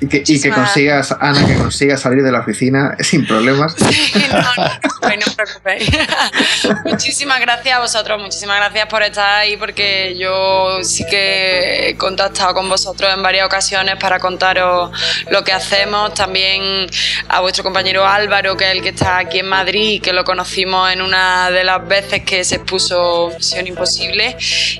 Y que, y que, consigas, Ana, que consigas salir de la oficina sin problemas. Sí, no, no, no preocupéis. muchísimas gracias a vosotros, muchísimas gracias por estar ahí, porque yo sí que he contactado con vosotros en varias ocasiones para contaros lo que hacemos. También a vuestro compañero Álvaro, que es el que está aquí en Madrid, que lo conocimos en una de las veces que se expuso Misión Imposible.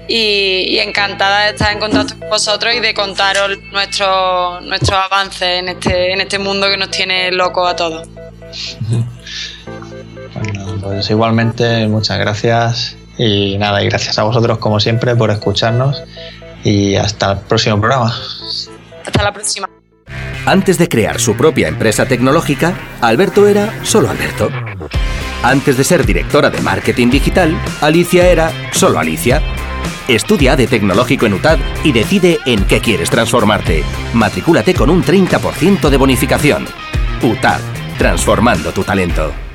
Y, y encantada de estar en contacto con vosotros y de contaros nuestro, nuestro avance en este, en este mundo que nos tiene locos a todos. pues igualmente, muchas gracias. Y nada, y gracias a vosotros como siempre por escucharnos. Y hasta el próximo programa. Hasta la próxima. Antes de crear su propia empresa tecnológica, Alberto era solo Alberto. Antes de ser directora de marketing digital, Alicia era solo Alicia. Estudia de Tecnológico en UTAD y decide en qué quieres transformarte. Matricúlate con un 30% de bonificación. UTAD, transformando tu talento.